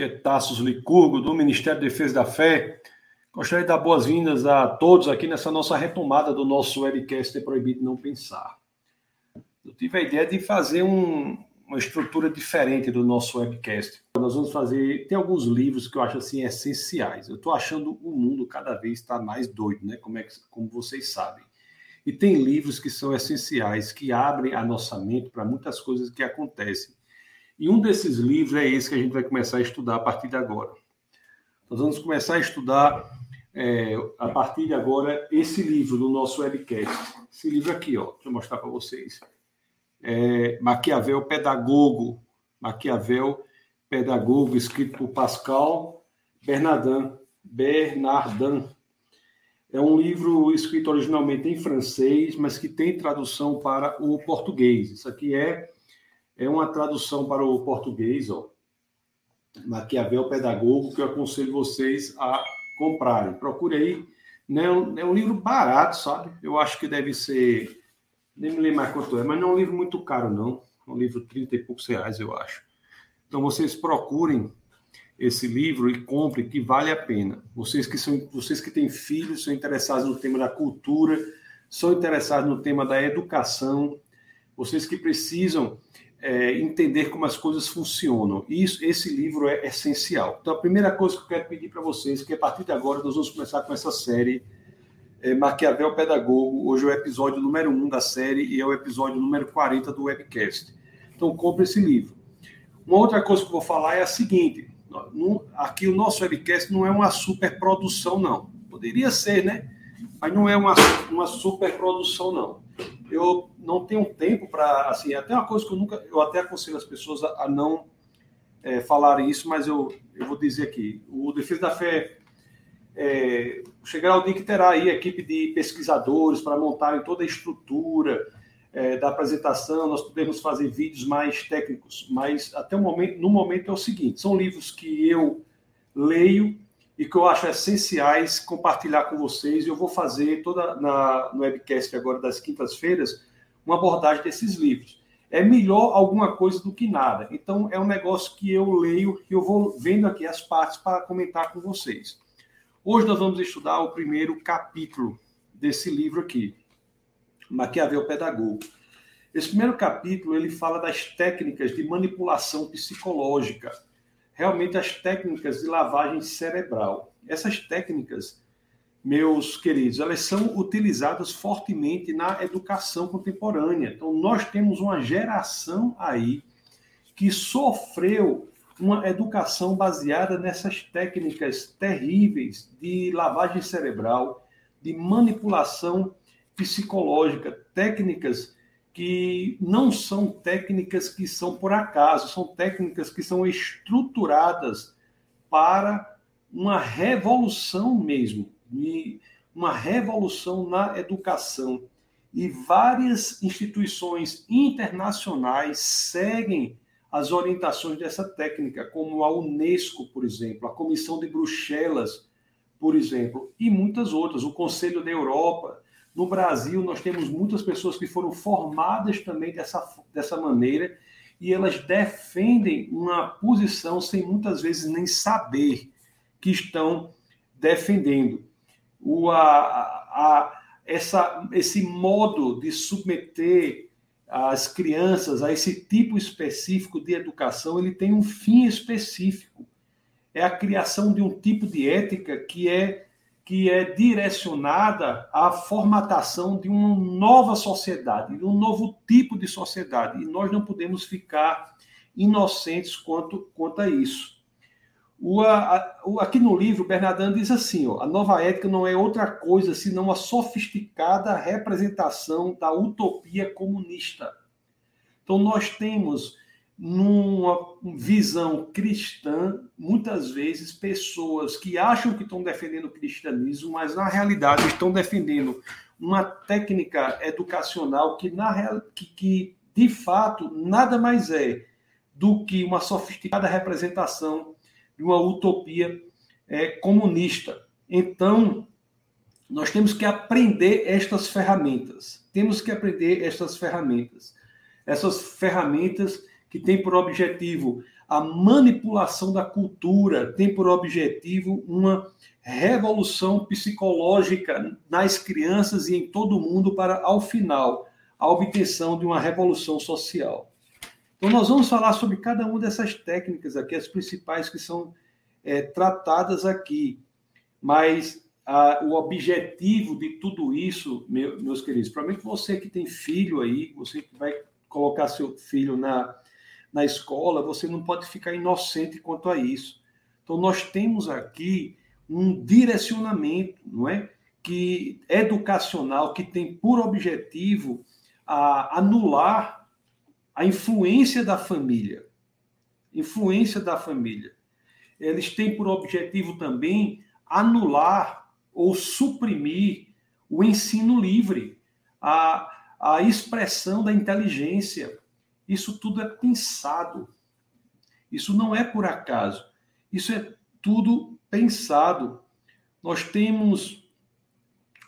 que é Tassos Licurgo, do Ministério da Defesa da Fé. Gostaria de dar boas-vindas a todos aqui nessa nossa retomada do nosso webcast Proibido Não Pensar. Eu tive a ideia de fazer um, uma estrutura diferente do nosso webcast. Nós vamos fazer. Tem alguns livros que eu acho assim essenciais. Eu estou achando o mundo cada vez está mais doido, né? Como, é que, como vocês sabem. E tem livros que são essenciais, que abrem a nossa mente para muitas coisas que acontecem. E um desses livros é esse que a gente vai começar a estudar a partir de agora. Nós vamos começar a estudar é, a partir de agora esse livro do nosso webcast. Esse livro aqui, ó, deixa eu mostrar para vocês. É Maquiavel Pedagogo. Maquiavel Pedagogo, escrito por Pascal Bernardin. Bernardin. É um livro escrito originalmente em francês, mas que tem tradução para o português. Isso aqui é é uma tradução para o português, ó. Maquiavel Pedagogo, que eu aconselho vocês a comprarem. Procure aí. Né? É um livro barato, sabe? Eu acho que deve ser. Nem me lembro mais quanto é, mas não é um livro muito caro, não. É um livro de 30 e poucos reais, eu acho. Então vocês procurem esse livro e comprem, que vale a pena. Vocês que são, vocês que têm filhos, são interessados no tema da cultura, são interessados no tema da educação, vocês que precisam é, entender como as coisas funcionam. Isso, esse livro é essencial. Então, a primeira coisa que eu quero pedir para vocês, que a partir de agora nós vamos começar com essa série é, Maquiavel Pedagogo. Hoje é o episódio número 1 da série e é o episódio número 40 do webcast. Então, compre esse livro. Uma outra coisa que eu vou falar é a seguinte: aqui o nosso webcast não é uma superprodução, não. Poderia ser, né? Mas não é uma, uma superprodução, não eu não tenho tempo para, assim, até uma coisa que eu nunca, eu até aconselho as pessoas a, a não é, falarem isso, mas eu, eu vou dizer aqui, o Defesa da Fé é, chegará o dia que terá aí equipe de pesquisadores para montarem toda a estrutura é, da apresentação, nós podemos fazer vídeos mais técnicos, mas até o momento, no momento é o seguinte, são livros que eu leio e que eu acho essenciais compartilhar com vocês. Eu vou fazer toda na, no webcast agora das quintas-feiras uma abordagem desses livros. É melhor alguma coisa do que nada. Então, é um negócio que eu leio e eu vou vendo aqui as partes para comentar com vocês. Hoje nós vamos estudar o primeiro capítulo desse livro aqui, Maquiavel Pedagogo. Esse primeiro capítulo ele fala das técnicas de manipulação psicológica realmente as técnicas de lavagem cerebral. Essas técnicas, meus queridos, elas são utilizadas fortemente na educação contemporânea. Então, nós temos uma geração aí que sofreu uma educação baseada nessas técnicas terríveis de lavagem cerebral, de manipulação psicológica, técnicas que não são técnicas que são por acaso, são técnicas que são estruturadas para uma revolução mesmo, uma revolução na educação. E várias instituições internacionais seguem as orientações dessa técnica, como a Unesco, por exemplo, a Comissão de Bruxelas, por exemplo, e muitas outras, o Conselho da Europa, no Brasil, nós temos muitas pessoas que foram formadas também dessa, dessa maneira e elas defendem uma posição sem muitas vezes nem saber que estão defendendo. O, a, a, essa, esse modo de submeter as crianças a esse tipo específico de educação, ele tem um fim específico. É a criação de um tipo de ética que é que é direcionada à formatação de uma nova sociedade, de um novo tipo de sociedade. E nós não podemos ficar inocentes quanto, quanto a isso. O, a, o, aqui no livro, Bernardin diz assim: ó, a nova ética não é outra coisa senão uma sofisticada representação da utopia comunista. Então, nós temos numa visão cristã, muitas vezes pessoas que acham que estão defendendo o cristianismo, mas na realidade estão defendendo uma técnica educacional que, na, que, que de fato nada mais é do que uma sofisticada representação de uma utopia é, comunista. Então, nós temos que aprender estas ferramentas. Temos que aprender estas ferramentas. Essas ferramentas que tem por objetivo a manipulação da cultura tem por objetivo uma revolução psicológica nas crianças e em todo o mundo para, ao final, a obtenção de uma revolução social. Então, nós vamos falar sobre cada uma dessas técnicas aqui, as principais que são é, tratadas aqui. Mas a, o objetivo de tudo isso, meu, meus queridos, provavelmente você que tem filho aí, você que vai colocar seu filho na, na escola, você não pode ficar inocente quanto a isso. Então, nós temos aqui um direcionamento, não é? Que educacional que tem por objetivo a anular a influência da família. Influência da família. Eles têm por objetivo também anular ou suprimir o ensino livre, a, a expressão da inteligência, isso tudo é pensado. Isso não é por acaso. Isso é tudo pensado. Nós temos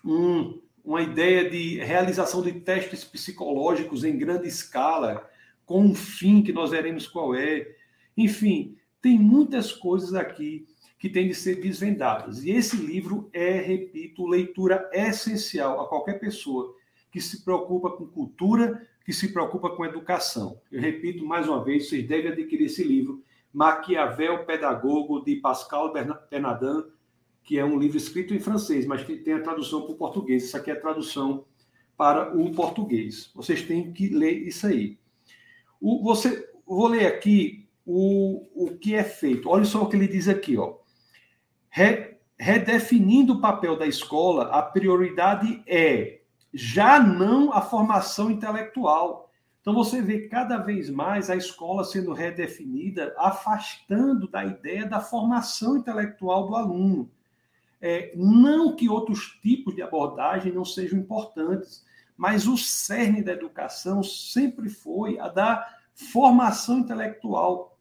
um, uma ideia de realização de testes psicológicos em grande escala, com um fim que nós veremos qual é. Enfim, tem muitas coisas aqui que têm de ser desvendadas. E esse livro é, repito, leitura essencial a qualquer pessoa que se preocupa com cultura, que se preocupa com educação. Eu repito mais uma vez, vocês devem adquirir esse livro, Maquiavel Pedagogo, de Pascal Bernardin, que é um livro escrito em francês, mas que tem a tradução para o português. Isso aqui é a tradução para o português. Vocês têm que ler isso aí. O, você, vou ler aqui o, o que é feito. Olha só o que ele diz aqui, ó. Re, redefinindo o papel da escola, a prioridade é já não a formação intelectual. Então você vê cada vez mais a escola sendo redefinida, afastando da ideia da formação intelectual do aluno. É, não que outros tipos de abordagem não sejam importantes, mas o cerne da educação sempre foi a da formação intelectual.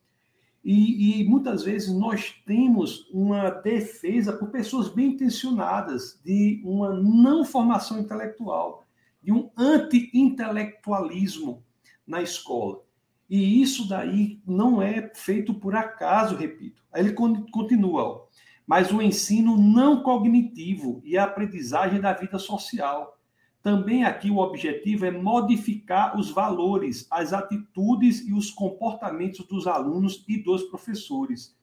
E, e, muitas vezes nós temos uma defesa por pessoas bem intencionadas de uma não formação intelectual, de um anti-intelectualismo na escola. E isso daí não é feito por acaso, repito. Aí ele continua, ó, mas o ensino não cognitivo e a aprendizagem da vida social também aqui o objetivo é modificar os valores, as atitudes e os comportamentos dos alunos e dos professores.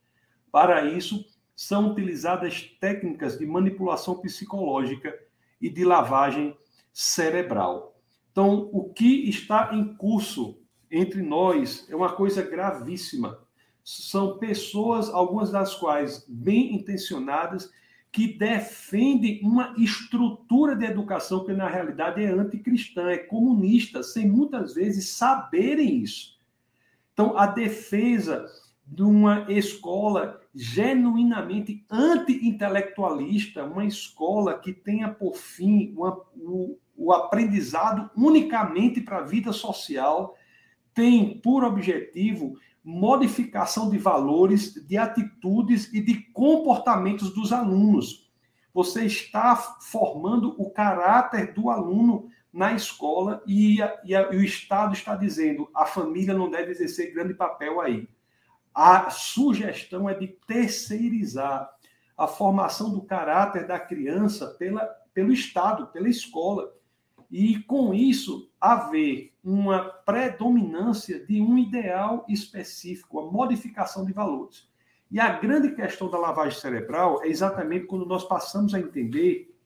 Para isso, são utilizadas técnicas de manipulação psicológica e de lavagem cerebral. Então, o que está em curso entre nós é uma coisa gravíssima. São pessoas, algumas das quais bem intencionadas, que defende uma estrutura de educação que, na realidade, é anticristã, é comunista, sem muitas vezes saberem isso. Então, a defesa de uma escola genuinamente anti-intelectualista, uma escola que tenha por fim uma, o, o aprendizado unicamente para a vida social, tem por objetivo modificação de valores, de atitudes e de comportamentos dos alunos. Você está formando o caráter do aluno na escola e, a, e, a, e, o Estado está dizendo a família não deve exercer grande papel aí. A sugestão é de terceirizar a formação do caráter da criança pela, pelo Estado, pela escola. E com isso haver uma predominância de um ideal específico, a modificação de valores. E a grande questão da lavagem cerebral é exatamente quando nós passamos a entender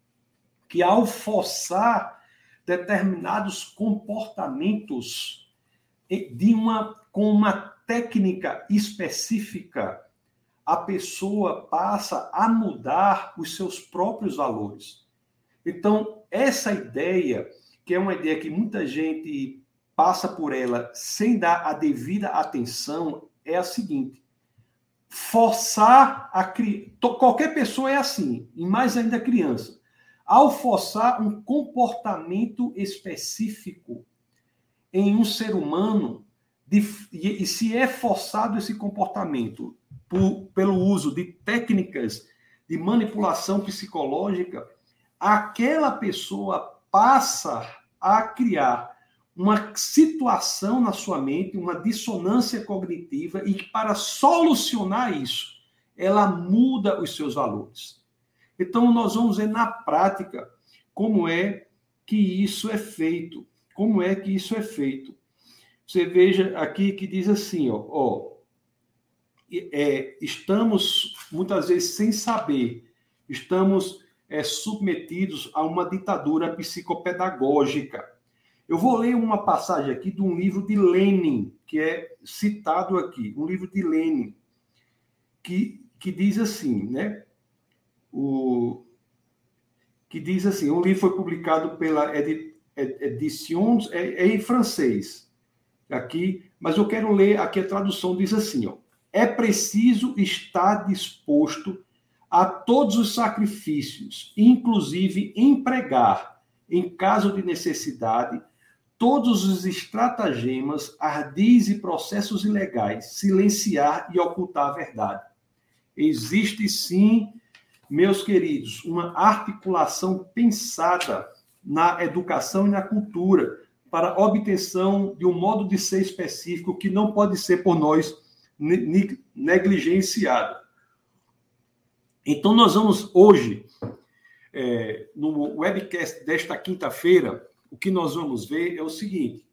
que ao forçar determinados comportamentos de uma com uma técnica específica, a pessoa passa a mudar os seus próprios valores. Então, essa ideia, que é uma ideia que muita gente passa por ela sem dar a devida atenção é a seguinte: forçar a criança. Qualquer pessoa é assim, e mais ainda criança. Ao forçar um comportamento específico em um ser humano, e, se é forçado esse comportamento por, pelo uso de técnicas de manipulação psicológica, aquela pessoa passa a criar uma situação na sua mente, uma dissonância cognitiva, e que para solucionar isso, ela muda os seus valores. Então, nós vamos ver na prática como é que isso é feito. Como é que isso é feito? Você veja aqui que diz assim, ó, ó é, estamos muitas vezes sem saber, estamos é, submetidos a uma ditadura psicopedagógica. Eu vou ler uma passagem aqui de um livro de Lenin, que é citado aqui, um livro de Lenin, que, que diz assim, né? O, que diz assim, um livro foi publicado pela Editions, é, é em francês, aqui, mas eu quero ler aqui a tradução, diz assim, ó, é preciso estar disposto a todos os sacrifícios, inclusive empregar, em caso de necessidade, todos os estratagemas, ardis e processos ilegais, silenciar e ocultar a verdade. Existe sim, meus queridos, uma articulação pensada na educação e na cultura para obtenção de um modo de ser específico que não pode ser por nós negligenciado. Então, nós vamos hoje, é, no webcast desta quinta-feira, o que nós vamos ver é o seguinte: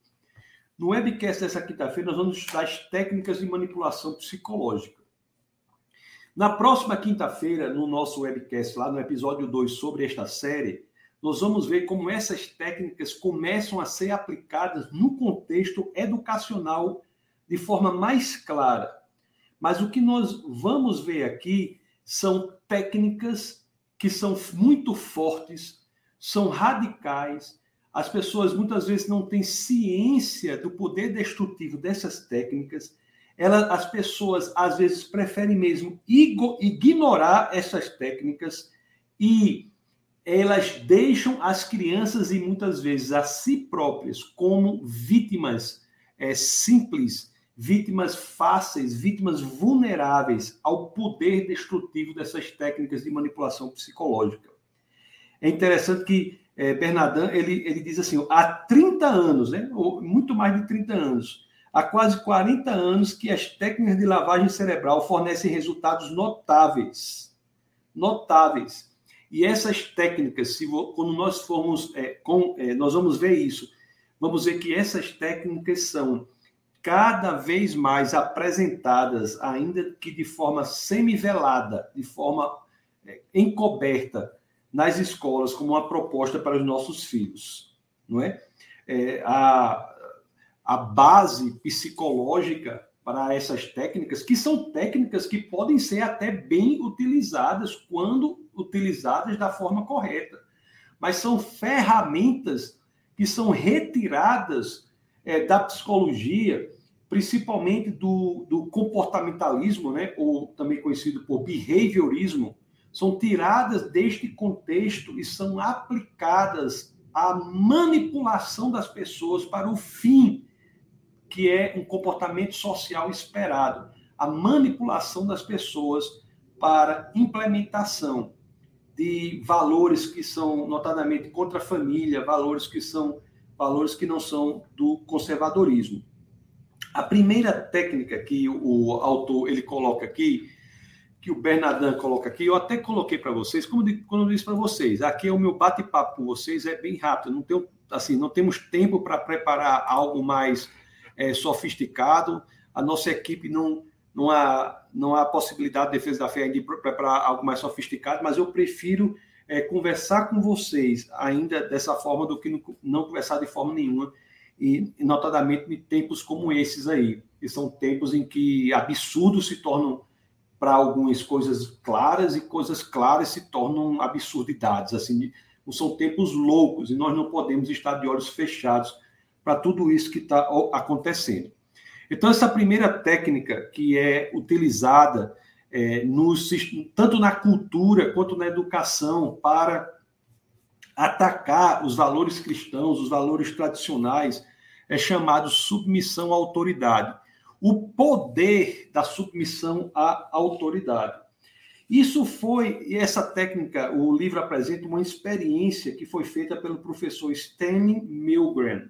no webcast dessa quinta-feira, nós vamos estudar as técnicas de manipulação psicológica. Na próxima quinta-feira, no nosso webcast, lá no episódio 2 sobre esta série, nós vamos ver como essas técnicas começam a ser aplicadas no contexto educacional de forma mais clara. Mas o que nós vamos ver aqui são técnicas que são muito fortes, são radicais. As pessoas muitas vezes não têm ciência do poder destrutivo dessas técnicas. Ela, as pessoas às vezes preferem mesmo ignorar essas técnicas e elas deixam as crianças e muitas vezes a si próprias como vítimas é, simples vítimas fáceis, vítimas vulneráveis ao poder destrutivo dessas técnicas de manipulação psicológica. É interessante que é, Bernardin ele, ele diz assim: há 30 anos, né, ou muito mais de 30 anos, há quase 40 anos que as técnicas de lavagem cerebral fornecem resultados notáveis. Notáveis. E essas técnicas, se quando nós formos, é, com, é, nós vamos ver isso, vamos ver que essas técnicas são cada vez mais apresentadas, ainda que de forma semivelada, de forma é, encoberta, nas escolas como uma proposta para os nossos filhos, não é? é a, a base psicológica para essas técnicas, que são técnicas que podem ser até bem utilizadas quando utilizadas da forma correta, mas são ferramentas que são retiradas é, da psicologia, principalmente do, do comportamentalismo, né, ou também conhecido por behaviorismo, são tiradas deste contexto e são aplicadas à manipulação das pessoas para o fim que é um comportamento social esperado, a manipulação das pessoas para implementação de valores que são notadamente contra a família, valores que são valores que não são do conservadorismo. A primeira técnica que o autor ele coloca aqui, que o Bernardin coloca aqui, eu até coloquei para vocês, como quando eu disse para vocês, aqui é o meu bate-papo com vocês, é bem rápido, não tenho, assim, não temos tempo para preparar algo mais é, sofisticado, a nossa equipe não, não, há, não há possibilidade de defesa da fé de preparar algo mais sofisticado, mas eu prefiro é, conversar com vocês ainda dessa forma do que não, conversar de forma nenhuma, e notadamente em tempos como esses aí, que são tempos em que absurdos se tornam para algumas coisas claras e coisas claras se tornam absurdidades, assim, são tempos loucos e nós não podemos estar de olhos fechados para tudo isso que está acontecendo. Então, essa primeira técnica que é utilizada é, tanto na cultura quanto na educação, para atacar os valores cristãos, os valores tradicionais, é chamado submissão à autoridade. O poder da submissão à autoridade. Isso foi, essa técnica, o livro apresenta uma experiência que foi feita pelo professor Stanley Milgram.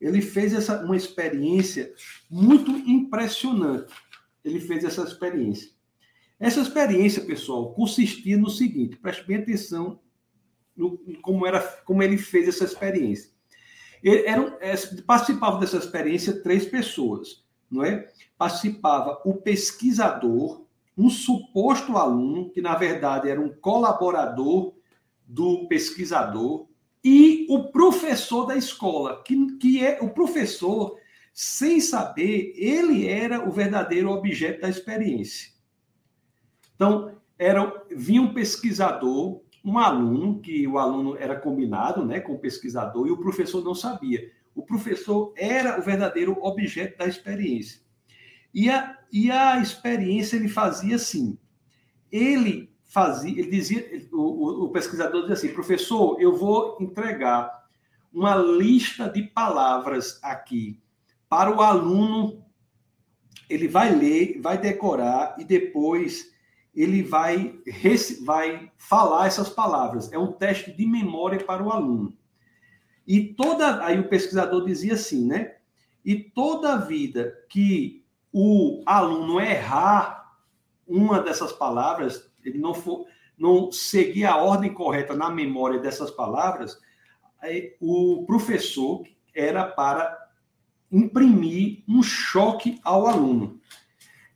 ele fez essa, uma experiência muito impressionante. Ele fez essa experiência. Essa experiência, pessoal, consistia no seguinte: preste bem atenção no, como, era, como ele fez essa experiência. Ele, eram, é, participavam dessa experiência três pessoas, não é? Participava o pesquisador, um suposto aluno, que na verdade era um colaborador do pesquisador, e o professor da escola, que, que é o professor, sem saber, ele era o verdadeiro objeto da experiência. Então, era, vinha um pesquisador, um aluno, que o aluno era combinado né, com o pesquisador, e o professor não sabia. O professor era o verdadeiro objeto da experiência. E a, e a experiência ele fazia assim. Ele fazia, ele dizia, o, o pesquisador dizia assim, professor, eu vou entregar uma lista de palavras aqui para o aluno, ele vai ler, vai decorar e depois ele vai, vai falar essas palavras. É um teste de memória para o aluno. E toda. Aí o pesquisador dizia assim, né? E toda vida que o aluno errar uma dessas palavras, ele não for, não seguir a ordem correta na memória dessas palavras, o professor era para imprimir um choque ao aluno.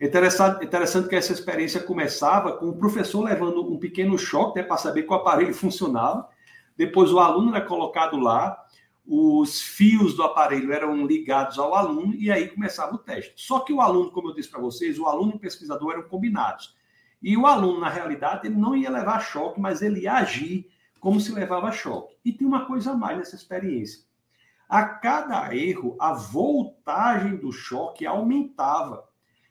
Interessante, interessante que essa experiência começava com o professor levando um pequeno choque né, para saber que o aparelho funcionava. Depois o aluno era colocado lá, os fios do aparelho eram ligados ao aluno e aí começava o teste. Só que o aluno, como eu disse para vocês, o aluno e o pesquisador eram combinados. E o aluno, na realidade, ele não ia levar choque, mas ele ia agir como se levava choque. E tem uma coisa a mais nessa experiência. A cada erro, a voltagem do choque aumentava.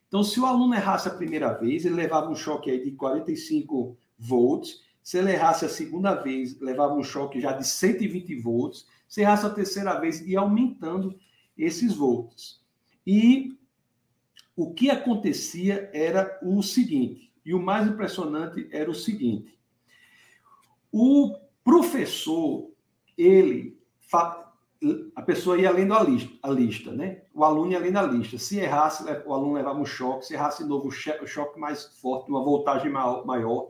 Então, se o aluno errasse a primeira vez, ele levava um choque aí de 45 volts. Se ele errasse a segunda vez, levava um choque já de 120 volts. Se errasse a terceira vez, ia aumentando esses volts. E o que acontecia era o seguinte: e o mais impressionante era o seguinte: o professor, ele, a pessoa ia lendo a lista, a lista, né? O aluno ia lendo a lista. Se errasse, o aluno levava um choque. Se errasse de novo, o choque mais forte, uma voltagem maior.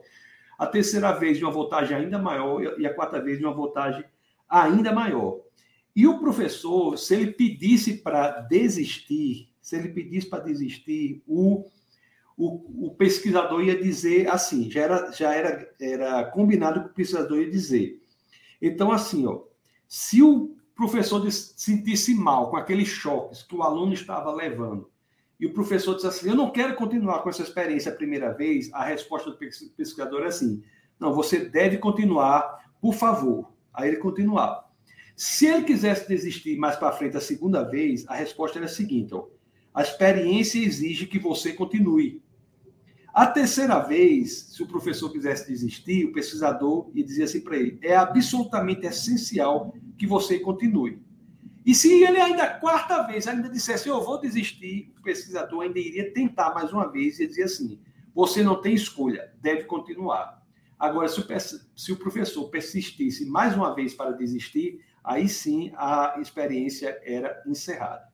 A terceira vez, de uma voltagem ainda maior. E a quarta vez, de uma voltagem ainda maior. E o professor, se ele pedisse para desistir, se ele pedisse para desistir, o o, o, pesquisador ia dizer assim, já era, já era, era combinado que o pesquisador ia dizer. Então, assim, ó, se o professor sentisse mal com aqueles choques que o aluno estava levando, e o professor disse assim, eu não quero continuar com essa experiência a primeira vez, a resposta do pesquisador é assim, não, você deve continuar, por favor. Aí ele continuava. Se ele quisesse desistir mais para frente a segunda vez, a resposta era a seguinte, ó, a experiência exige que você continue. A terceira vez, se o professor quisesse desistir, o pesquisador ia dizer assim para ele: é absolutamente essencial que você continue. E se ele ainda, quarta vez, ainda dissesse eu vou desistir, o pesquisador ainda iria tentar mais uma vez e dizer assim: você não tem escolha, deve continuar. Agora, se o, se o professor persistisse mais uma vez para desistir, aí sim a experiência era encerrada.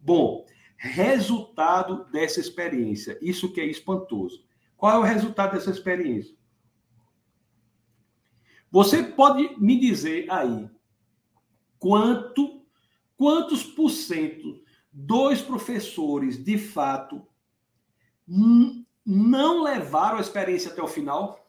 Bom, resultado dessa experiência. Isso que é espantoso. Qual é o resultado dessa experiência? Você pode me dizer aí quanto quantos por cento dos professores de fato não levaram a experiência até o final?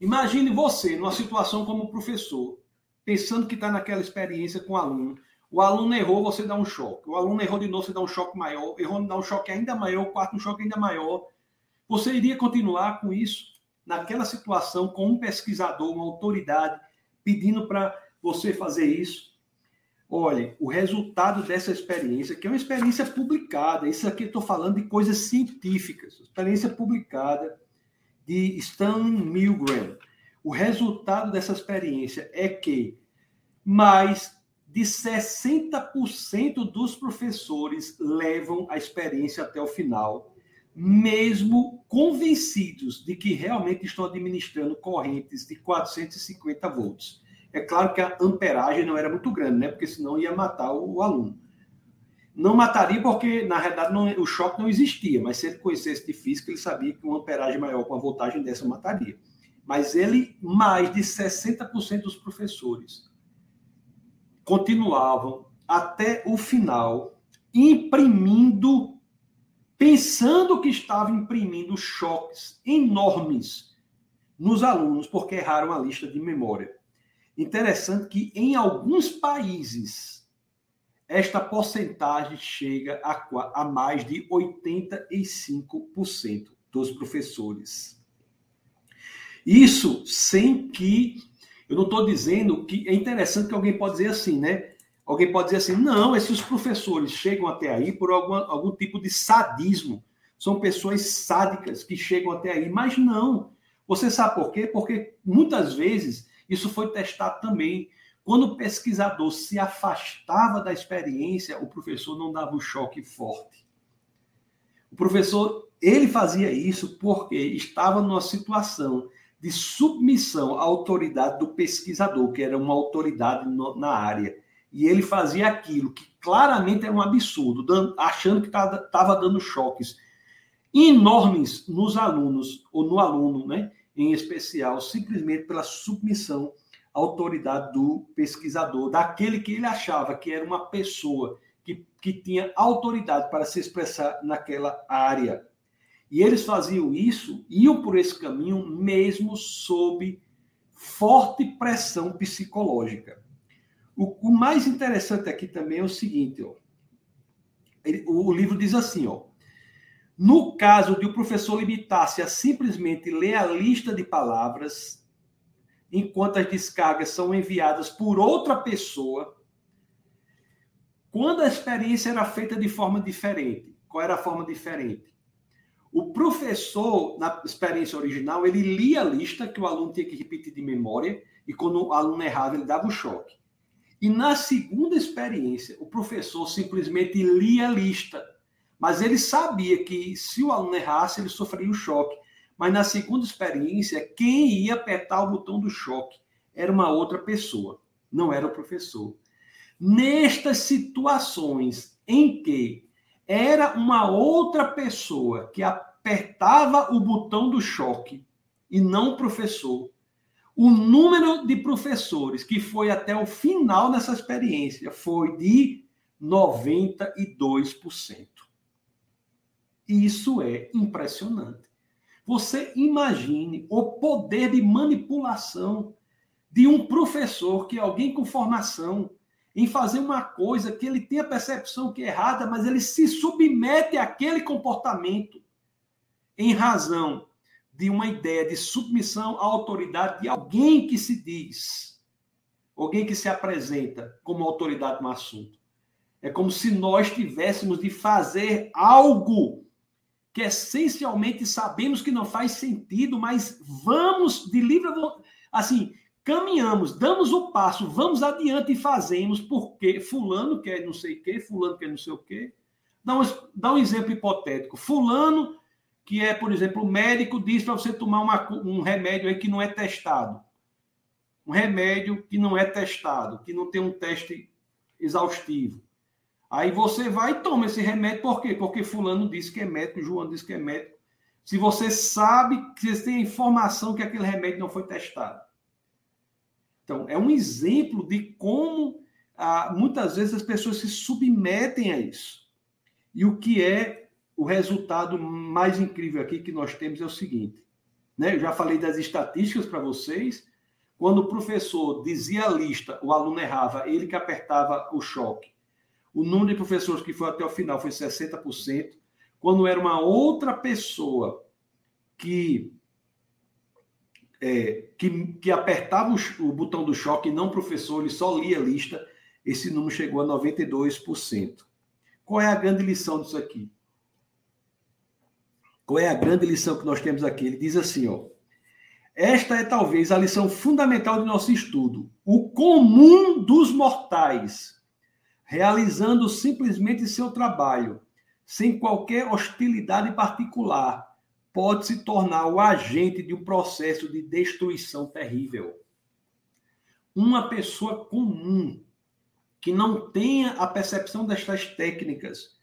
Imagine você numa situação como professor, pensando que está naquela experiência com o aluno, o aluno errou, você dá um choque. O aluno errou de novo, você dá um choque maior. Errou, dá um choque ainda maior. O quarto, um choque ainda maior. Você iria continuar com isso naquela situação com um pesquisador, uma autoridade, pedindo para você fazer isso? Olha, o resultado dessa experiência, que é uma experiência publicada, isso aqui eu estou falando de coisas científicas, experiência publicada de Stanley Milgram. O resultado dessa experiência é que mais de 60% dos professores levam a experiência até o final, mesmo convencidos de que realmente estão administrando correntes de 450 volts. É claro que a amperagem não era muito grande, né? Porque senão ia matar o, o aluno. Não mataria porque, na realidade, não, o choque não existia, mas se ele conhecesse de física, ele sabia que uma amperagem maior com uma voltagem dessa mataria. Mas ele, mais de 60% dos professores continuavam até o final imprimindo, pensando que estavam imprimindo choques enormes nos alunos, porque erraram a lista de memória. Interessante que em alguns países esta porcentagem chega a, a mais de 85% dos professores. Isso sem que eu não estou dizendo que é interessante que alguém pode dizer assim, né? Alguém pode dizer assim, não, esses professores chegam até aí por algum, algum tipo de sadismo. São pessoas sádicas que chegam até aí. Mas não. Você sabe por quê? Porque muitas vezes isso foi testado também. Quando o pesquisador se afastava da experiência, o professor não dava um choque forte. O professor, ele fazia isso porque estava numa situação de submissão à autoridade do pesquisador, que era uma autoridade no, na área e ele fazia aquilo que claramente era um absurdo, dando, achando que estava dando choques enormes nos alunos, ou no aluno, né, em especial, simplesmente pela submissão à autoridade do pesquisador, daquele que ele achava que era uma pessoa que, que tinha autoridade para se expressar naquela área. E eles faziam isso, iam por esse caminho, mesmo sob forte pressão psicológica. O, o mais interessante aqui também é o seguinte, ó. O, o livro diz assim, ó. No caso de o professor limitar-se a simplesmente ler a lista de palavras, enquanto as descargas são enviadas por outra pessoa, quando a experiência era feita de forma diferente, qual era a forma diferente? O professor, na experiência original, ele lia a lista que o aluno tinha que repetir de memória, e quando o aluno errava, ele dava o choque. E na segunda experiência, o professor simplesmente lia a lista. Mas ele sabia que se o aluno errasse, ele sofreria o choque. Mas na segunda experiência, quem ia apertar o botão do choque era uma outra pessoa, não era o professor. Nestas situações em que era uma outra pessoa que apertava o botão do choque e não o professor, o número de professores que foi até o final dessa experiência foi de 92%. Isso é impressionante. Você imagine o poder de manipulação de um professor, que é alguém com formação, em fazer uma coisa que ele tem a percepção que é errada, mas ele se submete àquele comportamento em razão de uma ideia de submissão à autoridade de alguém que se diz, alguém que se apresenta como autoridade no assunto. É como se nós tivéssemos de fazer algo que essencialmente sabemos que não faz sentido, mas vamos de livre assim, caminhamos, damos o passo, vamos adiante e fazemos porque fulano quer não sei o quê, fulano quer não sei o quê. Dá um, dá um exemplo hipotético. Fulano que é, por exemplo, o médico diz para você tomar uma, um remédio aí que não é testado. Um remédio que não é testado, que não tem um teste exaustivo. Aí você vai e toma esse remédio, por quê? Porque fulano disse que é médico, João disse que é médico. Se você sabe, que você tem a informação que aquele remédio não foi testado. Então, é um exemplo de como ah, muitas vezes as pessoas se submetem a isso. E o que é o resultado mais incrível aqui que nós temos é o seguinte: né? eu já falei das estatísticas para vocês. Quando o professor dizia a lista, o aluno errava, ele que apertava o choque. O número de professores que foi até o final foi 60%. Quando era uma outra pessoa que é, que, que, apertava o, o, botão do choque, não professor, ele só lia a lista, esse número chegou a 92%. Qual é a grande lição disso aqui? Qual é a grande lição que nós temos aqui? Ele diz assim, ó. Esta é talvez a lição fundamental do nosso estudo. O comum dos mortais, realizando simplesmente seu trabalho, sem qualquer hostilidade particular, pode se tornar o agente de um processo de destruição terrível. uma pessoa comum que não tenha a percepção destas técnicas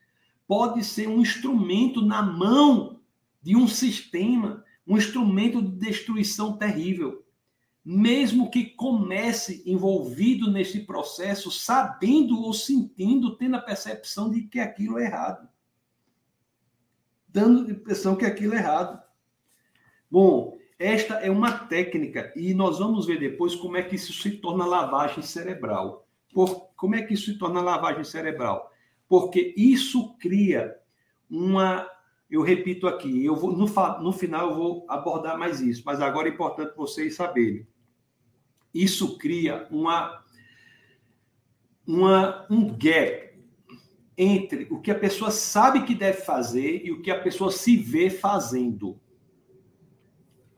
pode ser um instrumento na mão de um sistema, um instrumento de destruição terrível. Mesmo que comece envolvido nesse processo, sabendo ou sentindo, tendo a percepção de que aquilo é errado. Dando a impressão que aquilo é errado. Bom, esta é uma técnica e nós vamos ver depois como é que isso se torna lavagem cerebral. Por, como é que isso se torna lavagem cerebral? Porque isso cria uma. Eu repito aqui, eu vou no, no final eu vou abordar mais isso, mas agora é importante vocês saberem. Isso cria uma, uma um gap entre o que a pessoa sabe que deve fazer e o que a pessoa se vê fazendo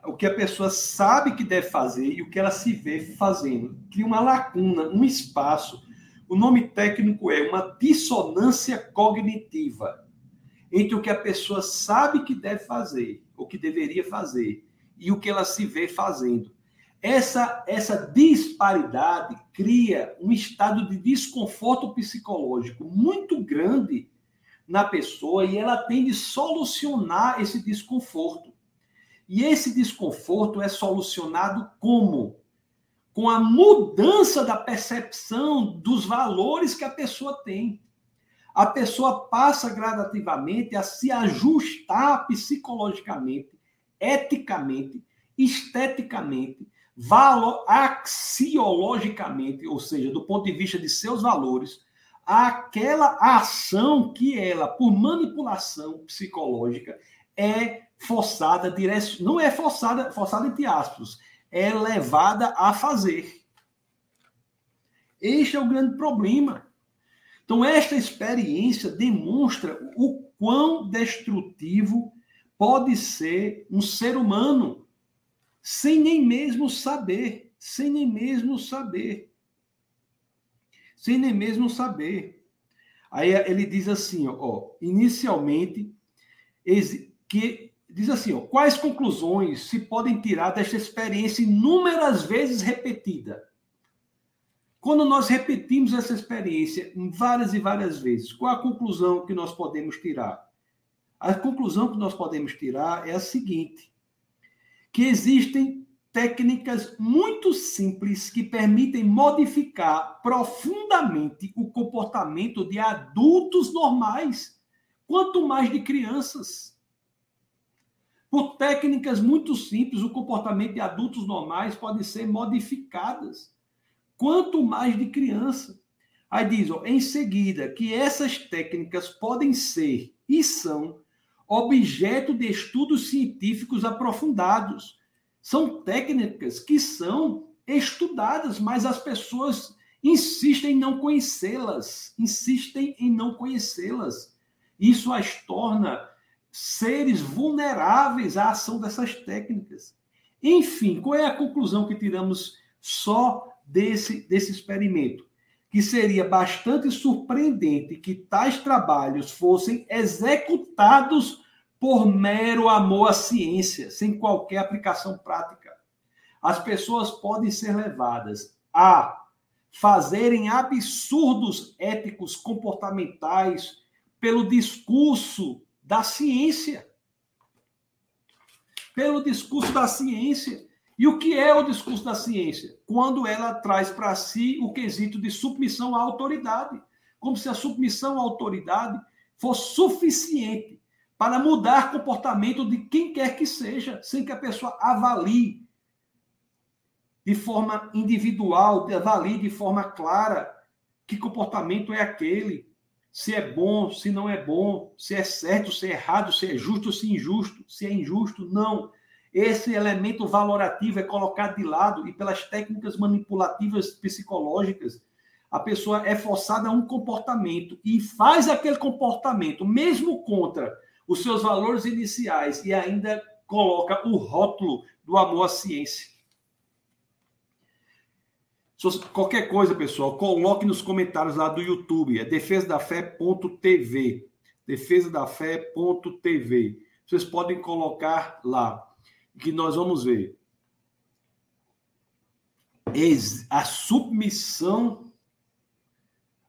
o que a pessoa sabe que deve fazer e o que ela se vê fazendo. Cria uma lacuna, um espaço. O nome técnico é uma dissonância cognitiva entre o que a pessoa sabe que deve fazer, ou que deveria fazer, e o que ela se vê fazendo. Essa, essa disparidade cria um estado de desconforto psicológico muito grande na pessoa e ela tem de solucionar esse desconforto. E esse desconforto é solucionado como? Com a mudança da percepção dos valores que a pessoa tem. A pessoa passa gradativamente a se ajustar psicologicamente, eticamente, esteticamente, valor, axiologicamente, ou seja, do ponto de vista de seus valores, aquela ação que ela, por manipulação psicológica, é forçada, direc... não é forçada, forçada entre aspas, é levada a fazer. Este é o grande problema. Então, esta experiência demonstra o quão destrutivo pode ser um ser humano sem nem mesmo saber, sem nem mesmo saber. Sem nem mesmo saber. Aí ele diz assim, ó, inicialmente que diz assim: ó, quais conclusões se podem tirar desta experiência inúmeras vezes repetida? Quando nós repetimos essa experiência várias e várias vezes, qual a conclusão que nós podemos tirar? A conclusão que nós podemos tirar é a seguinte: que existem técnicas muito simples que permitem modificar profundamente o comportamento de adultos normais, quanto mais de crianças. Por técnicas muito simples, o comportamento de adultos normais pode ser modificadas. Quanto mais de criança. Aí diz, ó, em seguida, que essas técnicas podem ser e são objeto de estudos científicos aprofundados. São técnicas que são estudadas, mas as pessoas insistem em não conhecê-las, insistem em não conhecê-las. Isso as torna seres vulneráveis à ação dessas técnicas. Enfim, qual é a conclusão que tiramos só desse, desse experimento? Que seria bastante surpreendente que tais trabalhos fossem executados por mero amor à ciência, sem qualquer aplicação prática. As pessoas podem ser levadas a fazerem absurdos éticos comportamentais pelo discurso da ciência. Pelo discurso da ciência. E o que é o discurso da ciência? Quando ela traz para si o quesito de submissão à autoridade. Como se a submissão à autoridade fosse suficiente para mudar comportamento de quem quer que seja, sem que a pessoa avalie de forma individual, avalie de forma clara que comportamento é aquele, se é bom, se não é bom, se é certo, se é errado, se é justo, se é injusto, se é injusto, não. Esse elemento valorativo é colocado de lado e pelas técnicas manipulativas psicológicas, a pessoa é forçada a um comportamento e faz aquele comportamento, mesmo contra os seus valores iniciais, e ainda coloca o rótulo do amor à ciência. Qualquer coisa, pessoal, coloque nos comentários lá do YouTube. É defesadafé.tv. Defesadafé.tv. Vocês podem colocar lá, que nós vamos ver. a submissão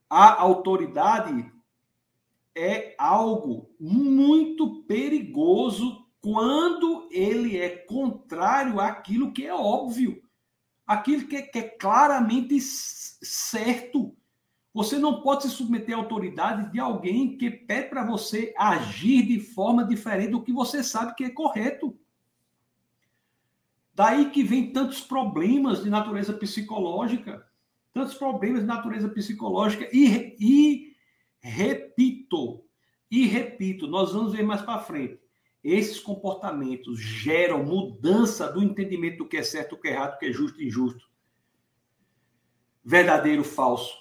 à autoridade é algo muito perigoso quando ele é contrário àquilo que é óbvio, aquilo que é, que é claramente certo. Você não pode se submeter à autoridade de alguém que pede para você agir de forma diferente do que você sabe que é correto. Daí que vem tantos problemas de natureza psicológica, tantos problemas de natureza psicológica e, e repito, e repito, nós vamos ver mais para frente. Esses comportamentos geram mudança do entendimento do que é certo, do que é errado, do que é justo e injusto. Verdadeiro, falso.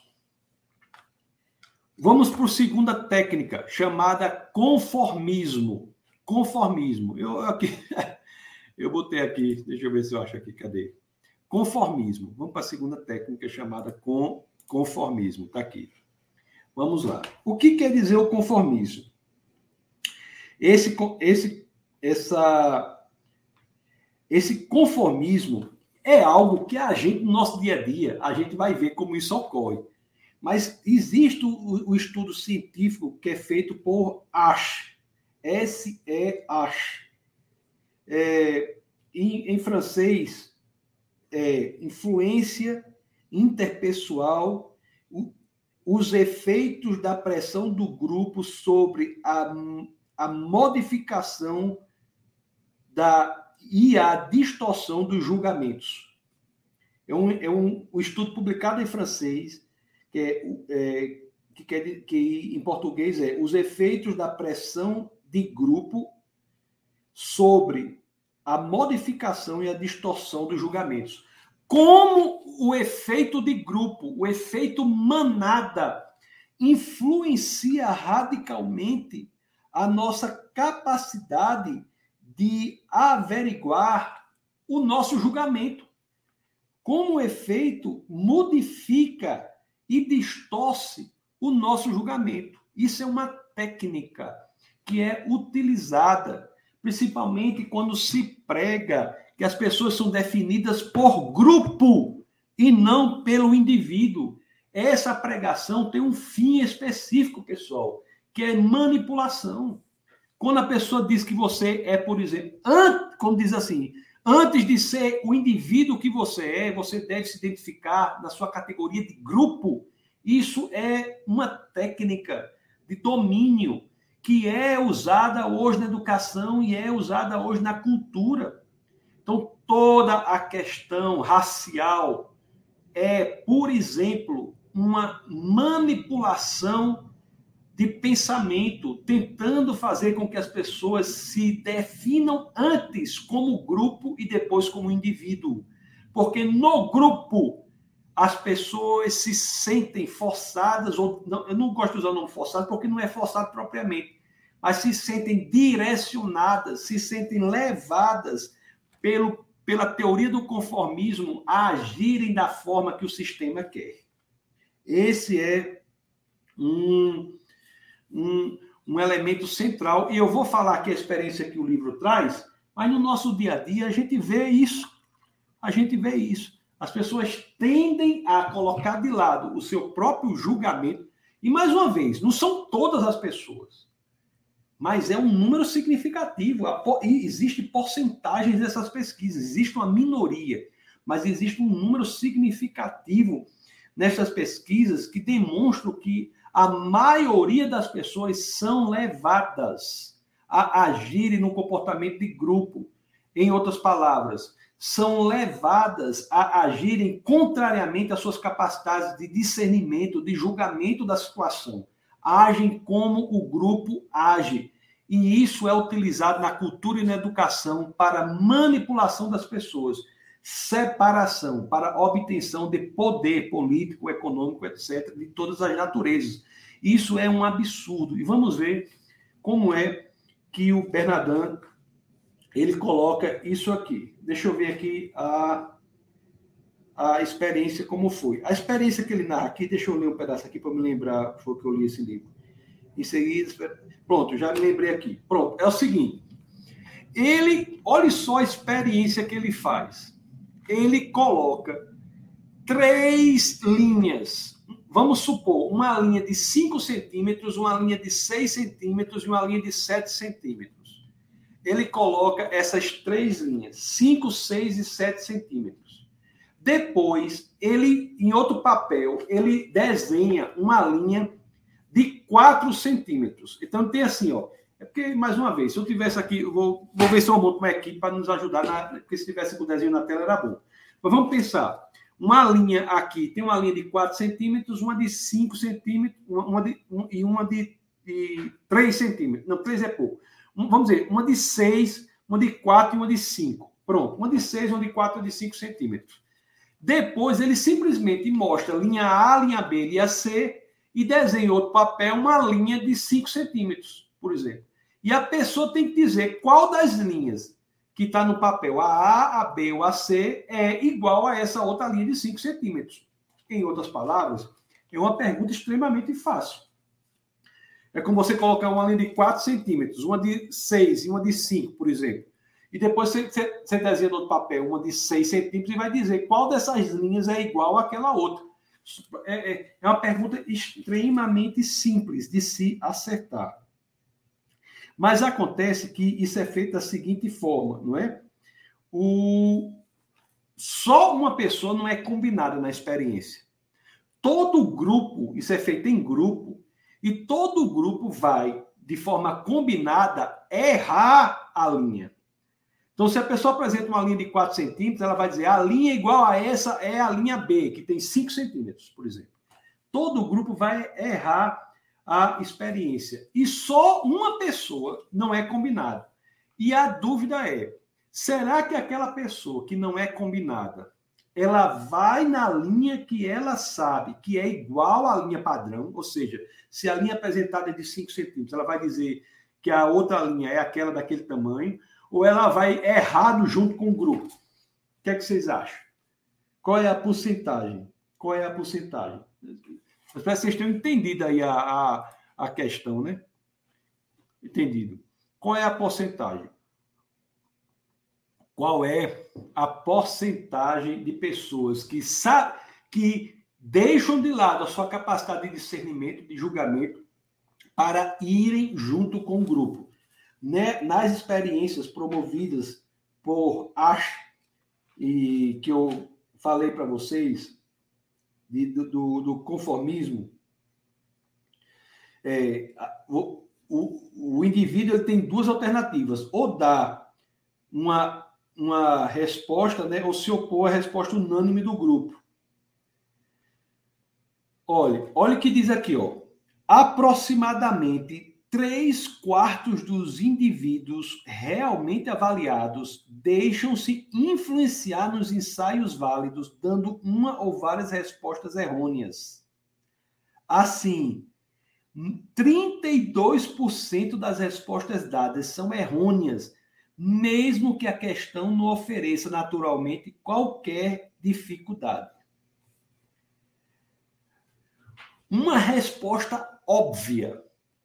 Vamos para a segunda técnica, chamada conformismo. Conformismo. Eu aqui eu botei aqui, deixa eu ver se eu acho aqui, cadê? Conformismo. Vamos para a segunda técnica chamada com, conformismo. Está aqui. Vamos lá. O que quer dizer o conformismo? Esse, esse, essa, esse conformismo é algo que a gente, no nosso dia a dia, a gente vai ver como isso ocorre. Mas existe o, o estudo científico que é feito por Ash, S-E-Ash. É, em, em francês, é influência interpessoal, o, os efeitos da pressão do grupo sobre a, a modificação da, e a distorção dos julgamentos. É um, é um, um estudo publicado em francês que, é, é, que, quer, que em português é os efeitos da pressão de grupo sobre a modificação e a distorção dos julgamentos. Como o efeito de grupo, o efeito manada, influencia radicalmente a nossa capacidade de averiguar o nosso julgamento. Como o efeito modifica e distorce o nosso julgamento. Isso é uma técnica que é utilizada principalmente quando se prega que as pessoas são definidas por grupo e não pelo indivíduo. Essa pregação tem um fim específico, pessoal, que é manipulação. Quando a pessoa diz que você é, por exemplo, antes, como diz assim, antes de ser o indivíduo que você é, você deve se identificar na sua categoria de grupo. Isso é uma técnica de domínio que é usada hoje na educação e é usada hoje na cultura. Então, toda a questão racial é, por exemplo, uma manipulação de pensamento, tentando fazer com que as pessoas se definam antes como grupo e depois como indivíduo. Porque no grupo as pessoas se sentem forçadas, ou não, eu não gosto de usar o nome forçado porque não é forçado propriamente, mas se sentem direcionadas, se sentem levadas pelo, pela teoria do conformismo a agirem da forma que o sistema quer. Esse é um, um, um elemento central, e eu vou falar aqui a experiência que o livro traz, mas no nosso dia a dia a gente vê isso. A gente vê isso. As pessoas tendem a colocar de lado o seu próprio julgamento. E, mais uma vez, não são todas as pessoas, mas é um número significativo. E porcentagens dessas pesquisas, existe uma minoria, mas existe um número significativo nessas pesquisas que demonstram que a maioria das pessoas são levadas a agirem no comportamento de grupo. Em outras palavras, são levadas a agirem contrariamente às suas capacidades de discernimento, de julgamento da situação. Agem como o grupo age. E isso é utilizado na cultura e na educação para manipulação das pessoas, separação, para obtenção de poder político, econômico, etc., de todas as naturezas. Isso é um absurdo. E vamos ver como é que o Bernardin ele coloca isso aqui. Deixa eu ver aqui a, a experiência como foi. A experiência que ele narra aqui, deixa eu ler um pedaço aqui para me lembrar, foi que eu li esse livro. Em seguida, pronto, já me lembrei aqui. Pronto, é o seguinte. Ele, olha só a experiência que ele faz. Ele coloca três linhas. Vamos supor uma linha de 5 centímetros, uma linha de 6 centímetros e uma linha de 7 centímetros. Ele coloca essas três linhas, 5, 6 e 7 centímetros. Depois, ele, em outro papel, ele desenha uma linha de 4 centímetros. Então, tem assim, ó. É porque, mais uma vez, se eu tivesse aqui, eu vou, vou ver se eu monto uma equipe para nos ajudar, na, porque se tivesse com o desenho na tela era bom. Mas vamos pensar. Uma linha aqui, tem uma linha de 4 centímetros, uma de 5 centímetros uma de, um, e uma de, de 3 centímetros. Não, 3 é pouco. Vamos dizer, uma de 6, uma de 4 e uma de 5. Pronto, uma de 6, uma de 4 e uma de 5 centímetros. Depois ele simplesmente mostra linha A, linha B, linha C e desenha em outro papel uma linha de 5 centímetros, por exemplo. E a pessoa tem que dizer qual das linhas que está no papel, a A, a B ou a C, é igual a essa outra linha de 5 centímetros. Em outras palavras, é uma pergunta extremamente fácil. É como você colocar uma linha de 4 centímetros, uma de 6 e uma de 5, por exemplo. E depois você, você, você desenha no papel uma de 6 centímetros e vai dizer qual dessas linhas é igual àquela outra. É, é, é uma pergunta extremamente simples de se acertar. Mas acontece que isso é feito da seguinte forma, não é? O... Só uma pessoa não é combinada na experiência. Todo grupo, isso é feito em grupo, e todo grupo vai, de forma combinada, errar a linha. Então, se a pessoa apresenta uma linha de 4 centímetros, ela vai dizer a linha igual a essa é a linha B, que tem 5 centímetros, por exemplo. Todo grupo vai errar a experiência. E só uma pessoa não é combinada. E a dúvida é: será que aquela pessoa que não é combinada, ela vai na linha que ela sabe que é igual à linha padrão, ou seja, se a linha apresentada é de 5 centímetros, ela vai dizer que a outra linha é aquela daquele tamanho, ou ela vai errado junto com o grupo? O que é que vocês acham? Qual é a porcentagem? Qual é a porcentagem? Espero que vocês tenham entendido aí a, a, a questão, né? Entendido. Qual é a porcentagem? Qual é a porcentagem de pessoas que, sa que deixam de lado a sua capacidade de discernimento, de julgamento, para irem junto com o grupo? Né? Nas experiências promovidas por Ash, e que eu falei para vocês, de, do, do, conformismo, é, o, o, o indivíduo tem duas alternativas: ou dá uma, uma resposta, né, ou se opor à resposta unânime do grupo. Olha, olha o que diz aqui, ó. Aproximadamente três quartos dos indivíduos realmente avaliados deixam-se influenciar nos ensaios válidos, dando uma ou várias respostas errôneas. Assim, 32% das respostas dadas são errôneas, mesmo que a questão não ofereça naturalmente qualquer dificuldade. Uma resposta óbvia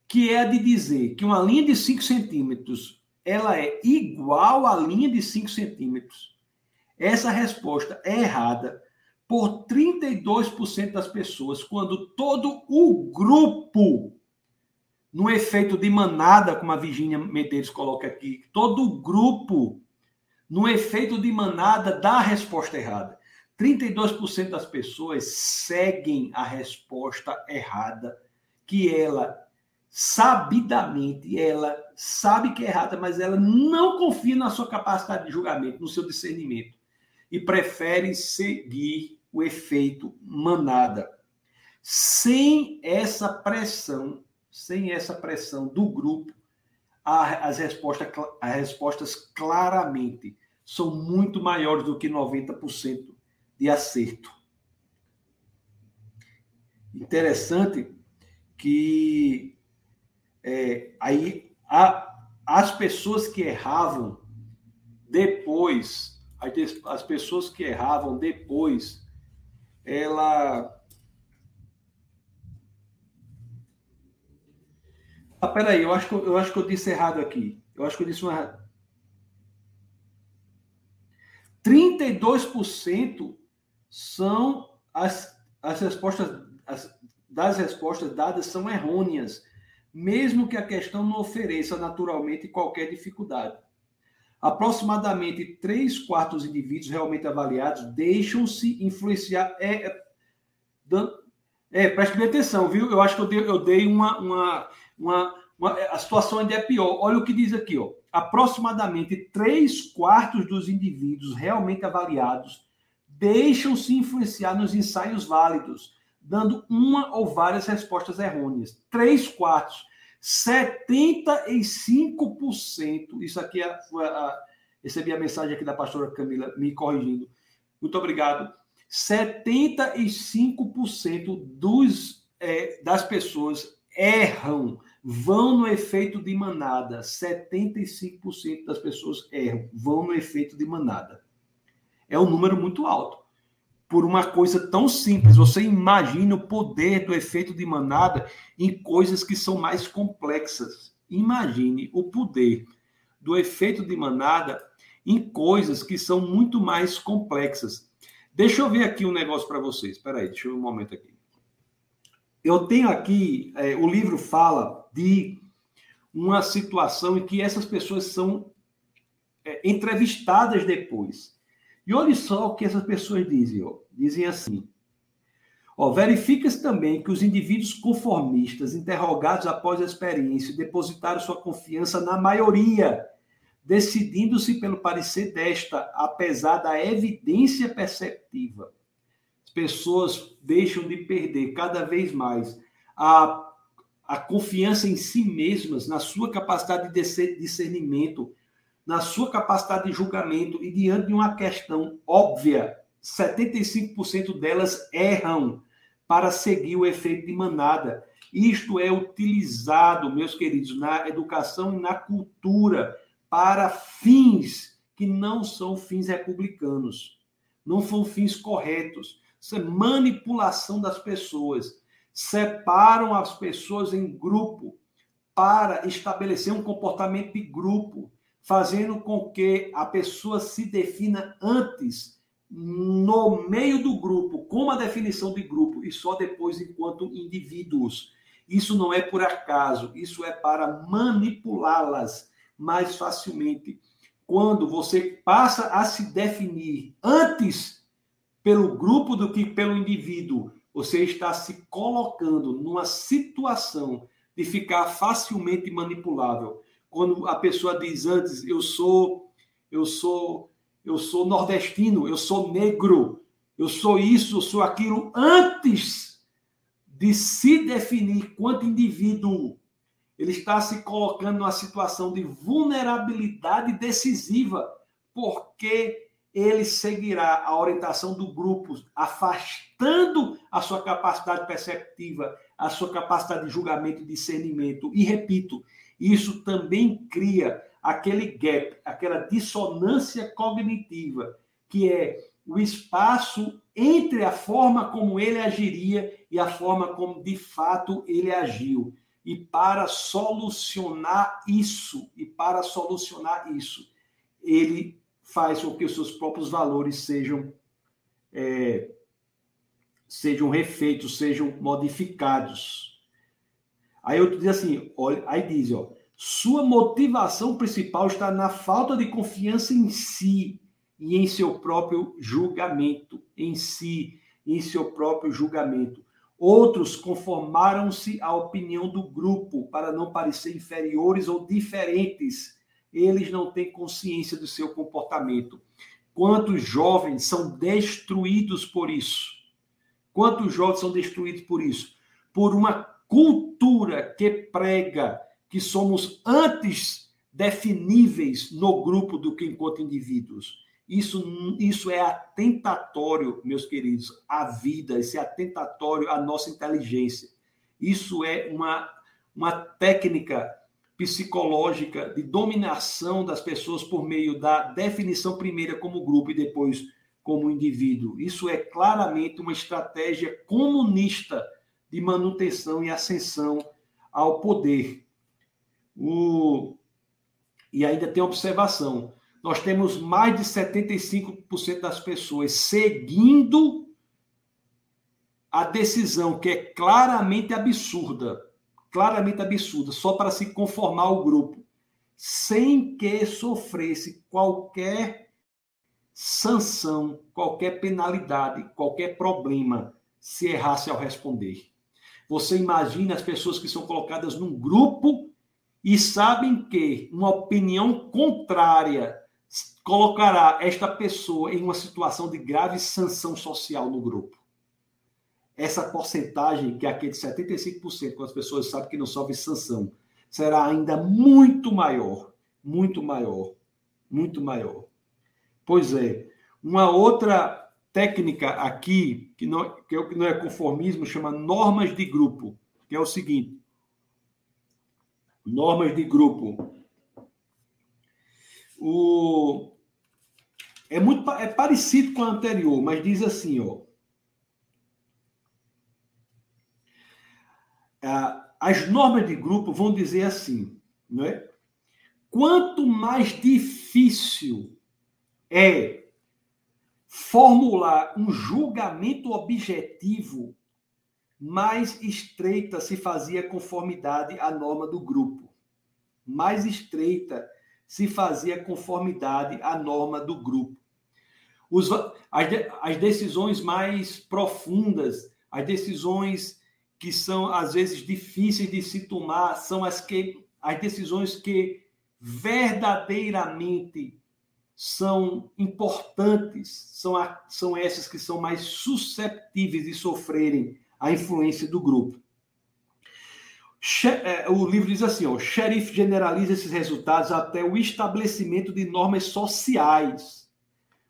que é a de dizer que uma linha de 5 centímetros ela é igual à linha de 5 centímetros. Essa resposta é errada por 32% das pessoas, quando todo o grupo, no efeito de manada, como a Virginia Medeiros coloca aqui, todo o grupo, no efeito de manada, dá a resposta errada. 32% das pessoas seguem a resposta errada, que ela sabidamente, ela sabe que é errada, mas ela não confia na sua capacidade de julgamento, no seu discernimento, e prefere seguir o efeito manada. Sem essa pressão, sem essa pressão do grupo, as respostas, as respostas claramente são muito maiores do que 90% de acerto. Interessante que é, aí a, as pessoas que erravam depois, as pessoas que erravam depois, ela. Ah, peraí, eu acho, que, eu acho que eu disse errado aqui. Eu acho que eu disse uma. 32% são as, as respostas as, das respostas dadas são errôneas, mesmo que a questão não ofereça naturalmente qualquer dificuldade. Aproximadamente três quartos dos indivíduos realmente avaliados deixam-se influenciar. É, é, é, preste bem atenção, viu? Eu acho que eu dei, eu dei uma, uma, uma, uma, A situação ainda é pior. Olha o que diz aqui, ó. Aproximadamente três quartos dos indivíduos realmente avaliados deixam-se influenciar nos ensaios válidos, dando uma ou várias respostas errôneas. Três quartos. 75%. Isso aqui é, foi a, recebi a mensagem aqui da pastora Camila me corrigindo. Muito obrigado. 75% dos, é, das pessoas erram, vão no efeito de manada. 75% das pessoas erram, vão no efeito de manada. É um número muito alto por uma coisa tão simples. Você imagina o poder do efeito de manada em coisas que são mais complexas. Imagine o poder do efeito de manada em coisas que são muito mais complexas. Deixa eu ver aqui um negócio para vocês. Espera aí, deixa eu ver um momento aqui. Eu tenho aqui, é, o livro fala de uma situação em que essas pessoas são é, entrevistadas depois. E olha só o que essas pessoas dizem. Ó. Dizem assim: verifica-se também que os indivíduos conformistas interrogados após a experiência depositaram sua confiança na maioria, decidindo-se pelo parecer desta, apesar da evidência perceptiva. As pessoas deixam de perder cada vez mais a, a confiança em si mesmas, na sua capacidade de discernimento, na sua capacidade de julgamento e diante de uma questão óbvia, 75% delas erram para seguir o efeito de manada. Isto é utilizado, meus queridos, na educação e na cultura para fins que não são fins republicanos, não são fins corretos. Isso é manipulação das pessoas. Separam as pessoas em grupo para estabelecer um comportamento de grupo fazendo com que a pessoa se defina antes no meio do grupo, com a definição de grupo, e só depois enquanto indivíduos. Isso não é por acaso, isso é para manipulá-las mais facilmente. Quando você passa a se definir antes pelo grupo do que pelo indivíduo, você está se colocando numa situação de ficar facilmente manipulável. Quando a pessoa diz antes, eu sou, eu sou, eu sou nordestino, eu sou negro, eu sou isso, eu sou aquilo, antes de se definir quanto indivíduo, ele está se colocando numa situação de vulnerabilidade decisiva, porque ele seguirá a orientação do grupo, afastando a sua capacidade perceptiva, a sua capacidade de julgamento e discernimento. E repito, isso também cria aquele gap, aquela dissonância cognitiva, que é o espaço entre a forma como ele agiria e a forma como de fato ele agiu. E para solucionar isso, e para solucionar isso, ele faz com que os seus próprios valores sejam é, sejam refeitos, sejam modificados. Aí eu diz assim, olha, aí diz, ó, sua motivação principal está na falta de confiança em si e em seu próprio julgamento, em si, em seu próprio julgamento. Outros conformaram-se à opinião do grupo para não parecer inferiores ou diferentes. Eles não têm consciência do seu comportamento. Quantos jovens são destruídos por isso? Quantos jovens são destruídos por isso? Por uma cultura que prega que somos antes definíveis no grupo do que enquanto indivíduos. Isso, isso é atentatório, meus queridos, à vida, isso é atentatório à nossa inteligência. Isso é uma, uma técnica psicológica de dominação das pessoas por meio da definição primeira como grupo e depois como indivíduo. Isso é claramente uma estratégia comunista de manutenção e ascensão ao poder. O... E ainda tem observação: nós temos mais de 75% das pessoas seguindo a decisão que é claramente absurda, claramente absurda, só para se conformar ao grupo, sem que sofresse qualquer sanção, qualquer penalidade, qualquer problema, se errasse ao responder. Você imagina as pessoas que são colocadas num grupo e sabem que uma opinião contrária colocará esta pessoa em uma situação de grave sanção social no grupo. Essa porcentagem, que é aqui de 75%, quando as pessoas sabem que não sofre sanção, será ainda muito maior, muito maior, muito maior. Pois é, uma outra técnica aqui, que não, que é não é conformismo, chama normas de grupo, que é o seguinte: normas de grupo. O, é muito é parecido com a anterior, mas diz assim, ó. As normas de grupo vão dizer assim, não é? Quanto mais difícil é formular um julgamento objetivo, mais estreita se fazia conformidade à norma do grupo. Mais estreita se fazia conformidade à norma do grupo. Os, as, as decisões mais profundas, as decisões que são às vezes difíceis de se tomar, são as que as decisões que verdadeiramente são importantes, são, a, são essas que são mais susceptíveis de sofrerem a influência do grupo. É, o livro diz assim: ó, o xerife generaliza esses resultados até o estabelecimento de normas sociais.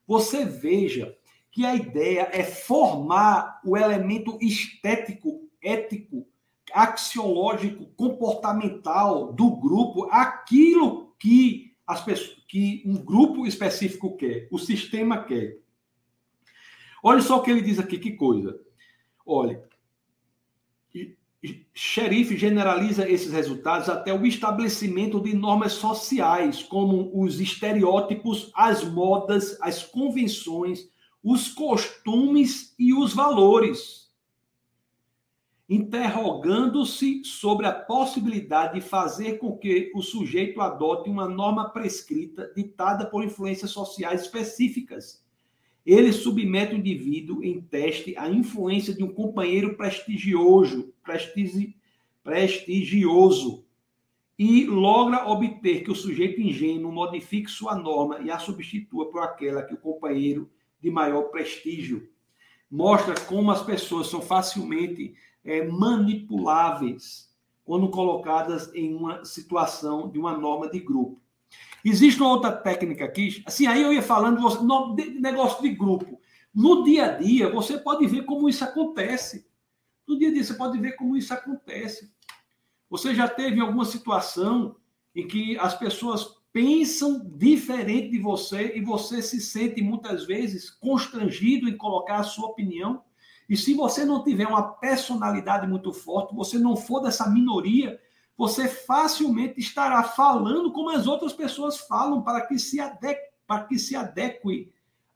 Você veja que a ideia é formar o elemento estético, ético, axiológico, comportamental do grupo, aquilo que as pessoas, que um grupo específico quer, o sistema quer. Olha só o que ele diz aqui, que coisa. Olha, xerife generaliza esses resultados até o estabelecimento de normas sociais, como os estereótipos, as modas, as convenções, os costumes e os valores interrogando-se sobre a possibilidade de fazer com que o sujeito adote uma norma prescrita ditada por influências sociais específicas. Ele submete o indivíduo em teste à influência de um companheiro prestigioso, prestigi, prestigioso e logra obter que o sujeito ingênuo modifique sua norma e a substitua por aquela que o companheiro de maior prestígio. Mostra como as pessoas são facilmente é, manipuláveis quando colocadas em uma situação de uma norma de grupo. Existe uma outra técnica aqui, assim, aí eu ia falando de negócio de grupo. No dia a dia, você pode ver como isso acontece. No dia a dia, você pode ver como isso acontece. Você já teve alguma situação em que as pessoas pensam diferente de você e você se sente muitas vezes constrangido em colocar a sua opinião? E se você não tiver uma personalidade muito forte, você não for dessa minoria, você facilmente estará falando como as outras pessoas falam para que se adeque, para que se adeque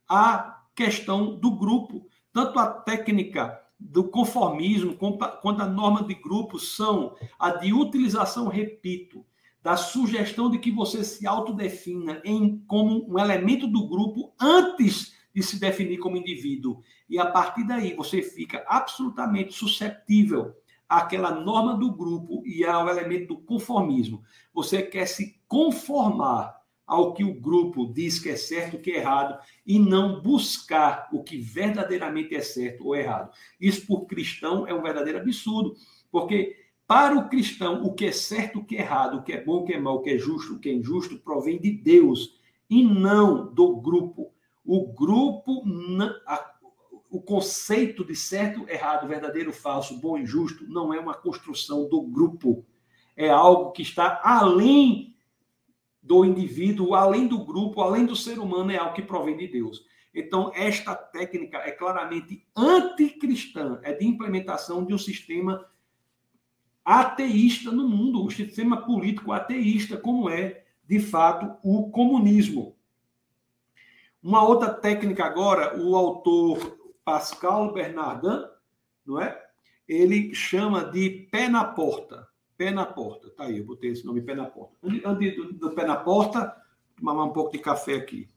à questão do grupo. Tanto a técnica do conformismo quanto a norma de grupo são a de utilização, repito, da sugestão de que você se autodefina em como um elemento do grupo antes de se definir como indivíduo. E a partir daí você fica absolutamente susceptível àquela norma do grupo e ao elemento do conformismo. Você quer se conformar ao que o grupo diz que é certo, que é errado, e não buscar o que verdadeiramente é certo ou errado. Isso, por cristão, é um verdadeiro absurdo, porque para o cristão, o que é certo, o que é errado, o que é bom, o que é mal, o que é justo, o que é injusto, provém de Deus e não do grupo o grupo, o conceito de certo, errado, verdadeiro, falso, bom e justo, não é uma construção do grupo. É algo que está além do indivíduo, além do grupo, além do ser humano, é algo que provém de Deus. Então, esta técnica é claramente anticristã, é de implementação de um sistema ateísta no mundo, um sistema político ateísta, como é, de fato, o comunismo. Uma outra técnica agora, o autor Pascal Bernardin, não é? Ele chama de pé na porta. Pé na porta. Tá aí, eu botei esse nome, pé na porta. Antes do, do pé na porta, tomar um pouco de café aqui.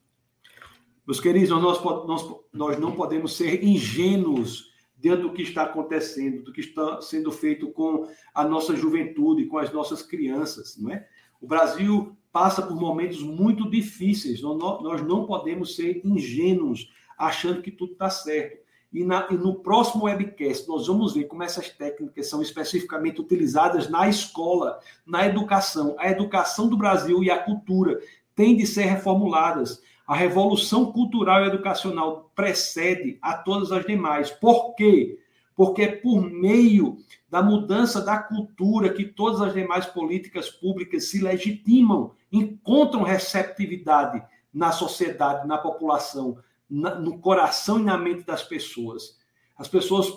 Meus queridos, nós, nós, nós não podemos ser ingênuos diante do que está acontecendo, do que está sendo feito com a nossa juventude, com as nossas crianças, não é? O Brasil passa por momentos muito difíceis. Nós não podemos ser ingênuos achando que tudo está certo. E, na, e, no próximo webcast, nós vamos ver como essas técnicas são especificamente utilizadas na escola, na educação. A educação do Brasil e a cultura têm de ser reformuladas. A revolução cultural e educacional precede a todas as demais. Por quê? Porque é por meio da mudança da cultura que todas as demais políticas públicas se legitimam, encontram receptividade na sociedade, na população, no coração e na mente das pessoas. As pessoas.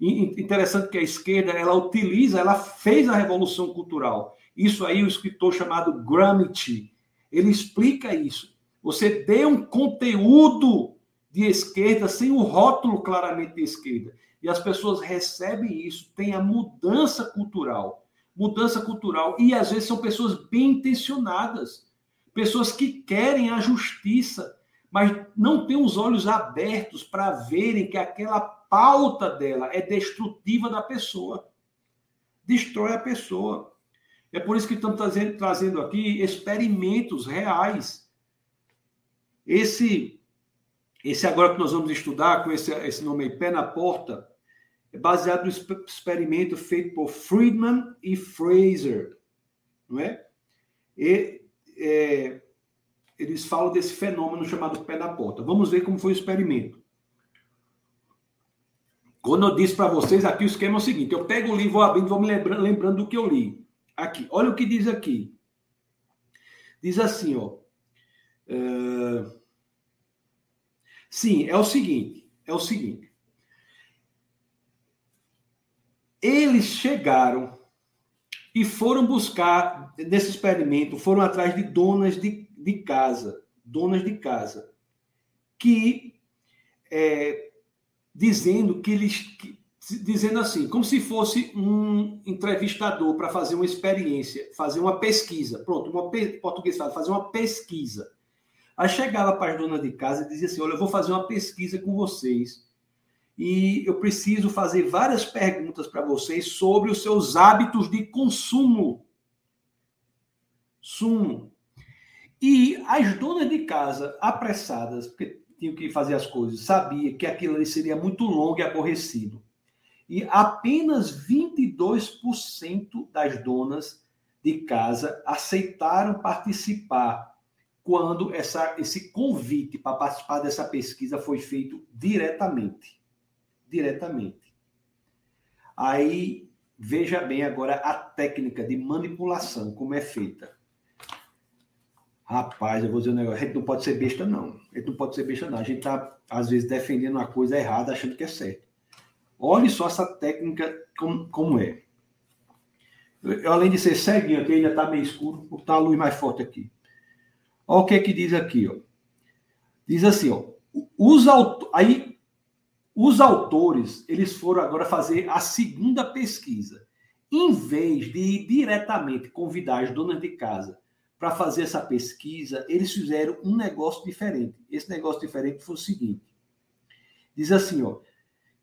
Interessante que a esquerda ela utiliza, ela fez a revolução cultural. Isso aí, o escritor chamado Gramsci, ele explica isso. Você dê um conteúdo de esquerda sem o rótulo claramente de esquerda. E as pessoas recebem isso, tem a mudança cultural. Mudança cultural. E às vezes são pessoas bem intencionadas, pessoas que querem a justiça, mas não têm os olhos abertos para verem que aquela pauta dela é destrutiva da pessoa. Destrói a pessoa. É por isso que estamos trazendo, trazendo aqui experimentos reais. Esse, esse agora que nós vamos estudar, com esse, esse nome aí, Pé na Porta, baseado no experimento feito por Friedman e Fraser, não é? E é, eles falam desse fenômeno chamado pé na porta. Vamos ver como foi o experimento. Quando eu disse para vocês aqui, o esquema é o seguinte: eu pego o livro, vou abrindo, vou me lembrando, lembrando do que eu li. Aqui, olha o que diz aqui. Diz assim, ó. Uh... Sim, é o seguinte, é o seguinte. Eles chegaram e foram buscar, nesse experimento, foram atrás de donas de, de casa, donas de casa, que, é, dizendo que eles, que, dizendo assim, como se fosse um entrevistador para fazer uma experiência, fazer uma pesquisa, pronto, uma, português fala, fazer uma pesquisa. Aí chegava para as donas de casa e dizia assim, olha, eu vou fazer uma pesquisa com vocês, e eu preciso fazer várias perguntas para vocês sobre os seus hábitos de consumo. Sumo. E as donas de casa, apressadas, porque tinham que fazer as coisas, sabia que aquilo ali seria muito longo e aborrecido. E apenas 22% das donas de casa aceitaram participar quando essa, esse convite para participar dessa pesquisa foi feito diretamente diretamente. Aí, veja bem agora a técnica de manipulação, como é feita. Rapaz, eu vou dizer um negócio, a gente não pode ser besta, não. A gente não pode ser besta, não. A gente está, às vezes, defendendo uma coisa errada, achando que é certo. Olhe só essa técnica como, como é. Eu, além de ser ceguinho aqui, ainda está meio escuro, porque está a luz mais forte aqui. Olha o que é que diz aqui, ó. Diz assim, ó. Os auto... Aí os autores, eles foram agora fazer a segunda pesquisa. Em vez de ir diretamente convidar as donas de casa para fazer essa pesquisa, eles fizeram um negócio diferente. Esse negócio diferente foi o seguinte: diz assim, ó,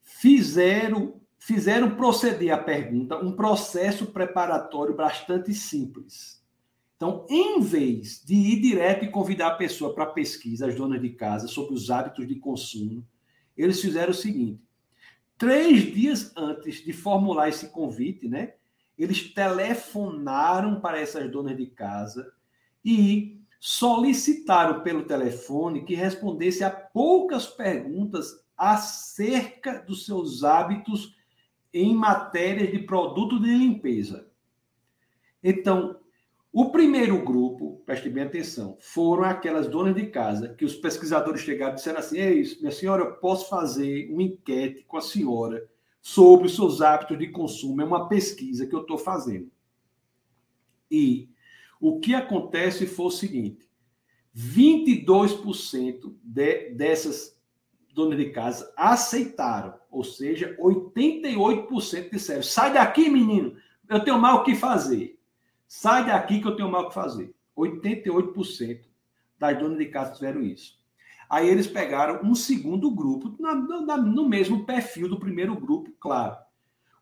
fizeram fizeram proceder à pergunta um processo preparatório bastante simples. Então, em vez de ir direto e convidar a pessoa para pesquisa, as donas de casa, sobre os hábitos de consumo, eles fizeram o seguinte: três dias antes de formular esse convite, né? Eles telefonaram para essas donas de casa e solicitaram pelo telefone que respondesse a poucas perguntas acerca dos seus hábitos em matéria de produto de limpeza. Então, o primeiro grupo, preste bem atenção, foram aquelas donas de casa que os pesquisadores chegaram e disseram assim: Ei, minha senhora, eu posso fazer uma enquete com a senhora sobre os seus hábitos de consumo. É uma pesquisa que eu estou fazendo. E o que acontece foi o seguinte: 22% de, dessas donas de casa aceitaram, ou seja, 88% disseram: sai daqui, menino, eu tenho mal o que fazer. Sai daqui que eu tenho mal que fazer. 88% das donas de casa tiveram isso. Aí eles pegaram um segundo grupo, na, na, no mesmo perfil do primeiro grupo, claro.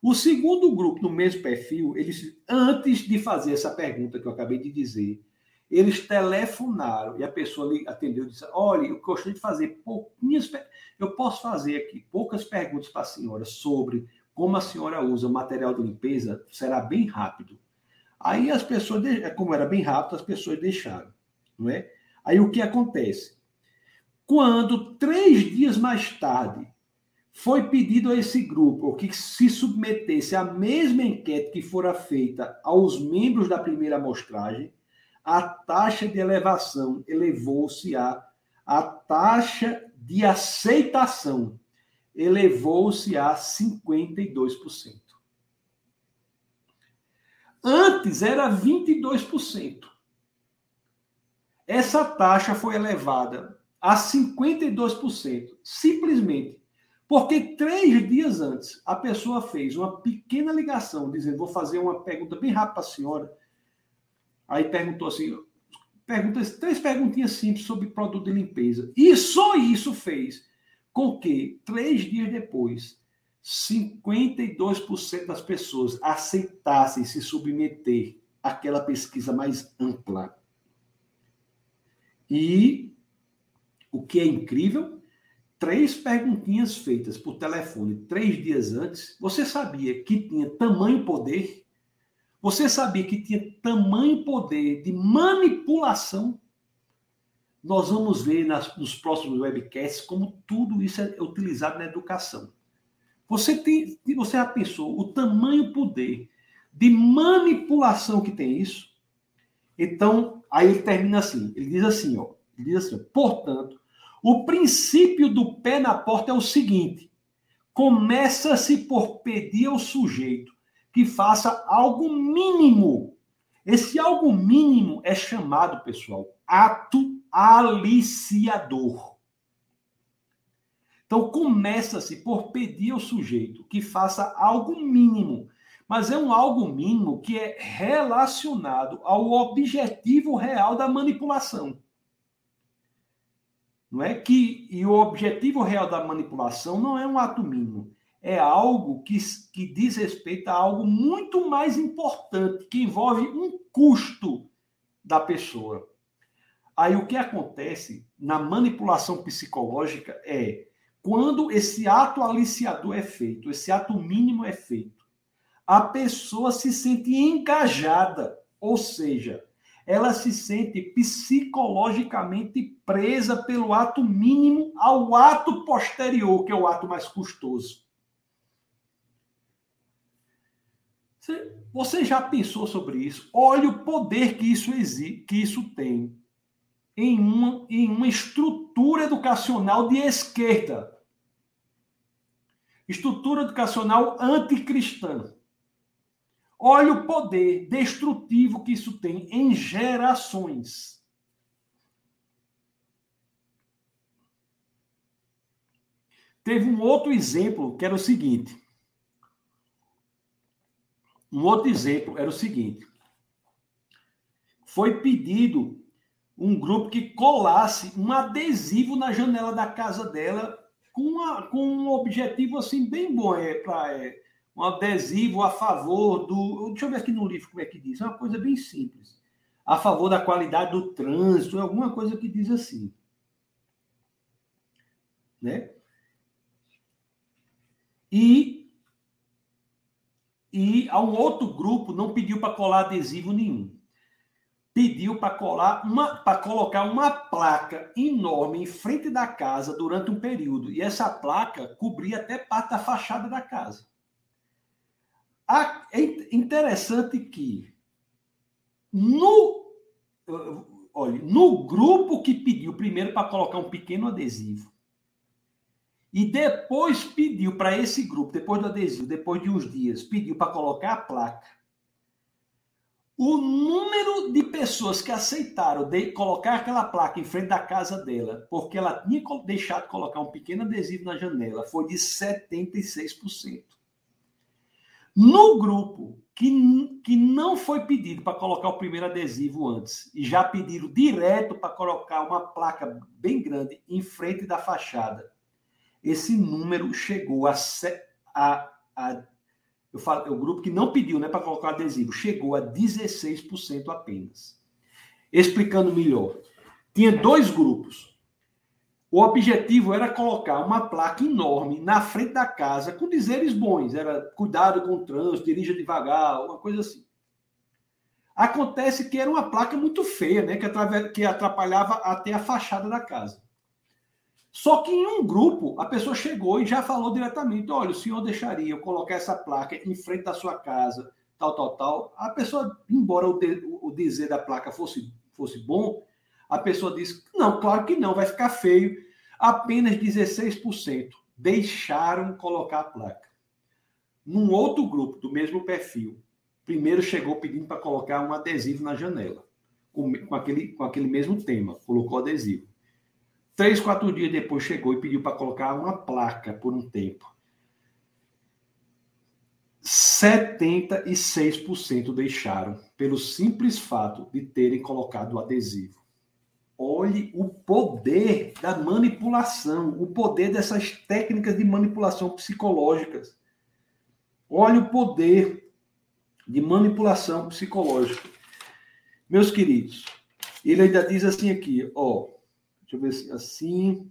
O segundo grupo, no mesmo perfil, eles, antes de fazer essa pergunta que eu acabei de dizer, eles telefonaram e a pessoa atendeu e disse: Olha, eu gostaria de fazer pouquinhas. Eu posso fazer aqui poucas perguntas para a senhora sobre como a senhora usa o material de limpeza, será bem rápido. Aí as pessoas, como era bem rápido, as pessoas deixaram, não é? Aí o que acontece? Quando três dias mais tarde foi pedido a esse grupo que se submetesse à mesma enquete que fora feita aos membros da primeira amostragem, a taxa de elevação elevou-se a a taxa de aceitação elevou-se a 52%. Antes era 22%. Essa taxa foi elevada a 52%, simplesmente porque três dias antes a pessoa fez uma pequena ligação, dizendo: Vou fazer uma pergunta bem rápida para a senhora. Aí perguntou assim: perguntas, três perguntinhas simples sobre produto de limpeza. E só isso fez com que, três dias depois, 52% das pessoas aceitassem se submeter àquela pesquisa mais ampla. E o que é incrível, três perguntinhas feitas por telefone três dias antes, você sabia que tinha tamanho poder? Você sabia que tinha tamanho poder de manipulação? Nós vamos ver nas, nos próximos webcasts como tudo isso é utilizado na educação. Você, tem, você já pensou o tamanho poder de manipulação que tem isso? Então, aí ele termina assim, ele diz assim, ó, ele diz assim, portanto, o princípio do pé na porta é o seguinte: começa-se por pedir ao sujeito que faça algo mínimo. Esse algo mínimo é chamado, pessoal, ato aliciador. Então começa-se por pedir ao sujeito que faça algo mínimo, mas é um algo mínimo que é relacionado ao objetivo real da manipulação. Não é que e o objetivo real da manipulação não é um ato mínimo, é algo que, que diz respeito a algo muito mais importante, que envolve um custo da pessoa. Aí o que acontece na manipulação psicológica é quando esse ato aliciador é feito, esse ato mínimo é feito, a pessoa se sente engajada, ou seja, ela se sente psicologicamente presa pelo ato mínimo ao ato posterior, que é o ato mais custoso. Você já pensou sobre isso? Olha o poder que isso, que isso tem em uma, em uma estrutura educacional de esquerda. Estrutura educacional anticristã. Olha o poder destrutivo que isso tem em gerações. Teve um outro exemplo que era o seguinte. Um outro exemplo era o seguinte: foi pedido um grupo que colasse um adesivo na janela da casa dela com, uma, com um objetivo assim bem bom é, para é, um adesivo a favor do. Deixa eu ver aqui no livro como é que diz. É uma coisa bem simples. A favor da qualidade do trânsito, alguma coisa que diz assim. Né? E, e a um outro grupo não pediu para colar adesivo nenhum. Pediu para colar uma para colocar uma placa enorme em frente da casa durante um período. E essa placa cobria até parte da fachada da casa. É interessante que no, olha, no grupo que pediu primeiro para colocar um pequeno adesivo e depois pediu para esse grupo, depois do adesivo, depois de uns dias, pediu para colocar a placa. O número de pessoas que aceitaram de colocar aquela placa em frente da casa dela, porque ela tinha deixado de colocar um pequeno adesivo na janela, foi de 76%. No grupo que, que não foi pedido para colocar o primeiro adesivo antes, e já pediram direto para colocar uma placa bem grande em frente da fachada, esse número chegou a, a, a eu falo, é o grupo que não pediu né, para colocar adesivo, chegou a 16% apenas. Explicando melhor, tinha dois grupos. O objetivo era colocar uma placa enorme na frente da casa com dizeres bons, era cuidado com o trânsito, dirija devagar, uma coisa assim. Acontece que era uma placa muito feia, né, que atrapalhava até a fachada da casa. Só que em um grupo, a pessoa chegou e já falou diretamente: olha, o senhor deixaria eu colocar essa placa em frente da sua casa, tal, tal, tal. A pessoa, embora o, de, o dizer da placa fosse, fosse bom, a pessoa disse: não, claro que não, vai ficar feio. Apenas 16% deixaram colocar a placa. Num outro grupo do mesmo perfil, primeiro chegou pedindo para colocar um adesivo na janela, com, com, aquele, com aquele mesmo tema, colocou adesivo. Três, quatro dias depois chegou e pediu para colocar uma placa por um tempo. 76% deixaram pelo simples fato de terem colocado o adesivo. Olhe o poder da manipulação, o poder dessas técnicas de manipulação psicológicas. Olhe o poder de manipulação psicológica. Meus queridos, ele ainda diz assim aqui, ó, Deixa eu ver se assim.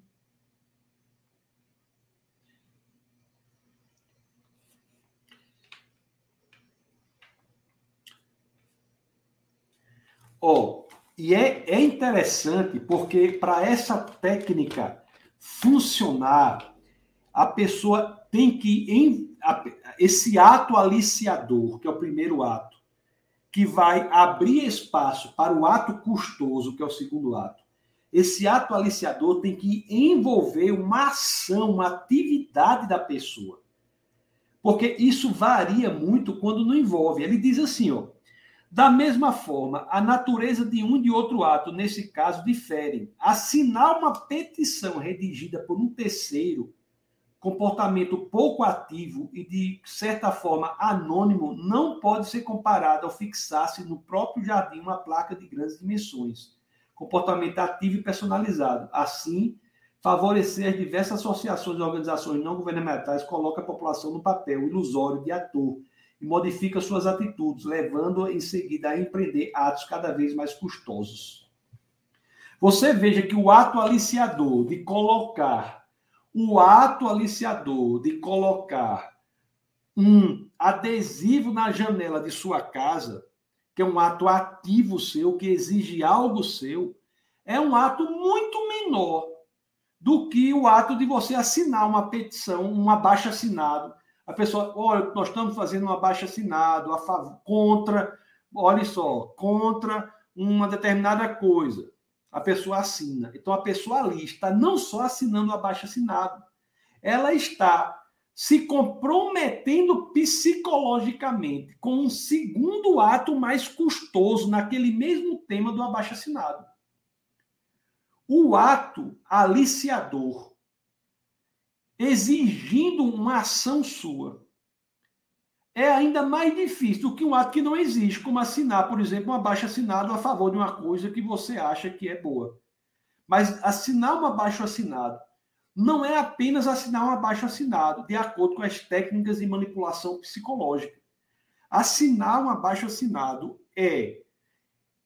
Ó, oh, e é, é interessante porque para essa técnica funcionar, a pessoa tem que. Em, esse ato aliciador, que é o primeiro ato, que vai abrir espaço para o ato custoso, que é o segundo ato, esse ato aliciador tem que envolver uma ação, uma atividade da pessoa. Porque isso varia muito quando não envolve. Ele diz assim, ó, da mesma forma, a natureza de um e de outro ato, nesse caso, diferem. Assinar uma petição redigida por um terceiro, comportamento pouco ativo e, de certa forma, anônimo, não pode ser comparado ao fixar-se no próprio jardim uma placa de grandes dimensões comportamento ativo e personalizado. Assim, favorecer as diversas associações e organizações não governamentais coloca a população no papel ilusório de ator e modifica suas atitudes, levando em seguida a empreender atos cada vez mais custosos. Você veja que o ato aliciador de colocar o ato aliciador de colocar um adesivo na janela de sua casa que é um ato ativo seu, que exige algo seu, é um ato muito menor do que o ato de você assinar uma petição, um abaixo assinado. A pessoa, olha, nós estamos fazendo um abaixo assinado a favor, contra, olha só, contra uma determinada coisa. A pessoa assina. Então a pessoa ali está não só assinando o abaixo assinado, ela está se comprometendo psicologicamente com um segundo ato mais custoso naquele mesmo tema do abaixo-assinado. O ato aliciador, exigindo uma ação sua, é ainda mais difícil do que um ato que não existe, como assinar, por exemplo, um abaixo-assinado a favor de uma coisa que você acha que é boa. Mas assinar um abaixo-assinado não é apenas assinar um abaixo assinado, de acordo com as técnicas de manipulação psicológica. Assinar um abaixo assinado é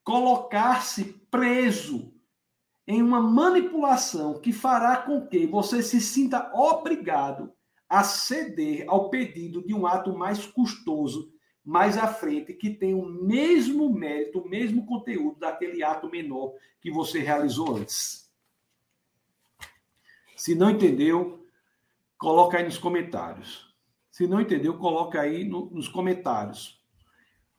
colocar-se preso em uma manipulação que fará com que você se sinta obrigado a ceder ao pedido de um ato mais custoso mais à frente, que tem o mesmo mérito, o mesmo conteúdo daquele ato menor que você realizou antes. Se não entendeu, coloca aí nos comentários. Se não entendeu, coloca aí no, nos comentários.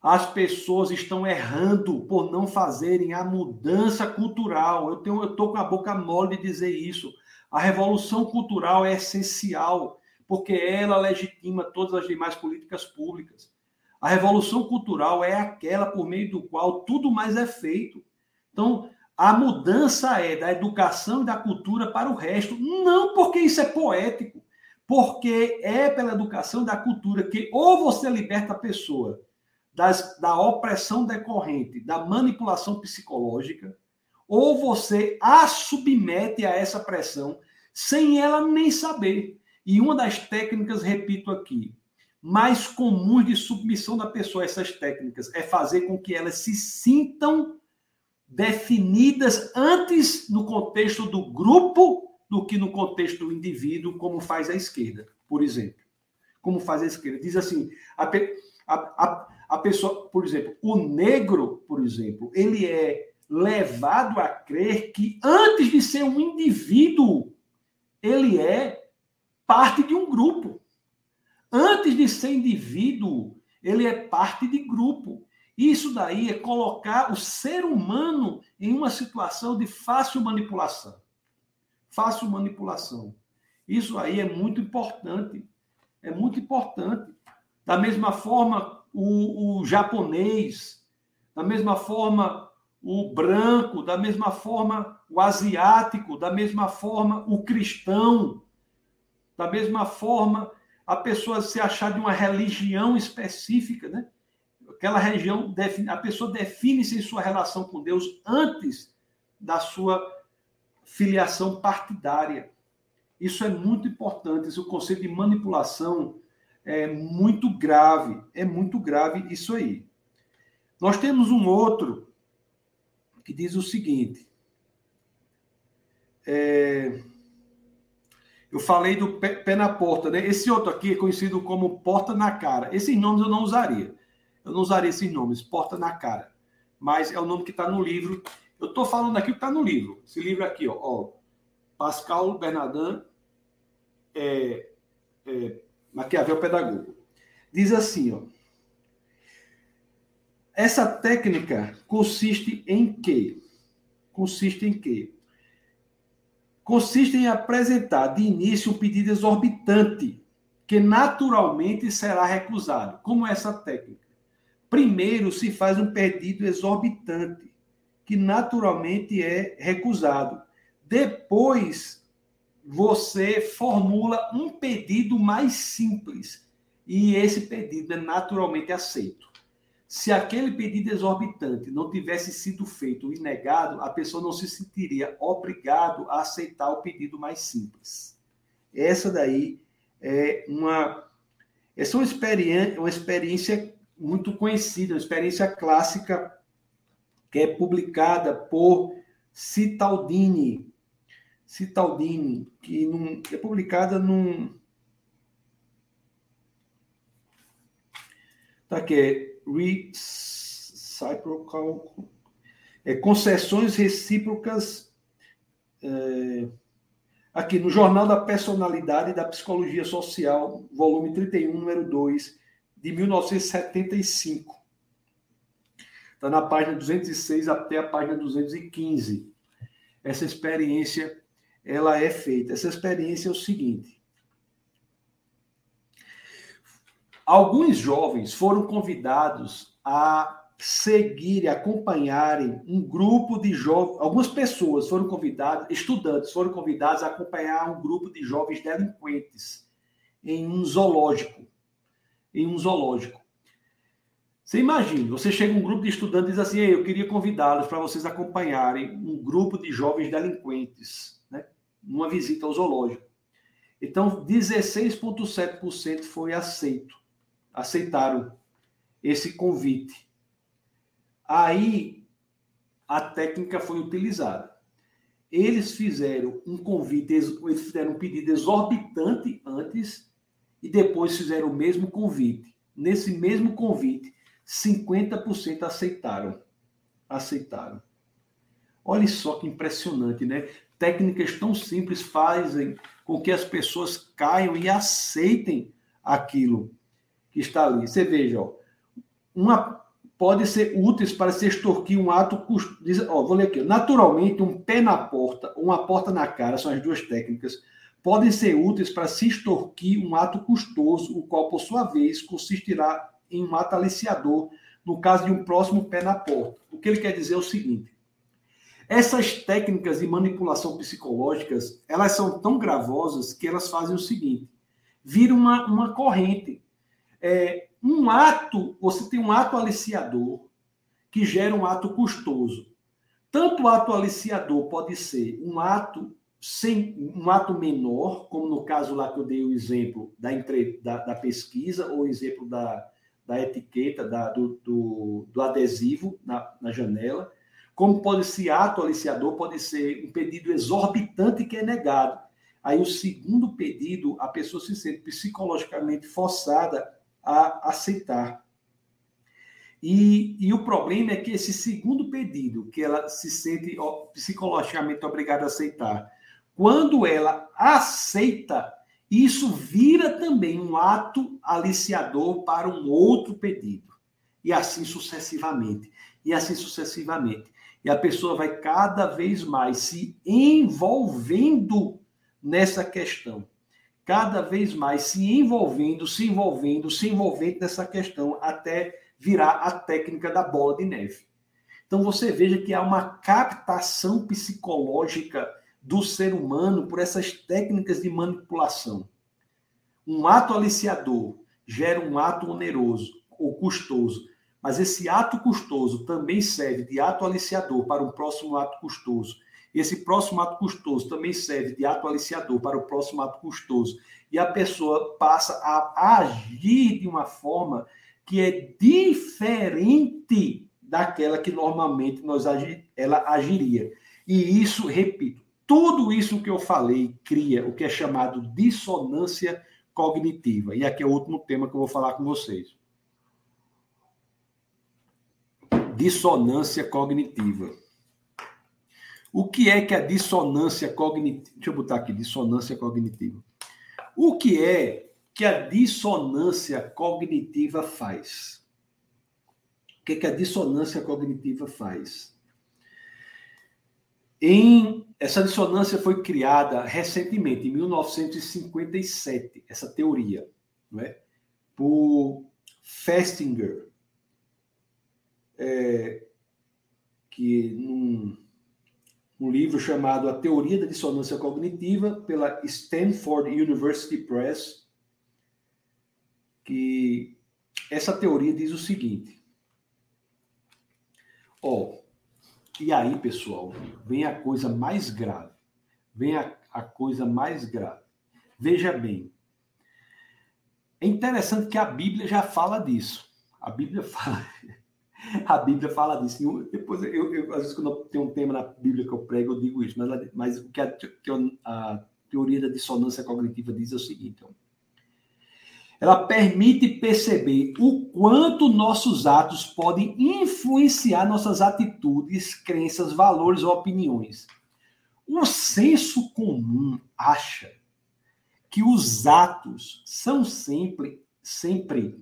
As pessoas estão errando por não fazerem a mudança cultural. Eu tenho, eu tô com a boca mole de dizer isso. A revolução cultural é essencial porque ela legitima todas as demais políticas públicas. A revolução cultural é aquela por meio do qual tudo mais é feito. Então, a mudança é da educação e da cultura para o resto, não porque isso é poético, porque é pela educação e da cultura que ou você liberta a pessoa das, da opressão decorrente, da manipulação psicológica, ou você a submete a essa pressão sem ela nem saber. E uma das técnicas, repito aqui, mais comuns de submissão da pessoa a essas técnicas é fazer com que elas se sintam definidas antes no contexto do grupo do que no contexto do indivíduo, como faz a esquerda, por exemplo. Como faz a esquerda. Diz assim, a, a, a, a pessoa, por exemplo, o negro, por exemplo, ele é levado a crer que antes de ser um indivíduo, ele é parte de um grupo. Antes de ser indivíduo, ele é parte de grupo. Isso daí é colocar o ser humano em uma situação de fácil manipulação. Fácil manipulação. Isso aí é muito importante. É muito importante. Da mesma forma, o, o japonês, da mesma forma, o branco, da mesma forma, o asiático, da mesma forma, o cristão, da mesma forma, a pessoa se achar de uma religião específica, né? Aquela região, a pessoa define-se em sua relação com Deus antes da sua filiação partidária. Isso é muito importante. Esse conceito de manipulação é muito grave. É muito grave isso aí. Nós temos um outro que diz o seguinte. É, eu falei do pé, pé, na porta, né? Esse outro aqui é conhecido como porta na cara. Esses nomes eu não usaria. Eu não usaria esses nomes, porta na cara. Mas é o nome que está no livro. Eu estou falando aqui o que está no livro. Esse livro aqui, ó. ó Pascal Bernardin, é, é, Maquiavel Pedagogo. Diz assim, ó. Essa técnica consiste em quê? Consiste em quê? Consiste em apresentar de início um pedido exorbitante, que naturalmente será recusado. Como é essa técnica? Primeiro se faz um pedido exorbitante, que naturalmente é recusado. Depois você formula um pedido mais simples, e esse pedido é naturalmente aceito. Se aquele pedido exorbitante não tivesse sido feito e negado, a pessoa não se sentiria obrigado a aceitar o pedido mais simples. Essa daí é uma essa é uma experiência, uma experiência muito conhecida, uma experiência clássica que é publicada por Citaldini. Citaldini, que num, é publicada num. Tá aqui, é Reciprocal. É, concessões recíprocas. É, aqui no Jornal da Personalidade e da Psicologia Social, volume 31, número 2, de 1975. Está na página 206 até a página 215. Essa experiência ela é feita. Essa experiência é o seguinte: alguns jovens foram convidados a seguir acompanharem um grupo de jovens, algumas pessoas foram convidadas, estudantes foram convidados a acompanhar um grupo de jovens delinquentes em um zoológico em um zoológico. Você imagina, você chega um grupo de estudantes e diz assim: eu queria convidá-los para vocês acompanharem um grupo de jovens delinquentes, né, numa visita ao zoológico. Então, 16,7% foi aceito, aceitaram esse convite. Aí, a técnica foi utilizada. Eles fizeram um convite, eles fizeram um pedido exorbitante antes e depois fizeram o mesmo convite. Nesse mesmo convite, 50% aceitaram. Aceitaram. Olha só que impressionante, né? Técnicas tão simples fazem com que as pessoas caiam e aceitem aquilo que está ali. Você veja, ó, uma pode ser úteis para se extorquir um ato custoso. Vou ler aqui. Naturalmente, um pé na porta, uma porta na cara, são as duas técnicas podem ser úteis para se extorquir um ato custoso, o qual, por sua vez, consistirá em um ato aliciador, no caso de um próximo pé na porta. O que ele quer dizer é o seguinte: essas técnicas de manipulação psicológicas, elas são tão gravosas que elas fazem o seguinte: vira uma, uma corrente. É, um ato, você tem um ato aliciador que gera um ato custoso. Tanto o ato aliciador pode ser um ato sem um ato menor, como no caso lá que eu dei o exemplo da, entre, da, da pesquisa, ou o exemplo da, da etiqueta, da, do, do, do, adesivo na, na janela, como pode ser ato aliciador, pode ser um pedido exorbitante que é negado. Aí o segundo pedido, a pessoa se sente psicologicamente forçada a aceitar. E, e, o problema é que esse segundo pedido, que ela se sente psicologicamente obrigada a aceitar, quando ela aceita, isso vira também um ato aliciador para um outro pedido. E assim sucessivamente. E assim sucessivamente. E a pessoa vai cada vez mais se envolvendo nessa questão. Cada vez mais se envolvendo, se envolvendo, se envolvendo nessa questão, até virar a técnica da bola de neve. Então você veja que há uma captação psicológica do ser humano por essas técnicas de manipulação. Um ato aliciador gera um ato oneroso ou custoso, mas esse ato custoso também serve de ato aliciador para um próximo ato custoso. Esse próximo ato custoso também serve de ato aliciador para o próximo ato custoso. E a pessoa passa a agir de uma forma que é diferente daquela que normalmente nós ela agiria. E isso, repito, tudo isso que eu falei cria o que é chamado dissonância cognitiva. E aqui é o último tema que eu vou falar com vocês. Dissonância cognitiva. O que é que a dissonância cognitiva. Deixa eu botar aqui, dissonância cognitiva. O que é que a dissonância cognitiva faz? O que, é que a dissonância cognitiva faz? Em, essa dissonância foi criada recentemente, em 1957, essa teoria, não é? por Festinger, é, que num, um livro chamado A Teoria da Dissonância Cognitiva, pela Stanford University Press, que essa teoria diz o seguinte. Ó, e aí, pessoal, vem a coisa mais grave. Vem a, a coisa mais grave. Veja bem. É interessante que a Bíblia já fala disso. A Bíblia fala, a Bíblia fala disso. Depois, eu, eu, às vezes, quando tenho um tema na Bíblia que eu prego, eu digo isso. Mas, mas o que a, a teoria da dissonância cognitiva diz é o seguinte: ela permite perceber o quanto nossos atos podem influenciar nossas atitudes, crenças, valores ou opiniões. O senso comum acha que os atos são sempre, sempre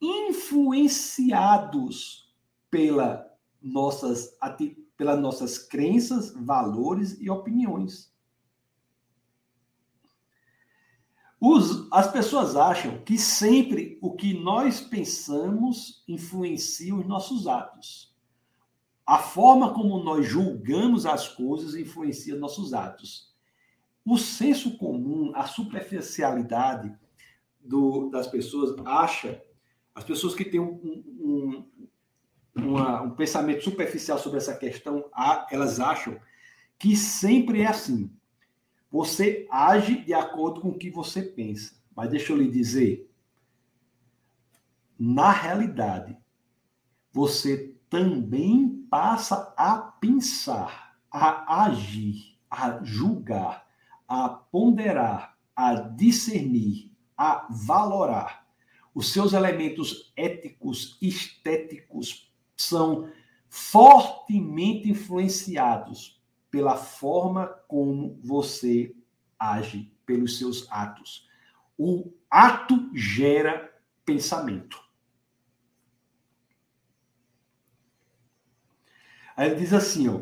influenciados pela nossas, pelas nossas crenças, valores e opiniões. Os, as pessoas acham que sempre o que nós pensamos influencia os nossos atos. A forma como nós julgamos as coisas influencia nossos atos. O senso comum, a superficialidade do, das pessoas acha, as pessoas que têm um, um, uma, um pensamento superficial sobre essa questão, elas acham que sempre é assim. Você age de acordo com o que você pensa. Mas deixa eu lhe dizer, na realidade, você também passa a pensar, a agir, a julgar, a ponderar, a discernir, a valorar. Os seus elementos éticos, estéticos são fortemente influenciados pela forma como você age, pelos seus atos. O ato gera pensamento. Aí ele diz assim, ó,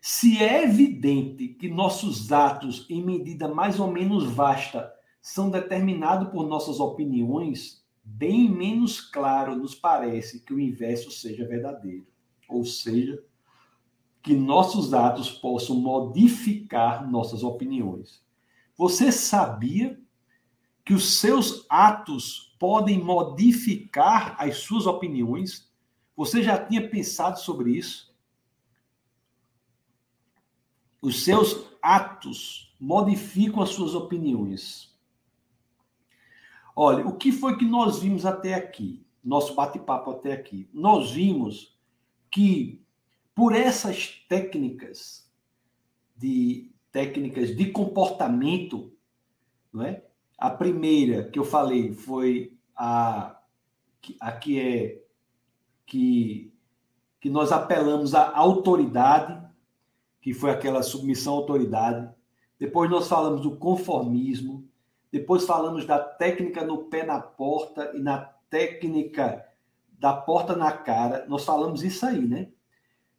se é evidente que nossos atos, em medida mais ou menos vasta, são determinados por nossas opiniões, bem menos claro nos parece que o inverso seja verdadeiro. Ou seja, que nossos atos possam modificar nossas opiniões. Você sabia que os seus atos podem modificar as suas opiniões? Você já tinha pensado sobre isso? Os seus atos modificam as suas opiniões. Olha, o que foi que nós vimos até aqui? Nosso bate-papo até aqui. Nós vimos que por essas técnicas de técnicas de comportamento, não é? A primeira que eu falei foi a a que é que que nós apelamos à autoridade, que foi aquela submissão à autoridade. Depois nós falamos do conformismo, depois falamos da técnica no pé na porta e na técnica da porta na cara. Nós falamos isso aí, né?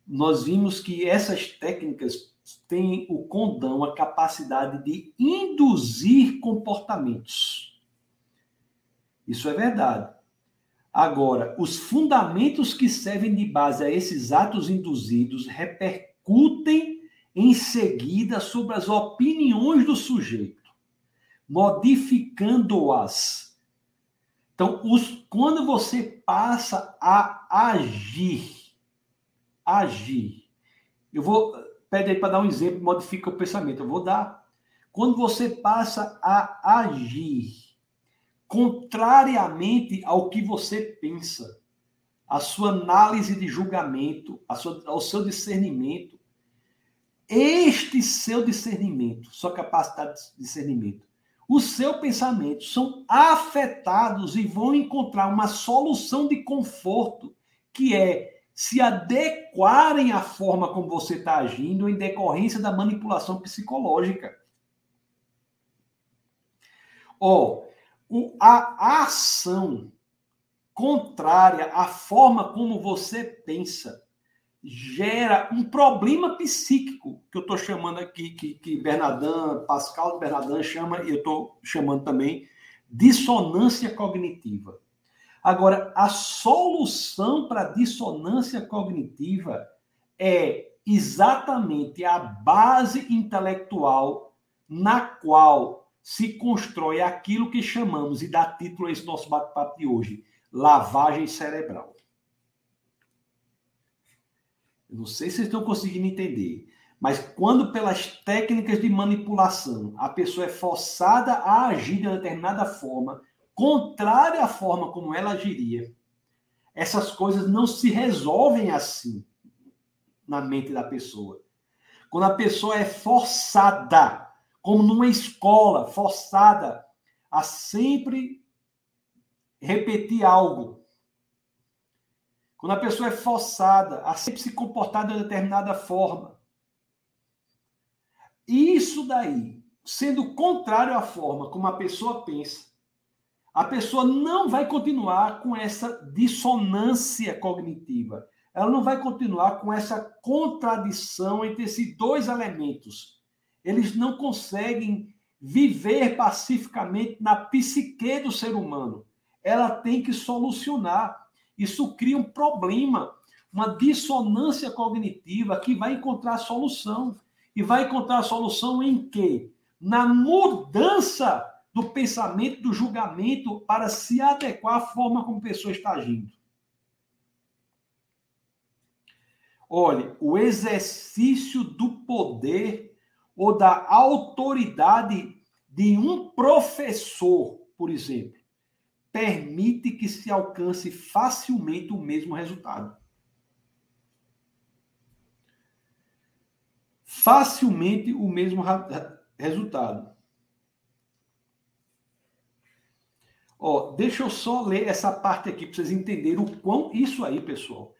Nós vimos que essas técnicas têm o condão, a capacidade de induzir comportamentos. Isso é verdade. Agora, os fundamentos que servem de base a esses atos induzidos repercutem em seguida sobre as opiniões do sujeito modificando-as. Então, os, quando você passa a agir, agir, eu vou, pede aí para dar um exemplo, modifica o pensamento, eu vou dar. Quando você passa a agir contrariamente ao que você pensa, a sua análise de julgamento, a sua, ao seu discernimento, este seu discernimento, sua capacidade de discernimento, o seu pensamento são afetados e vão encontrar uma solução de conforto, que é se adequarem à forma como você está agindo em decorrência da manipulação psicológica. Ó, oh, a ação contrária à forma como você pensa gera um problema psíquico, que eu estou chamando aqui, que, que Bernardin, Pascal Bernardin chama, e eu estou chamando também dissonância cognitiva. Agora, a solução para a dissonância cognitiva é exatamente a base intelectual na qual se constrói aquilo que chamamos, e dá título a esse nosso bate-papo de hoje, lavagem cerebral. Eu não sei se vocês estão conseguindo entender. Mas quando pelas técnicas de manipulação a pessoa é forçada a agir de uma determinada forma, contrária à forma como ela agiria, essas coisas não se resolvem assim na mente da pessoa. Quando a pessoa é forçada, como numa escola, forçada a sempre repetir algo, quando a pessoa é forçada a sempre se comportar de uma determinada forma. Isso daí, sendo contrário à forma como a pessoa pensa, a pessoa não vai continuar com essa dissonância cognitiva. Ela não vai continuar com essa contradição entre esses dois elementos. Eles não conseguem viver pacificamente na psique do ser humano. Ela tem que solucionar isso cria um problema, uma dissonância cognitiva que vai encontrar solução. E vai encontrar solução em quê? Na mudança do pensamento, do julgamento, para se adequar à forma como a pessoa está agindo. Olhe, o exercício do poder ou da autoridade de um professor, por exemplo, permite que se alcance facilmente o mesmo resultado. Facilmente o mesmo resultado. Ó, deixa eu só ler essa parte aqui para vocês entenderem o quão isso aí, pessoal.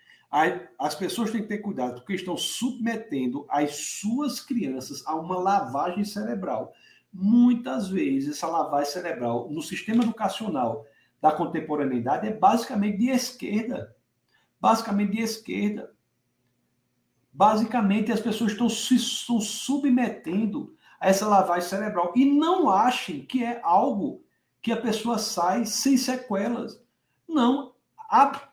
As pessoas têm que ter cuidado porque estão submetendo as suas crianças a uma lavagem cerebral. Muitas vezes essa lavagem cerebral no sistema educacional da contemporaneidade é basicamente de esquerda. Basicamente de esquerda. Basicamente, as pessoas estão se estão submetendo a essa lavagem cerebral. E não achem que é algo que a pessoa sai sem sequelas. Não. A,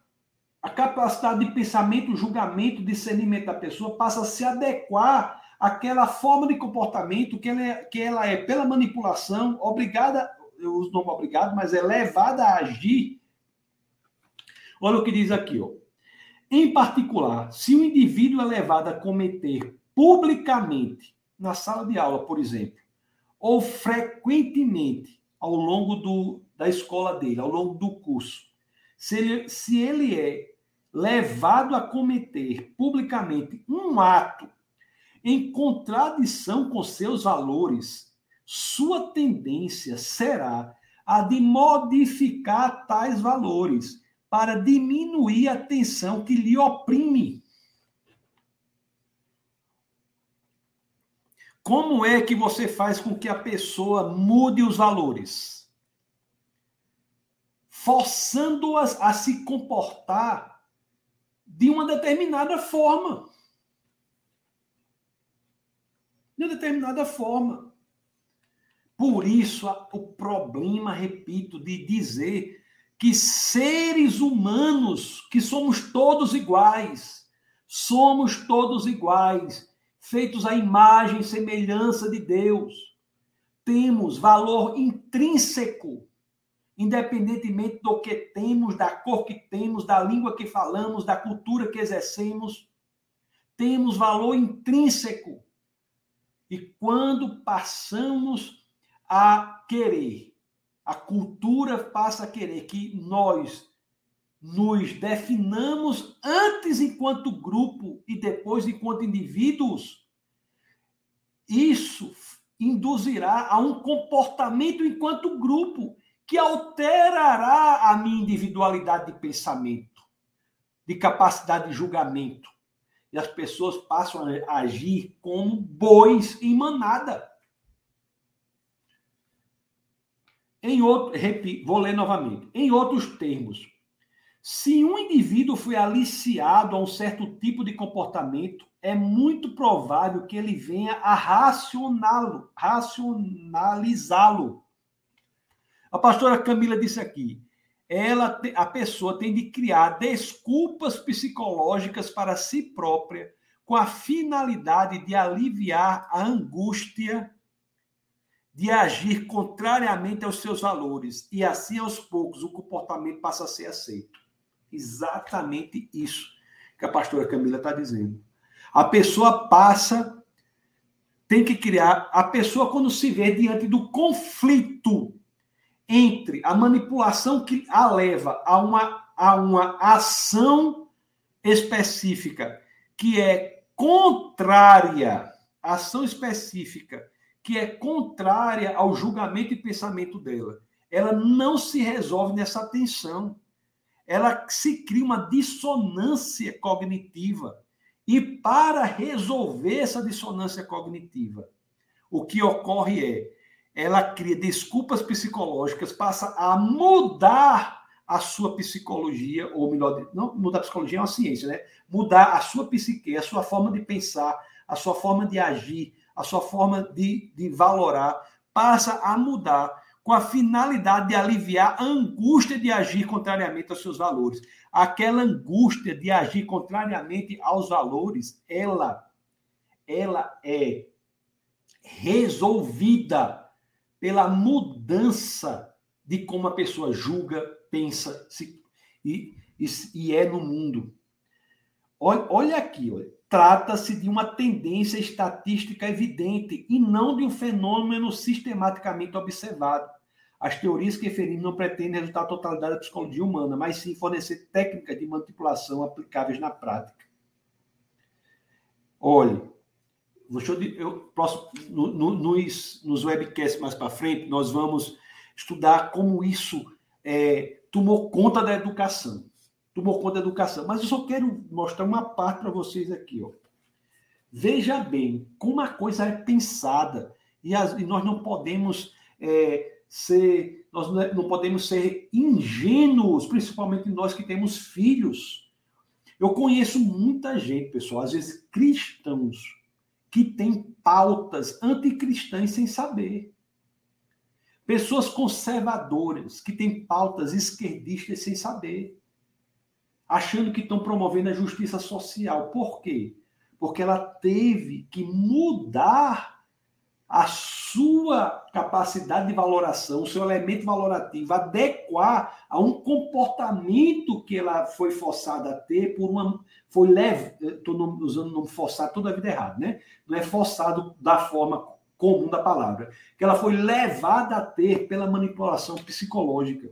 a capacidade de pensamento, julgamento, discernimento da pessoa passa a se adequar àquela forma de comportamento que ela é, que ela é pela manipulação, obrigada, eu uso o nome obrigado, mas é levada a agir. Olha o que diz aqui, ó. Em particular, se o indivíduo é levado a cometer publicamente, na sala de aula, por exemplo, ou frequentemente ao longo do, da escola dele, ao longo do curso, se ele, se ele é levado a cometer publicamente um ato em contradição com seus valores, sua tendência será a de modificar tais valores para diminuir a tensão que lhe oprime. Como é que você faz com que a pessoa mude os valores? Forçando-as a se comportar de uma determinada forma. De uma determinada forma. Por isso, o problema, repito, de dizer que seres humanos, que somos todos iguais, somos todos iguais, feitos à imagem e semelhança de Deus. Temos valor intrínseco, independentemente do que temos, da cor que temos, da língua que falamos, da cultura que exercemos. Temos valor intrínseco. E quando passamos a querer a cultura passa a querer que nós nos definamos antes enquanto grupo e depois enquanto indivíduos. Isso induzirá a um comportamento enquanto grupo que alterará a minha individualidade de pensamento, de capacidade de julgamento. E as pessoas passam a agir como bois em manada. Em outro, repito, vou ler novamente. Em outros termos, se um indivíduo foi aliciado a um certo tipo de comportamento, é muito provável que ele venha a racioná-lo, racionalizá-lo. A pastora Camila disse aqui, ela, a pessoa tem de criar desculpas psicológicas para si própria, com a finalidade de aliviar a angústia de agir contrariamente aos seus valores e assim aos poucos o comportamento passa a ser aceito. Exatamente isso que a pastora Camila está dizendo. A pessoa passa, tem que criar, a pessoa quando se vê diante do conflito entre a manipulação que a leva a uma, a uma ação específica que é contrária, ação específica que é contrária ao julgamento e pensamento dela. Ela não se resolve nessa tensão. Ela se cria uma dissonância cognitiva. E para resolver essa dissonância cognitiva, o que ocorre é ela cria desculpas psicológicas, passa a mudar a sua psicologia, ou melhor, não mudar a psicologia é uma ciência, né? Mudar a sua psique, a sua forma de pensar, a sua forma de agir, a sua forma de, de valorar passa a mudar com a finalidade de aliviar a angústia de agir contrariamente aos seus valores. Aquela angústia de agir contrariamente aos valores, ela, ela é resolvida pela mudança de como a pessoa julga, pensa se, e, e, e é no mundo. Olha, olha aqui, olha. Trata-se de uma tendência estatística evidente e não de um fenômeno sistematicamente observado. As teorias que referimos não pretendem resultar a totalidade da psicologia humana, mas sim fornecer técnicas de manipulação aplicáveis na prática. Olhe, eu, próximo, no, no, nos, nos webcasts mais para frente, nós vamos estudar como isso é, tomou conta da educação tomou conta da educação. Mas eu só quero mostrar uma parte para vocês aqui. Ó. Veja bem como a coisa é pensada. E, as, e nós não podemos é, ser, nós não podemos ser ingênuos, principalmente nós que temos filhos. Eu conheço muita gente, pessoal, às vezes cristãos, que têm pautas anticristãs sem saber. Pessoas conservadoras que têm pautas esquerdistas sem saber, achando que estão promovendo a justiça social. Por quê? Porque ela teve que mudar a sua capacidade de valoração, o seu elemento valorativo, adequar a um comportamento que ela foi forçada a ter por uma. Foi leve. Estou usando o nome forçado toda a vida errado, né? Não é forçado da forma comum da palavra. Que ela foi levada a ter pela manipulação psicológica.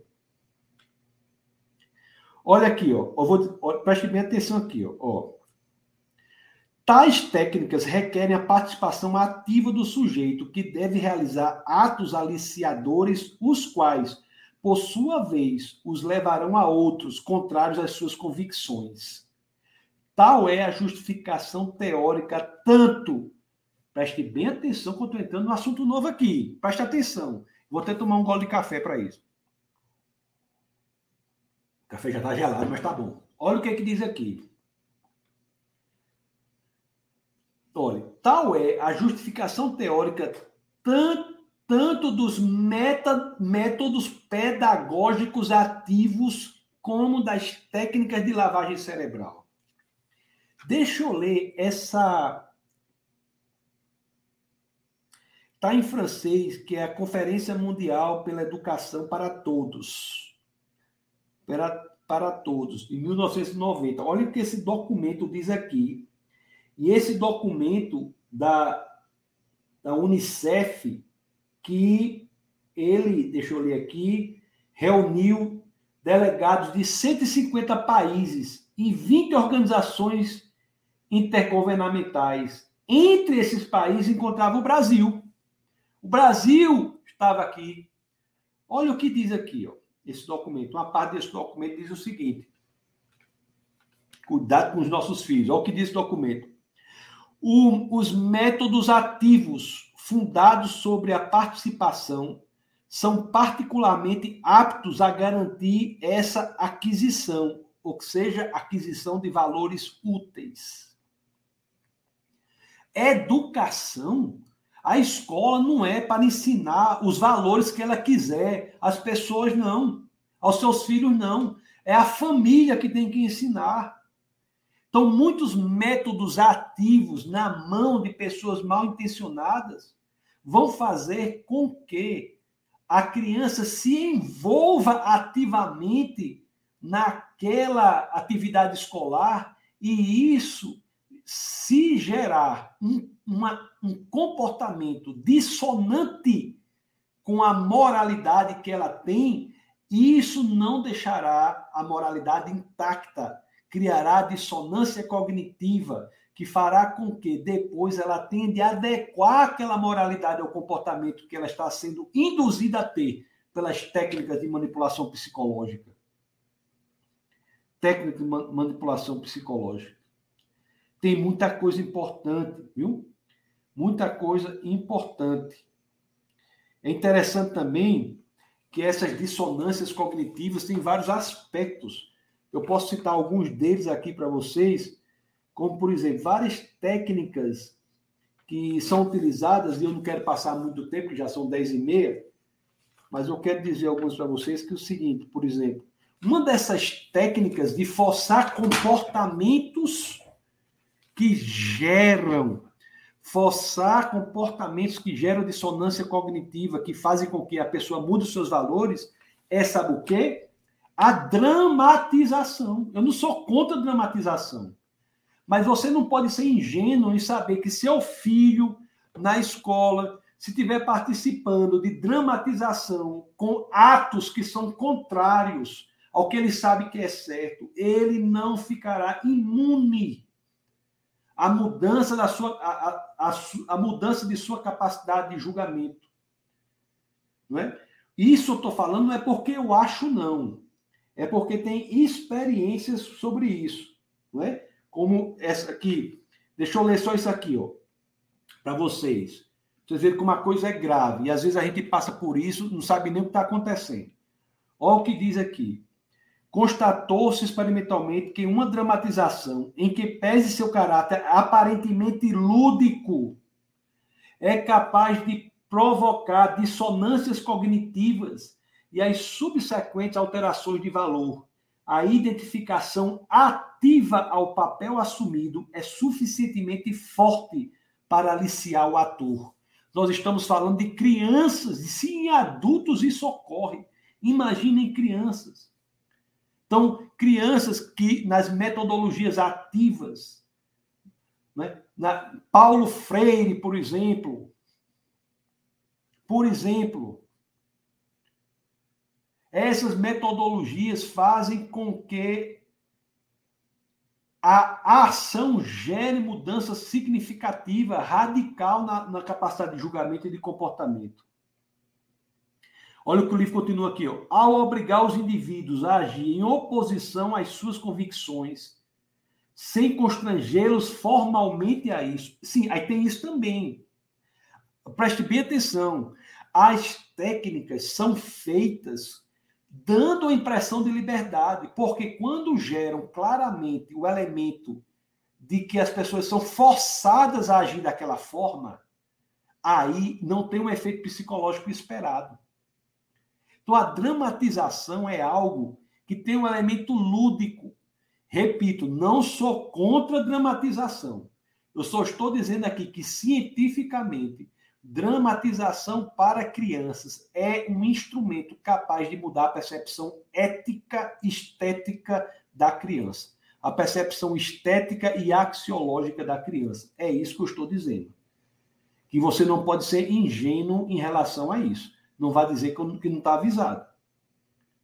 Olha aqui, ó. Eu vou, ó, preste bem atenção aqui, ó. ó. Tais técnicas requerem a participação ativa do sujeito, que deve realizar atos aliciadores, os quais, por sua vez, os levarão a outros contrários às suas convicções. Tal é a justificação teórica, tanto. Preste bem atenção quando estou entrando no assunto novo aqui. Preste atenção. Vou até tomar um gole de café para isso. Café já está gelado, mas tá bom. Olha o que, é que diz aqui. Olha, tal é a justificação teórica tanto, tanto dos meta, métodos pedagógicos ativos como das técnicas de lavagem cerebral. Deixa eu ler essa. Está em francês, que é a Conferência Mundial pela Educação para Todos. Para, para todos, em 1990. Olha o que esse documento diz aqui e esse documento da, da Unicef, que ele, deixa eu ler aqui, reuniu delegados de 150 países e 20 organizações intergovernamentais. Entre esses países encontrava o Brasil. O Brasil estava aqui. Olha o que diz aqui, ó, esse documento. Uma parte desse documento diz o seguinte: Cuidado com os nossos filhos. Olha o que diz o documento o, os métodos ativos fundados sobre a participação são particularmente aptos a garantir essa aquisição, ou seja, aquisição de valores úteis. Educação, a escola não é para ensinar os valores que ela quiser, as pessoas não, aos seus filhos não. É a família que tem que ensinar. Então, muitos métodos ativos na mão de pessoas mal intencionadas vão fazer com que a criança se envolva ativamente naquela atividade escolar e isso, se gerar um, uma, um comportamento dissonante com a moralidade que ela tem, isso não deixará a moralidade intacta criará dissonância cognitiva, que fará com que depois ela tende a adequar aquela moralidade ao comportamento que ela está sendo induzida a ter pelas técnicas de manipulação psicológica. Técnica de manipulação psicológica. Tem muita coisa importante, viu? Muita coisa importante. É interessante também que essas dissonâncias cognitivas têm vários aspectos eu posso citar alguns deles aqui para vocês, como, por exemplo, várias técnicas que são utilizadas, e eu não quero passar muito tempo, já são 10 e meia, mas eu quero dizer alguns para vocês que é o seguinte, por exemplo, uma dessas técnicas de forçar comportamentos que geram, forçar comportamentos que geram dissonância cognitiva, que fazem com que a pessoa mude os seus valores, é, sabe o quê? a dramatização. Eu não sou contra a dramatização. Mas você não pode ser ingênuo em saber que seu filho, na escola, se estiver participando de dramatização com atos que são contrários ao que ele sabe que é certo, ele não ficará imune à mudança da sua a, a, a, a mudança de sua capacidade de julgamento. Não é? Isso eu estou falando não é porque eu acho, não é porque tem experiências sobre isso, não é? Como essa aqui. Deixa eu ler só isso aqui, ó, para vocês. Vocês verem como a coisa é grave. E às vezes a gente passa por isso, não sabe nem o que está acontecendo. Olha o que diz aqui. Constatou-se experimentalmente que uma dramatização em que pese seu caráter aparentemente lúdico é capaz de provocar dissonâncias cognitivas e as subsequentes alterações de valor. A identificação ativa ao papel assumido é suficientemente forte para aliciar o ator. Nós estamos falando de crianças, em adultos isso ocorre, imaginem crianças. Então, crianças que nas metodologias ativas, né? Na, Paulo Freire, por exemplo, por exemplo, essas metodologias fazem com que a ação gere mudança significativa, radical na, na, capacidade de julgamento e de comportamento. Olha o que o livro continua aqui. Ó. Ao obrigar os indivíduos a agir em oposição às suas convicções, sem constrangê-los formalmente a isso. Sim, aí tem isso também. Preste bem atenção. As técnicas são feitas dando a impressão de liberdade, porque quando geram claramente o elemento de que as pessoas são forçadas a agir daquela forma, aí não tem um efeito psicológico esperado. Então a dramatização é algo que tem um elemento lúdico. Repito, não sou contra a dramatização. Eu só estou dizendo aqui que cientificamente Dramatização para crianças é um instrumento capaz de mudar a percepção ética estética da criança. A percepção estética e axiológica da criança. É isso que eu estou dizendo. Que você não pode ser ingênuo em relação a isso. Não vai dizer que não está avisado.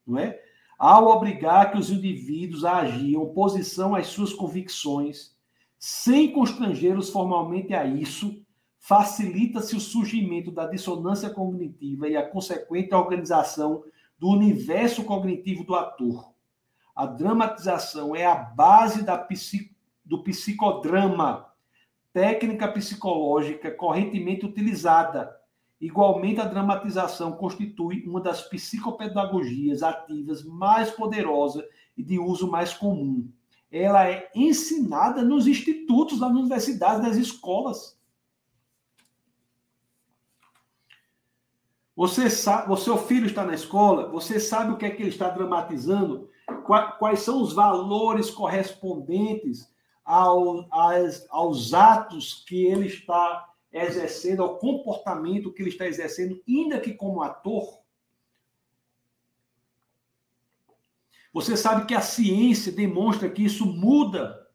Não é? Ao obrigar que os indivíduos a agir em oposição às suas convicções, sem constrangê-los formalmente a isso, facilita-se o surgimento da dissonância cognitiva e a consequente organização do universo cognitivo do ator. A dramatização é a base da do psicodrama, técnica psicológica correntemente utilizada. Igualmente, a dramatização constitui uma das psicopedagogias ativas mais poderosa e de uso mais comum. Ela é ensinada nos institutos, nas universidades, nas escolas. Você sabe, o seu filho está na escola, você sabe o que é que ele está dramatizando, quais são os valores correspondentes ao, aos, aos atos que ele está exercendo, ao comportamento que ele está exercendo, ainda que como ator. Você sabe que a ciência demonstra que isso muda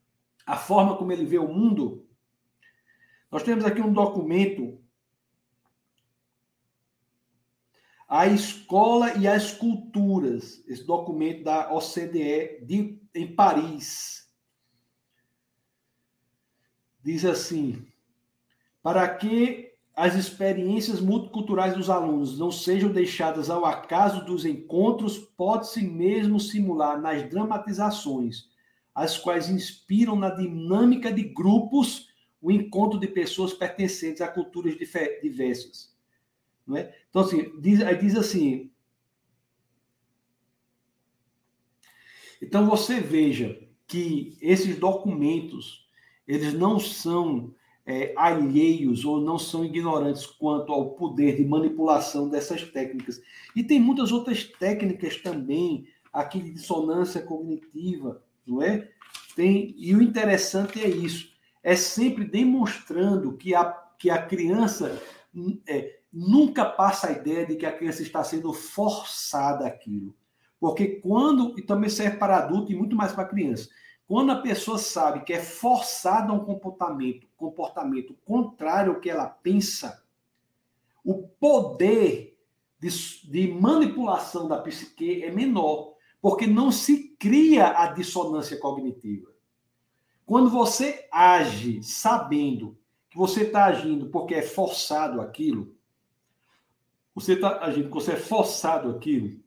a forma como ele vê o mundo. Nós temos aqui um documento a escola e as culturas, esse documento da OCDE de, em Paris. Diz assim: para que as experiências multiculturais dos alunos não sejam deixadas ao acaso dos encontros, pode-se mesmo simular nas dramatizações, as quais inspiram na dinâmica de grupos o encontro de pessoas pertencentes a culturas diversas não é? Então, assim, diz, diz assim. Então, você veja que esses documentos, eles não são é, alheios ou não são ignorantes quanto ao poder de manipulação dessas técnicas. E tem muitas outras técnicas também, aqui de dissonância cognitiva, não é? Tem, e o interessante é isso, é sempre demonstrando que a, que a criança é, nunca passa a ideia de que a criança está sendo forçada aquilo. Porque quando, e também serve para adulto e muito mais para criança, quando a pessoa sabe que é forçada a um comportamento, comportamento contrário ao que ela pensa, o poder de, de manipulação da psique é menor, porque não se cria a dissonância cognitiva. Quando você age sabendo que você está agindo porque é forçado aquilo, você está agindo, você é forçado aquilo,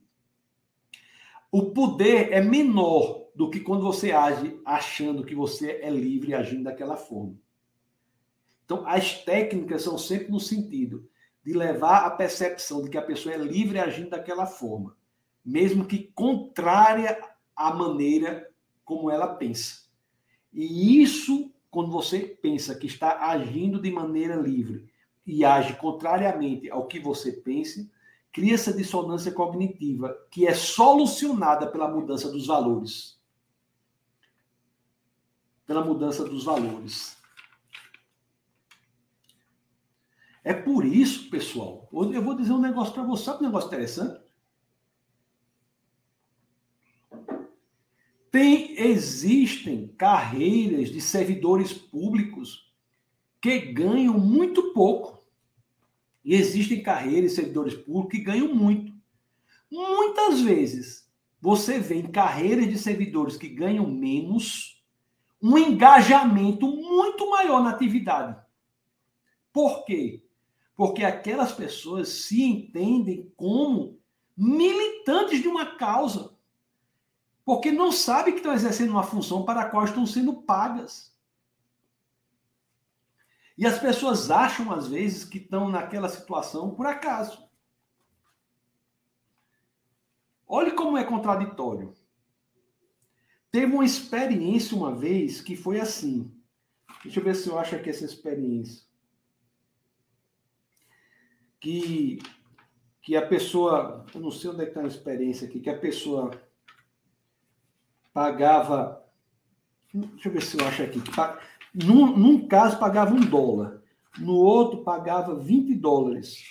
o poder é menor do que quando você age achando que você é livre agindo daquela forma. Então, as técnicas são sempre no sentido de levar a percepção de que a pessoa é livre agindo daquela forma, mesmo que contrária à maneira como ela pensa. E isso, quando você pensa que está agindo de maneira livre, e age contrariamente ao que você pensa, cria essa dissonância cognitiva que é solucionada pela mudança dos valores. Pela mudança dos valores. É por isso, pessoal, eu vou dizer um negócio para você, sabe um negócio interessante? Tem, existem carreiras de servidores públicos que ganham muito pouco. E existem carreiras de servidores públicos que ganham muito. Muitas vezes você vê em carreiras de servidores que ganham menos um engajamento muito maior na atividade. Por quê? Porque aquelas pessoas se entendem como militantes de uma causa porque não sabe que estão exercendo uma função para a qual estão sendo pagas. E as pessoas acham, às vezes, que estão naquela situação por acaso. Olhe como é contraditório. Teve uma experiência uma vez que foi assim. Deixa eu ver se eu acho aqui essa experiência. Que, que a pessoa. Eu não sei onde é que está a experiência aqui, que a pessoa pagava. Deixa eu ver se eu acho aqui. Num, num caso, pagava um dólar. No outro, pagava 20 dólares.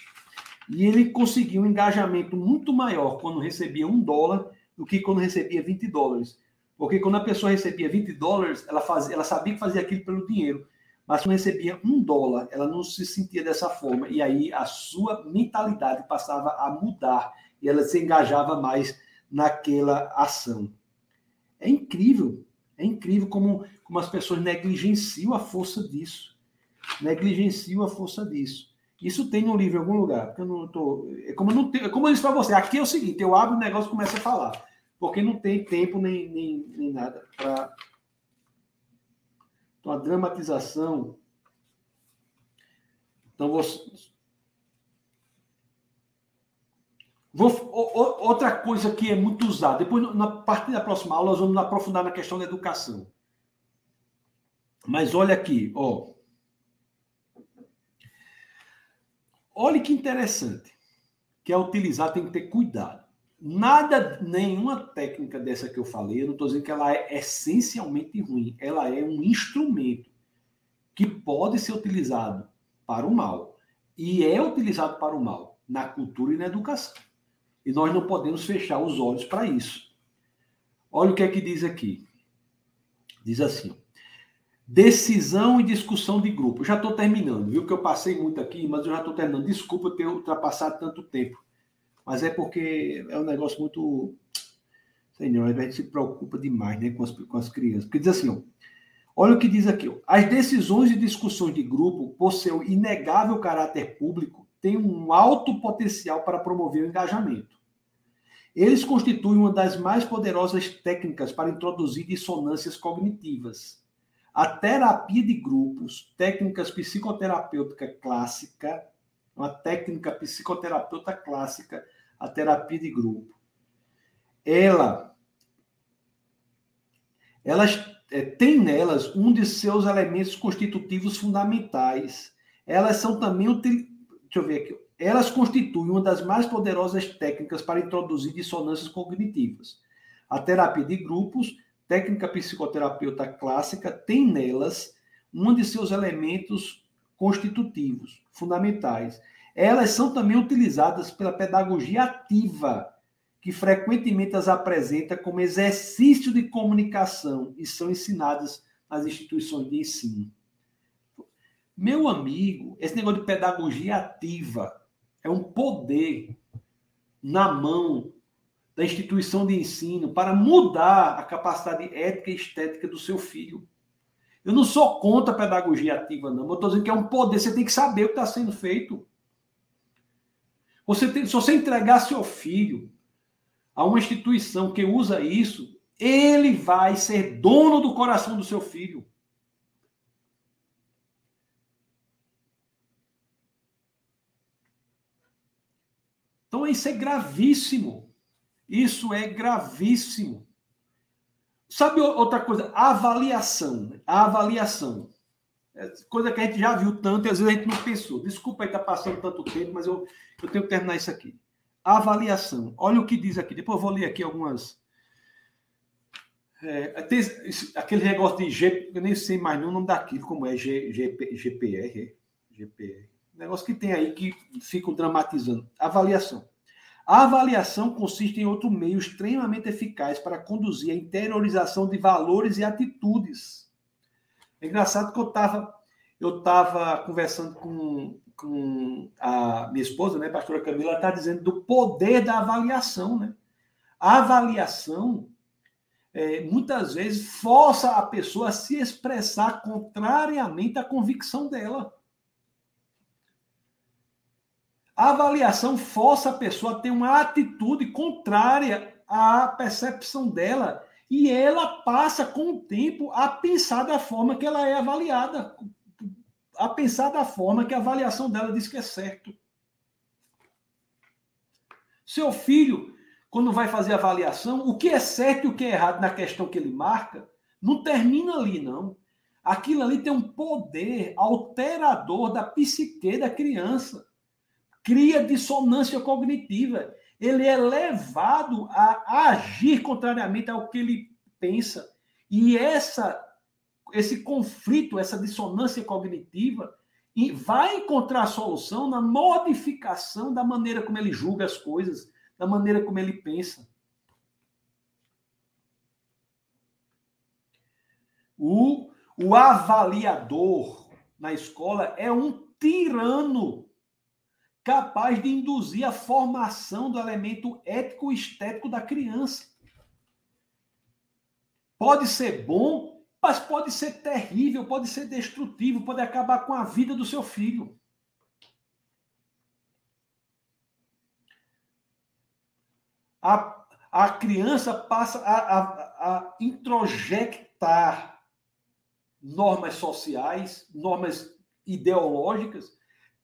E ele conseguiu um engajamento muito maior quando recebia um dólar do que quando recebia 20 dólares. Porque quando a pessoa recebia 20 dólares, ela, fazia, ela sabia que fazia aquilo pelo dinheiro. Mas quando recebia um dólar, ela não se sentia dessa forma. E aí a sua mentalidade passava a mudar. E ela se engajava mais naquela ação. É incrível, é incrível como, como as pessoas negligenciam a força disso. Negligenciam a força disso. Isso tem no livro em algum lugar, porque eu não tô. É como eu não tenho, é como eu disse para você, aqui é o seguinte, eu abro o negócio e começo a falar. Porque não tem tempo nem, nem, nem nada para. Então, a dramatização. Então, você, Vou, outra coisa que é muito usada, depois na parte da próxima aula nós vamos aprofundar na questão da educação. Mas olha aqui, ó. Olha que interessante, que é utilizar tem que ter cuidado. Nada, nenhuma técnica dessa que eu falei, eu não estou dizendo que ela é essencialmente ruim, ela é um instrumento que pode ser utilizado para o mal e é utilizado para o mal na cultura e na educação. E nós não podemos fechar os olhos para isso. Olha o que é que diz aqui. Diz assim: decisão e discussão de grupo. já estou terminando, viu? Que eu passei muito aqui, mas eu já estou terminando. Desculpa ter ultrapassado tanto tempo. Mas é porque é um negócio muito. Senhor, a gente se preocupa demais né, com, as, com as crianças. Porque diz assim: ó, olha o que diz aqui. Ó, as decisões e discussões de grupo, por seu inegável caráter público, têm um alto potencial para promover o engajamento. Eles constituem uma das mais poderosas técnicas para introduzir dissonâncias cognitivas. A terapia de grupos, técnicas psicoterapêutica clássica, uma técnica psicoterapeuta clássica, a terapia de grupo. Ela, elas é, têm nelas um de seus elementos constitutivos fundamentais. Elas são também Deixa eu ver aqui. Elas constituem uma das mais poderosas técnicas para introduzir dissonâncias cognitivas. A terapia de grupos, técnica psicoterapeuta clássica, tem nelas um de seus elementos constitutivos, fundamentais. Elas são também utilizadas pela pedagogia ativa, que frequentemente as apresenta como exercício de comunicação e são ensinadas nas instituições de ensino. Meu amigo, esse negócio de pedagogia ativa é um poder na mão da instituição de ensino para mudar a capacidade ética e estética do seu filho. Eu não sou contra a pedagogia ativa, não. Eu estou dizendo que é um poder, você tem que saber o que está sendo feito. Você tem, se você entregar seu filho a uma instituição que usa isso, ele vai ser dono do coração do seu filho. Então isso é gravíssimo. Isso é gravíssimo. Sabe outra coisa? A avaliação. A avaliação. É coisa que a gente já viu tanto e às vezes a gente não pensou. Desculpa aí estar tá passando tanto tempo, mas eu, eu tenho que terminar isso aqui. Avaliação. Olha o que diz aqui. Depois eu vou ler aqui algumas. É, tem aquele negócio de G, eu nem sei mais o nome daquilo, como é G, GP, GPR. GPR. Negócio que tem aí que ficam dramatizando. Avaliação. A avaliação consiste em outro meio extremamente eficaz para conduzir a interiorização de valores e atitudes. É engraçado que eu estava eu tava conversando com, com a minha esposa, né, a pastora Camila, está dizendo do poder da avaliação. Né? A avaliação, é, muitas vezes, força a pessoa a se expressar contrariamente à convicção dela. A avaliação força a pessoa a ter uma atitude contrária à percepção dela e ela passa com o tempo a pensar da forma que ela é avaliada, a pensar da forma que a avaliação dela diz que é certo. Seu filho, quando vai fazer avaliação, o que é certo e o que é errado na questão que ele marca, não termina ali, não. Aquilo ali tem um poder alterador da psique da criança cria dissonância cognitiva. Ele é levado a agir contrariamente ao que ele pensa. E essa, esse conflito, essa dissonância cognitiva, vai encontrar solução na modificação da maneira como ele julga as coisas, da maneira como ele pensa. O, o avaliador na escola é um tirano capaz de induzir a formação do elemento ético-estético da criança. Pode ser bom, mas pode ser terrível, pode ser destrutivo, pode acabar com a vida do seu filho. A, a criança passa a, a, a introjectar normas sociais, normas ideológicas,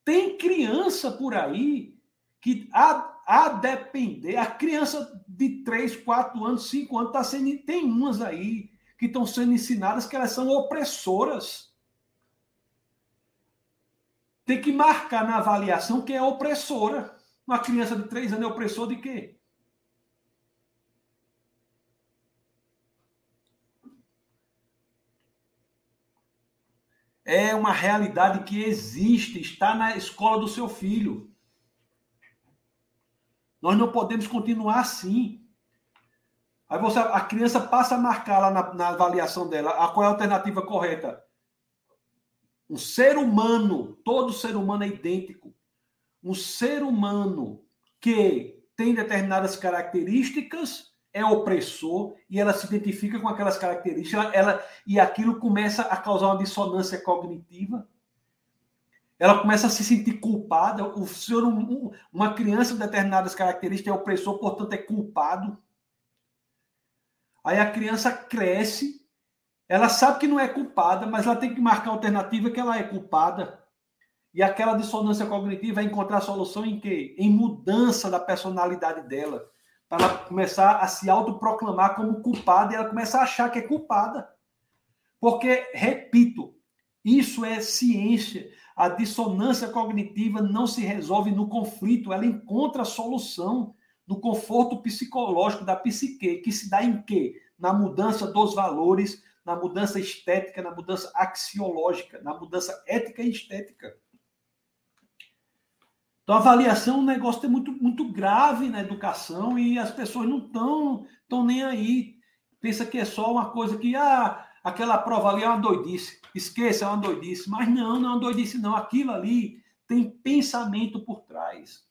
tem criança por aí que, a, a depender, a criança de 3, 4 anos, 5 anos, tá sendo, tem umas aí que estão sendo ensinadas que elas são opressoras. Tem que marcar na avaliação que é opressora. Uma criança de 3 anos é opressor de quê? É uma realidade que existe, está na escola do seu filho. Nós não podemos continuar assim. Aí você, a criança passa a marcar lá na, na avaliação dela a qual é a alternativa correta. Um ser humano, todo ser humano é idêntico. Um ser humano que tem determinadas características é opressor e ela se identifica com aquelas características, ela, e aquilo começa a causar uma dissonância cognitiva. Ela começa a se sentir culpada. O senhor, um, uma criança com determinadas características é opressor, portanto é culpado. Aí a criança cresce, ela sabe que não é culpada, mas ela tem que marcar a alternativa que ela é culpada. E aquela dissonância cognitiva vai encontrar solução em quê? Em mudança da personalidade dela para ela começar a se autoproclamar como culpada e ela começa a achar que é culpada. Porque, repito, isso é ciência. A dissonância cognitiva não se resolve no conflito, ela encontra a solução no conforto psicológico da psique, que se dá em quê? Na mudança dos valores, na mudança estética, na mudança axiológica, na mudança ética e estética. Então, a avaliação é um negócio muito, muito grave na educação e as pessoas não estão tão nem aí. Pensa que é só uma coisa que, ah, aquela prova ali é uma doidice. Esqueça, é uma doidice. Mas não, não é uma doidice, não. Aquilo ali tem pensamento por trás.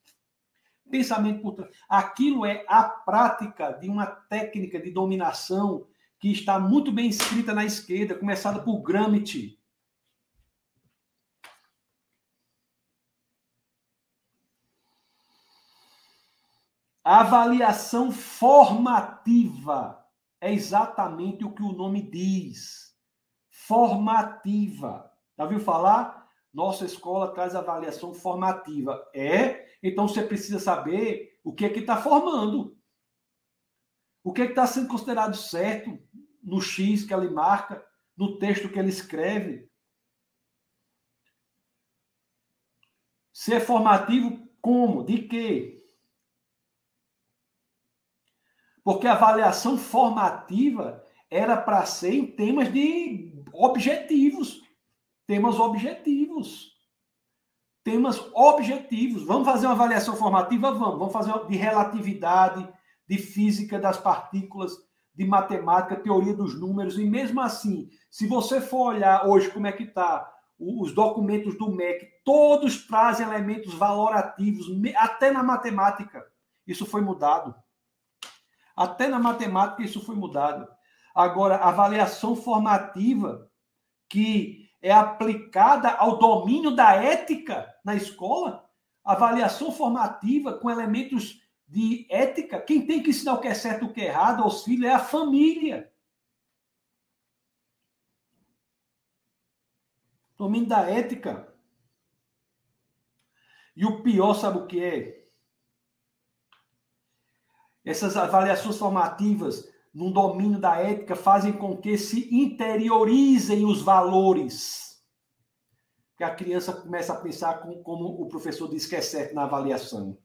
Pensamento por trás. Aquilo é a prática de uma técnica de dominação que está muito bem escrita na esquerda, começada por Gramsci. A avaliação formativa é exatamente o que o nome diz. Formativa. Já viu falar? Nossa escola traz avaliação formativa. É? Então você precisa saber o que é que está formando. O que é que está sendo considerado certo no X que ele marca, no texto que ele escreve. Ser formativo como? De quê? Porque a avaliação formativa era para ser em temas de objetivos. Temas objetivos. Temas objetivos. Vamos fazer uma avaliação formativa? Vamos. Vamos fazer de relatividade, de física das partículas, de matemática, teoria dos números. E mesmo assim, se você for olhar hoje como é que está os documentos do MEC, todos trazem elementos valorativos, até na matemática. Isso foi mudado. Até na matemática isso foi mudado. Agora, a avaliação formativa, que é aplicada ao domínio da ética na escola, avaliação formativa com elementos de ética, quem tem que ensinar o que é certo e o que é errado aos filhos é a família. Domínio da ética. E o pior, sabe o que é? Essas avaliações formativas no domínio da ética fazem com que se interiorizem os valores. Que a criança começa a pensar com, como o professor diz que é certo na avaliação.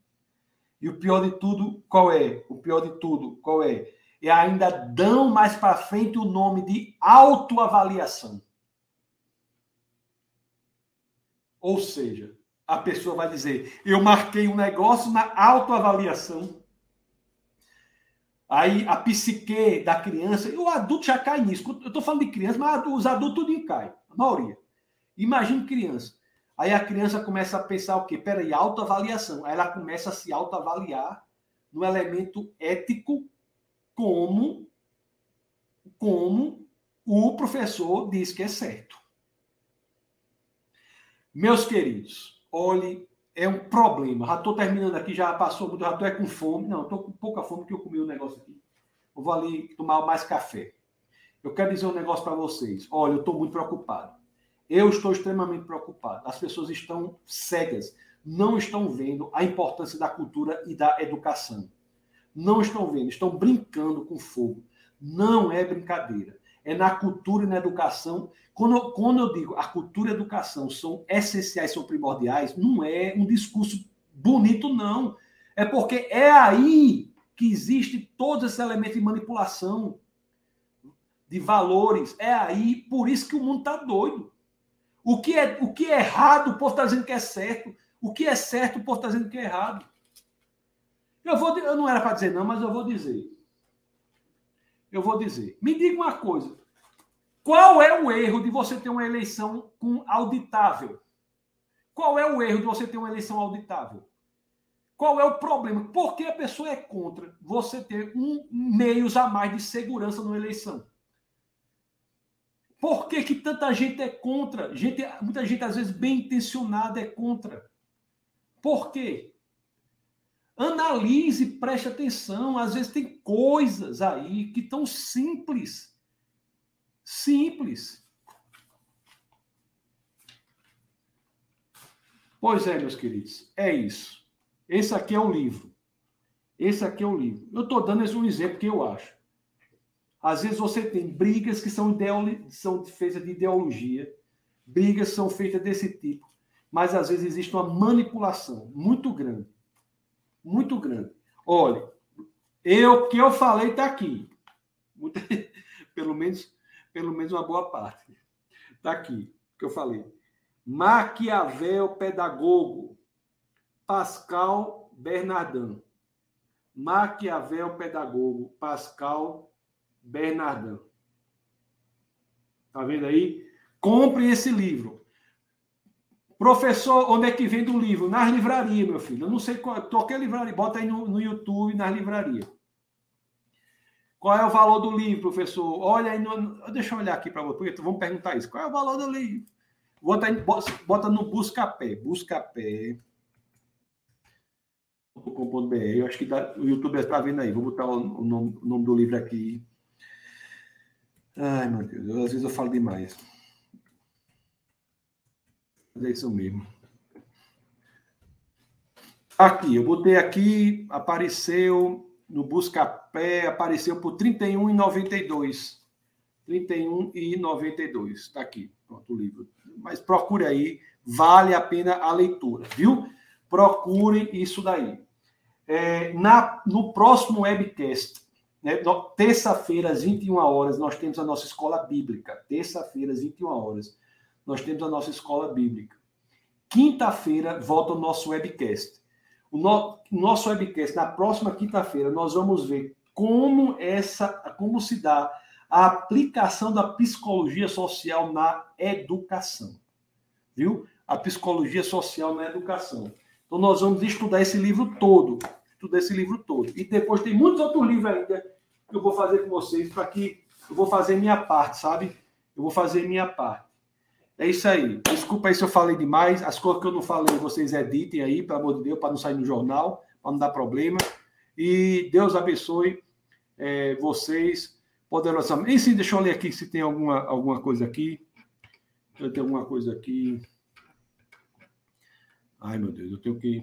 E o pior de tudo, qual é? O pior de tudo, qual é? E ainda dão mais para frente o nome de autoavaliação. Ou seja, a pessoa vai dizer: eu marquei um negócio na autoavaliação. Aí a psique da criança, e o adulto já cai nisso. Eu estou falando de criança, mas os adultos tudo caem, a maioria. Imagine criança. Aí a criança começa a pensar o quê? Peraí, autoavaliação. Aí ela começa a se autoavaliar no elemento ético como, como o professor diz que é certo. Meus queridos, olhe, é um problema. Já estou terminando aqui, já passou muito, já estou é com fome. Não, estou com pouca fome porque eu comi um negócio aqui. Eu vou ali tomar mais café. Eu quero dizer um negócio para vocês. Olha, eu estou muito preocupado. Eu estou extremamente preocupado. As pessoas estão cegas, não estão vendo a importância da cultura e da educação. Não estão vendo, estão brincando com fogo. Não é brincadeira é na cultura e na educação. Quando eu, quando eu digo a cultura e a educação são essenciais, são primordiais, não é um discurso bonito, não. É porque é aí que existe todos esses elementos de manipulação, de valores. É aí, por isso que o mundo está doido. O que, é, o que é errado, o povo está dizendo que é certo. O que é certo, o povo está dizendo que é errado. Eu, vou, eu não era para dizer não, mas eu vou dizer eu vou dizer. Me diga uma coisa. Qual é o erro de você ter uma eleição com auditável? Qual é o erro de você ter uma eleição auditável? Qual é o problema? Por que a pessoa é contra você ter um meios a mais de segurança numa eleição? Por que, que tanta gente é contra? Gente, muita gente, às vezes, bem intencionada é contra. Por quê? Analise, preste atenção. Às vezes tem coisas aí que estão simples. Simples. Pois é, meus queridos, é isso. Esse aqui é o livro. Esse aqui é o livro. Eu estou dando esse um exemplo que eu acho. Às vezes você tem brigas que são, são feitas de ideologia, brigas são feitas desse tipo, mas às vezes existe uma manipulação muito grande muito grande. Olha, eu que eu falei está aqui. pelo menos pelo menos uma boa parte. Está aqui que eu falei. Maquiavel pedagogo. Pascal Bernardin. Maquiavel pedagogo. Pascal Bernardin. Tá vendo aí? Compre esse livro. Professor, onde é que vem do livro? Nas livrarias, meu filho. Eu não sei qual. Qualquer livraria. Bota aí no, no YouTube, nas livrarias. Qual é o valor do livro, professor? Olha aí. No, deixa eu olhar aqui para você. Vamos perguntar isso. Qual é o valor do livro? Bota, aí, bota no Buscapé. Buscapé. .com.br. Eu acho que dá, o YouTube está vendo aí. Vou botar o, o, nome, o nome do livro aqui. Ai, meu Deus. Às vezes eu falo demais. É isso mesmo. Aqui, eu botei aqui, apareceu no Buscapé, apareceu por R$ 31,92. R$ 31,92. Está aqui, pronto, o livro. Mas procure aí, Vale a pena a leitura, viu? Procurem isso daí. É, na, no próximo webcast, né, terça-feira, às 21 horas, nós temos a nossa escola bíblica. Terça-feira, às 21 horas, nós temos a nossa escola bíblica. Quinta-feira, volta o nosso webcast. O no, nosso webcast, na próxima quinta-feira, nós vamos ver como essa, como se dá a aplicação da psicologia social na educação. Viu? A psicologia social na educação. Então nós vamos estudar esse livro todo, estudar esse livro todo. E depois tem muitos outros livros ainda que eu vou fazer com vocês para que eu vou fazer minha parte, sabe? Eu vou fazer minha parte. É isso aí. Desculpa aí se eu falei demais. As coisas que eu não falei, vocês editem aí, pelo amor de Deus, para não sair no jornal, para não dar problema. E Deus abençoe é, vocês poderosamente. E sim, deixa eu ler aqui se tem alguma, alguma coisa aqui. Eu tenho alguma coisa aqui. Ai, meu Deus, eu tenho que.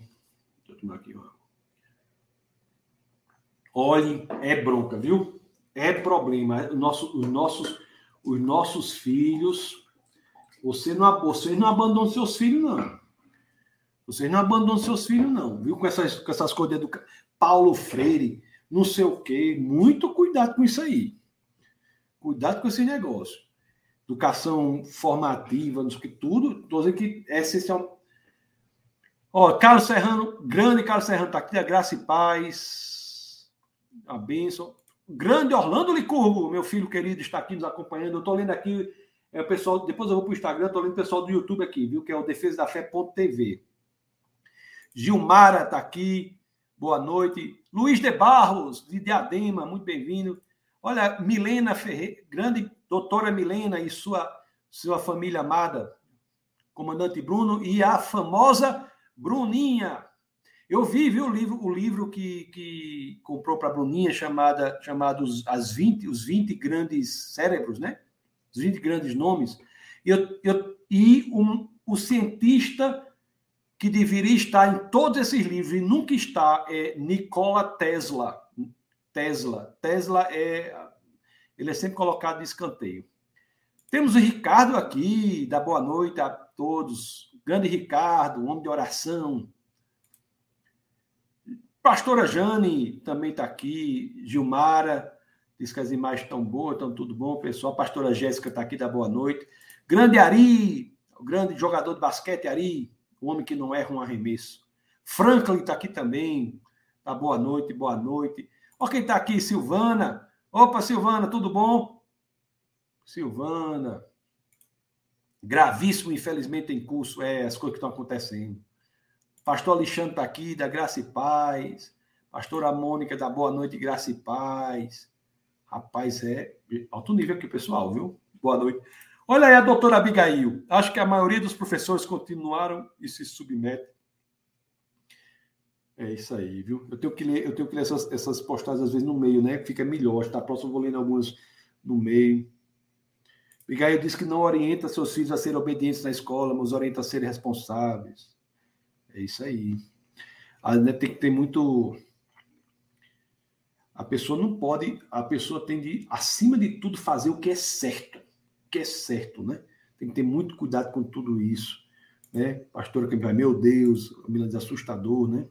Deixa eu tomar aqui uma. Olhe, é bronca, viu? É problema. Nosso, os, nossos, os nossos filhos. Você não, vocês não abandonam seus filhos, não. Vocês não abandonam seus filhos, não. Viu? Com essas, com essas coisas de educação. Paulo Freire, não sei o quê. Muito cuidado com isso aí. Cuidado com esse negócio. Educação formativa, não sei o que, tudo. Estou dizendo que é essencial Ó, Carlos Serrano, grande Carlos Serrano está aqui, a graça e paz, a bênção. Grande Orlando Licurgo, meu filho querido, está aqui nos acompanhando. Eu estou lendo aqui, é, o pessoal, depois eu vou para o Instagram, estou lendo o pessoal do YouTube aqui, viu? Que é o defesa da fé.tv. Gilmara está aqui, boa noite. Luiz de Barros, de Diadema, muito bem-vindo. Olha, Milena Ferreira, grande doutora Milena e sua, sua família amada, comandante Bruno, e a famosa Bruninha. Eu vi, viu, o livro, o livro que, que comprou para a Bruninha, chamada, chamado As 20, Os 20 Grandes Cérebros, né? Os 20 Grandes Nomes. E, eu, eu, e um, o cientista que deveria estar em todos esses livros e nunca está é Nikola Tesla. Tesla. Tesla é. Ele é sempre colocado de escanteio. Temos o Ricardo aqui, dá boa noite a todos. Grande Ricardo, homem de oração. Pastora Jane também está aqui. Gilmara, diz que as imagens estão boas, estão tudo bom, pessoal. Pastora Jéssica está aqui, da boa noite. Grande Ari, o grande jogador de basquete, Ari, o homem que não erra um arremesso. Franklin está aqui também. Tá boa noite, boa noite. Olha quem está aqui, Silvana. Opa, Silvana, tudo bom? Silvana, gravíssimo, infelizmente, em curso, é as coisas que estão acontecendo. Pastor Alexandre está aqui, da Graça e Paz. Pastora Mônica, da Boa Noite, Graça e Paz. Rapaz, é alto nível aqui, pessoal, viu? Boa noite. Olha aí a doutora Abigail. Acho que a maioria dos professores continuaram e se submetem. É isso aí, viu? Eu tenho que ler, eu tenho que ler essas, essas postagens às vezes no meio, né? Fica melhor. Tá próximo, eu vou lendo algumas no meio. Miguel diz que não orienta seus filhos a serem obedientes na escola, mas orienta a serem responsáveis. É isso aí. A, né, tem que ter muito. A pessoa não pode. A pessoa tem de, acima de tudo, fazer o que é certo. O que é certo, né? Tem que ter muito cuidado com tudo isso. Né? Pastora que meu Deus, me diz assustador, né?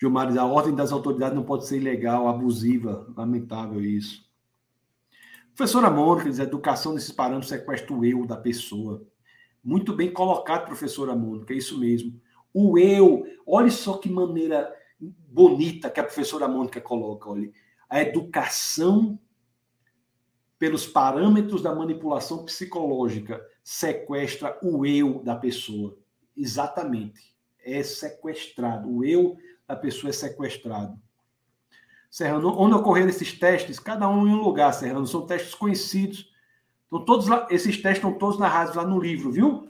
Gilmar diz, a ordem das autoridades não pode ser ilegal, abusiva, lamentável isso. Professora Mônica diz: educação nesses parâmetros sequestra o eu da pessoa. Muito bem colocado, professora Mônica, é isso mesmo. O eu, olha só que maneira bonita que a professora Mônica coloca, olha. A educação pelos parâmetros da manipulação psicológica sequestra o eu da pessoa. Exatamente. É sequestrado. O eu da pessoa é sequestrado. Serrano, onde ocorreram esses testes, cada um em um lugar, Serrano, são testes conhecidos. Então, todos lá, esses testes estão todos narrados lá no livro, viu?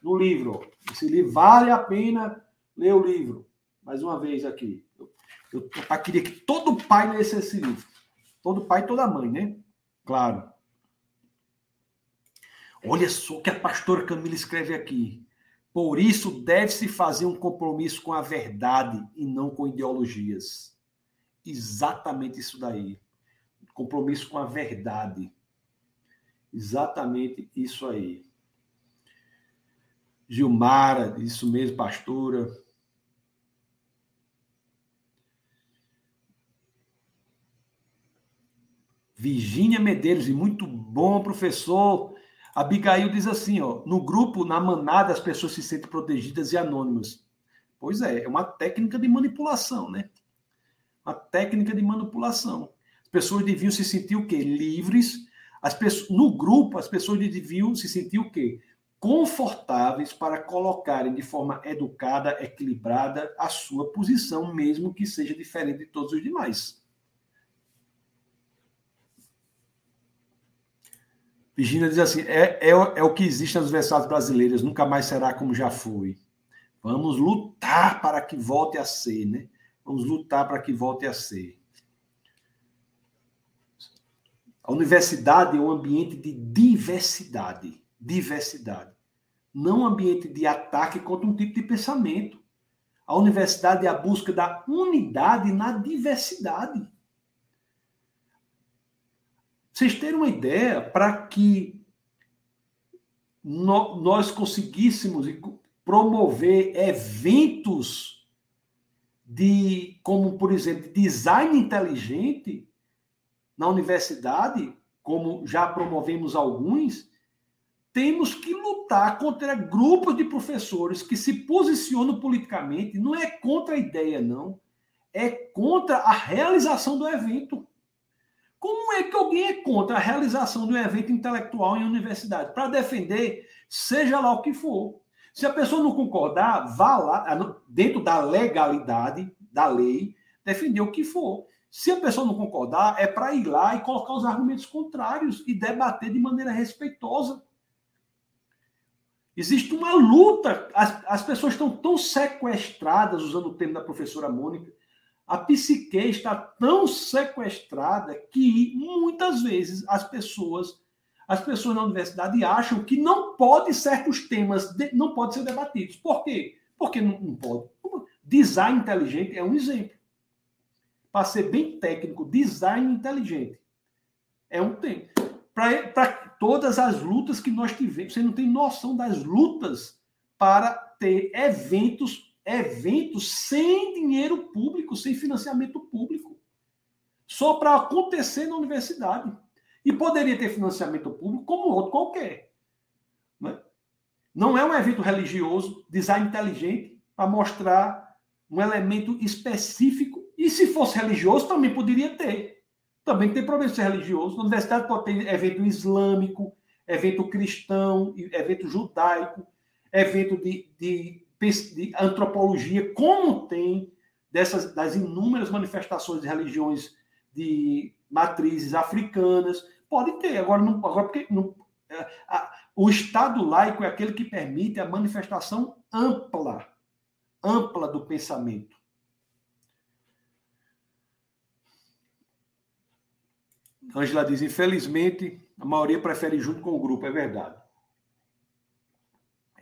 No livro. Esse livro vale a pena ler o livro. Mais uma vez aqui. Eu, eu, eu queria que todo pai lesse esse livro. Todo pai e toda mãe, né? Claro. Olha só o que a pastora Camila escreve aqui. Por isso deve-se fazer um compromisso com a verdade e não com ideologias exatamente isso daí. Compromisso com a verdade Exatamente isso aí. Gilmara, isso mesmo, pastora. Virgínia Medeiros, e muito bom, professor. Abigail diz assim, ó, no grupo, na manada, as pessoas se sentem protegidas e anônimas. Pois é, é uma técnica de manipulação, né? Uma técnica de manipulação. As pessoas deviam se sentir o quê? Livres. As pessoas, no grupo, as pessoas deviam se sentir o quê? Confortáveis para colocarem de forma educada, equilibrada, a sua posição, mesmo que seja diferente de todos os demais. Virginia diz assim: é, é, é o que existe nas universidades brasileiras, nunca mais será como já foi. Vamos lutar para que volte a ser, né? Vamos lutar para que volte a ser. A universidade é um ambiente de diversidade. Diversidade. Não um ambiente de ataque contra um tipo de pensamento. A universidade é a busca da unidade na diversidade vocês terem uma ideia, para que no, nós conseguíssemos promover eventos de, como por exemplo, design inteligente na universidade, como já promovemos alguns, temos que lutar contra grupos de professores que se posicionam politicamente, não é contra a ideia, não, é contra a realização do evento. Como é que alguém é contra a realização de um evento intelectual em universidade? Para defender, seja lá o que for. Se a pessoa não concordar, vá lá, dentro da legalidade da lei, defender o que for. Se a pessoa não concordar, é para ir lá e colocar os argumentos contrários e debater de maneira respeitosa. Existe uma luta, as, as pessoas estão tão sequestradas, usando o termo da professora Mônica, a psique está tão sequestrada que muitas vezes as pessoas as pessoas na universidade acham que não pode certos temas não podem ser debatidos. Por quê? Porque não, não pode. Design inteligente é um exemplo. Para ser bem técnico, design inteligente é um tema. Para todas as lutas que nós tivemos, você não tem noção das lutas para ter eventos eventos sem dinheiro público, sem financiamento público, só para acontecer na universidade. E poderia ter financiamento público como outro qualquer. Né? Não é um evento religioso, design inteligente, para mostrar um elemento específico. E se fosse religioso, também poderia ter. Também tem problema de ser religioso. Na universidade pode ter evento islâmico, evento cristão, evento judaico, evento de, de de antropologia, como tem dessas das inúmeras manifestações de religiões de matrizes africanas, pode ter. Agora, não, agora porque não, é, a, o Estado laico é aquele que permite a manifestação ampla, ampla do pensamento. Angela diz: infelizmente, a maioria prefere junto com o grupo. É verdade.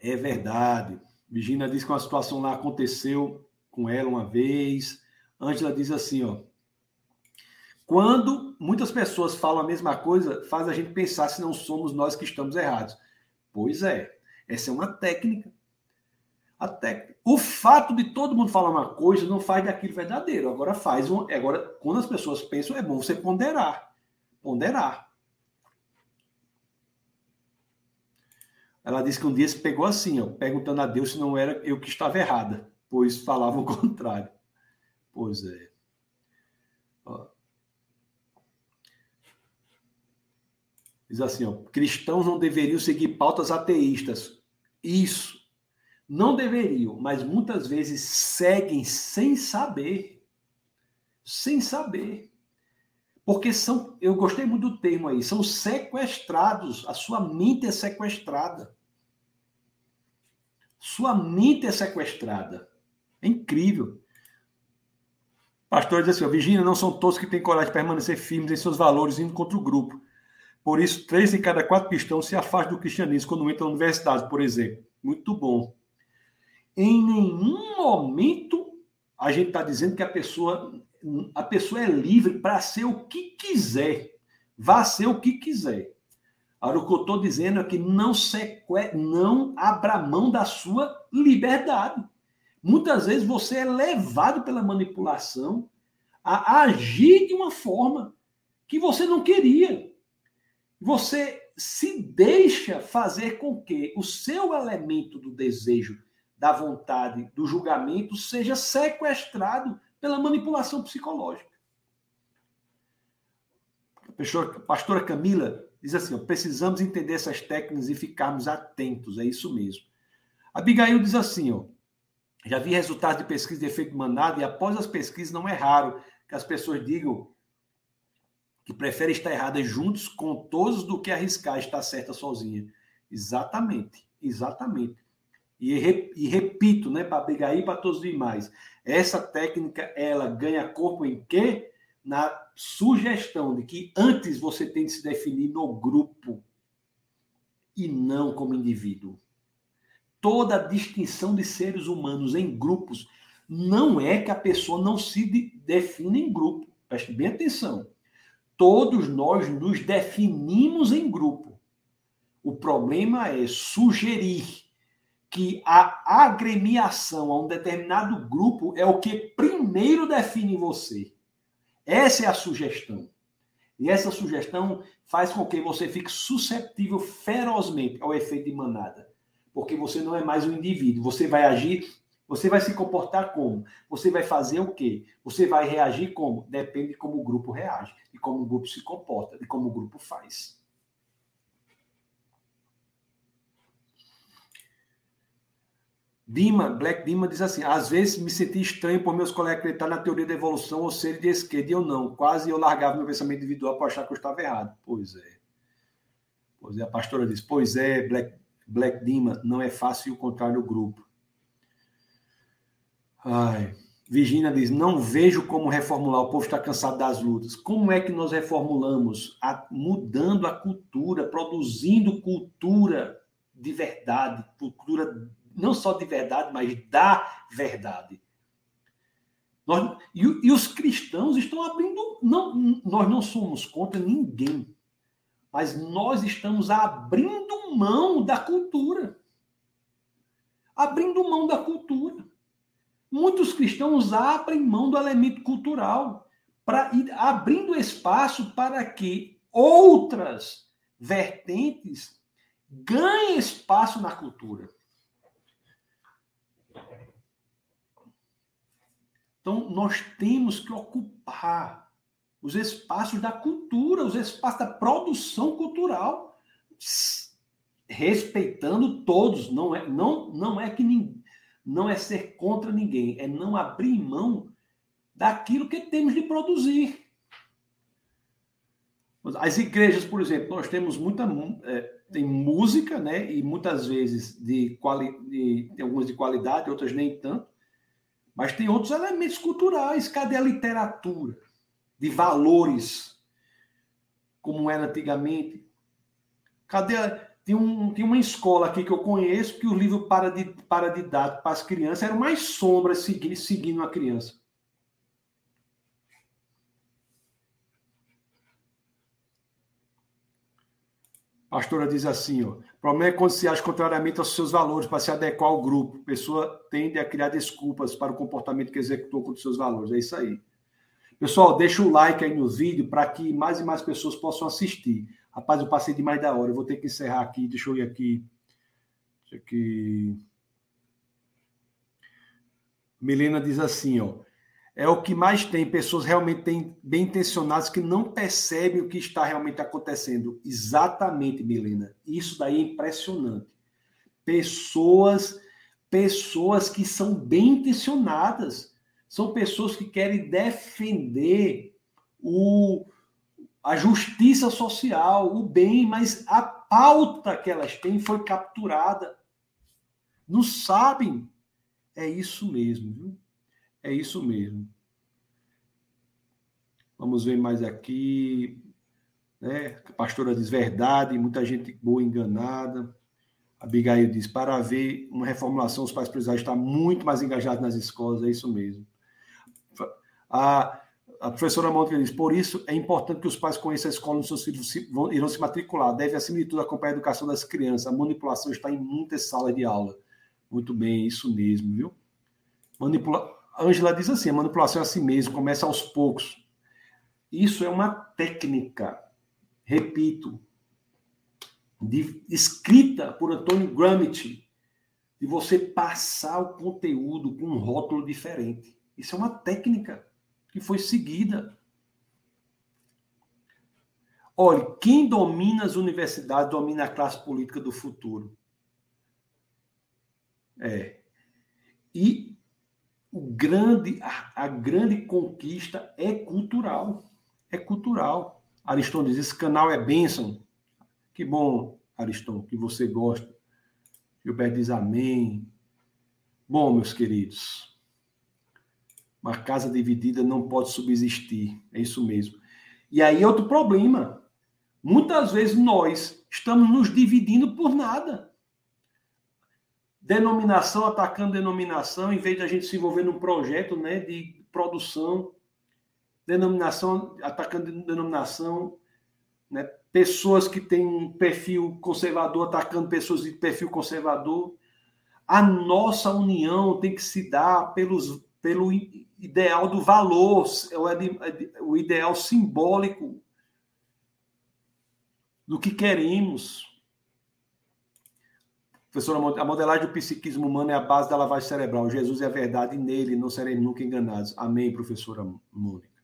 É verdade. Virginia diz que uma situação lá aconteceu com ela uma vez. Ângela diz assim, ó. Quando muitas pessoas falam a mesma coisa, faz a gente pensar se não somos nós que estamos errados. Pois é, essa é uma técnica. A técnica. O fato de todo mundo falar uma coisa não faz daquilo verdadeiro. Agora faz um. Agora, quando as pessoas pensam, é bom você ponderar. Ponderar. Ela disse que um dia se pegou assim, ó, perguntando a Deus se não era eu que estava errada, pois falava o contrário. Pois é. Ó. Diz assim, ó, cristãos não deveriam seguir pautas ateístas. Isso. Não deveriam, mas muitas vezes seguem sem saber. Sem saber. Porque são, eu gostei muito do termo aí, são sequestrados, a sua mente é sequestrada. Sua mente é sequestrada. É incrível. Pastor diz assim: Virgínia, não são todos que têm coragem de permanecer firmes em seus valores indo contra o grupo. Por isso, três em cada quatro cristãos se afastam do cristianismo quando entram na universidade, por exemplo. Muito bom. Em nenhum momento a gente está dizendo que a pessoa, a pessoa é livre para ser o que quiser. Vá ser o que quiser. Agora, o que eu estou dizendo é que não, não abra mão da sua liberdade. Muitas vezes você é levado pela manipulação a agir de uma forma que você não queria. Você se deixa fazer com que o seu elemento do desejo, da vontade, do julgamento seja sequestrado pela manipulação psicológica. A pastora Camila diz assim: ó, precisamos entender essas técnicas e ficarmos atentos, é isso mesmo. Abigail diz assim: ó, já vi resultados de pesquisa de efeito manada e após as pesquisas não é raro que as pessoas digam que preferem estar erradas juntos com todos do que arriscar estar certa sozinha. Exatamente, exatamente. E, e repito, né, para Abigail e para todos os demais, essa técnica ela ganha corpo em quê? Na sugestão de que antes você tem de se definir no grupo e não como indivíduo. Toda a distinção de seres humanos em grupos não é que a pessoa não se define em grupo. Preste bem atenção. Todos nós nos definimos em grupo. O problema é sugerir que a agremiação a um determinado grupo é o que primeiro define você. Essa é a sugestão. E essa sugestão faz com que você fique susceptível ferozmente ao efeito de manada. Porque você não é mais um indivíduo. Você vai agir você vai se comportar como? Você vai fazer o quê? Você vai reagir como? Depende de como o grupo reage, de como o grupo se comporta, de como o grupo faz. Dima, Black Dima diz assim: às vezes me senti estranho por meus colegas acreditar na teoria da evolução ou ser de esquerda e eu não. Quase eu largava meu pensamento individual para achar que eu estava errado. Pois é. Pois é, a pastora diz: pois é, Black, Black Dima, não é fácil encontrar no grupo. Ai. Virginia diz: não vejo como reformular. O povo está cansado das lutas. Como é que nós reformulamos? A, mudando a cultura, produzindo cultura de verdade, cultura não só de verdade, mas da verdade. Nós, e, e os cristãos estão abrindo. Não, nós não somos contra ninguém, mas nós estamos abrindo mão da cultura. Abrindo mão da cultura. Muitos cristãos abrem mão do elemento cultural para abrindo espaço para que outras vertentes ganhem espaço na cultura. Então, nós temos que ocupar os espaços da cultura, os espaços da produção cultural, respeitando todos. Não é, não, não é que ninguém não é ser contra ninguém, é não abrir mão daquilo que temos de produzir. As igrejas, por exemplo, nós temos muita é, tem música, né? E muitas vezes de, quali, de algumas de qualidade, outras nem tanto. Mas tem outros elementos culturais. Cadê a literatura de valores como era antigamente? Cadê a, tem, um, tem uma escola aqui que eu conheço que o livro para de, para didático para as crianças era mais sombra seguindo, seguindo a criança. Pastora diz assim, ó, o problema é quando se age contrariamente aos seus valores para se adequar ao grupo. A pessoa tende a criar desculpas para o comportamento que executou contra os seus valores. É isso aí. Pessoal, deixa o like aí no vídeo para que mais e mais pessoas possam assistir. Rapaz, eu passei de mais da hora. Eu vou ter que encerrar aqui. Deixa eu ir aqui. Deixa aqui. Milena diz assim, ó. É o que mais tem, pessoas realmente tem, bem intencionadas que não percebem o que está realmente acontecendo. Exatamente, Milena. Isso daí é impressionante. Pessoas, pessoas que são bem intencionadas. São pessoas que querem defender o, a justiça social, o bem, mas a pauta que elas têm foi capturada. Não sabem. É isso mesmo, viu? É isso mesmo. Vamos ver mais aqui. Né? A pastora diz verdade, muita gente boa enganada. A Abigail diz: para haver uma reformulação, os pais precisam estar muito mais engajados nas escolas, é isso mesmo. A a professora Mônica diz, por isso é importante que os pais conheçam a escola onde seus filhos se, vão, irão se matricular. Deve, acima de tudo, acompanhar a educação das crianças. A manipulação está em muitas salas de aula. Muito bem, isso mesmo, viu? Manipula... Angela diz assim: a manipulação é assim mesmo, começa aos poucos. Isso é uma técnica, repito, de, escrita por Antônio Gramsci, de você passar o conteúdo com um rótulo diferente. Isso é uma técnica que foi seguida. Olha, quem domina as universidades domina a classe política do futuro. É. E o grande, a, a grande conquista é cultural. É cultural. Ariston diz: esse canal é bênção. Que bom, Ariston, que você gosta. Gilberto diz amém. Bom, meus queridos, uma casa dividida não pode subsistir. É isso mesmo. E aí outro problema. Muitas vezes nós estamos nos dividindo por nada. Denominação atacando denominação, em vez de a gente se envolver num projeto né, de produção, denominação atacando denominação, né, pessoas que têm um perfil conservador atacando pessoas de perfil conservador. A nossa união tem que se dar pelos, pelo ideal do valor, o ideal simbólico do que queremos. Professora, a modelagem do psiquismo humano é a base da lavagem cerebral. Jesus é a verdade e nele não seremos nunca enganados. Amém, professora Mônica.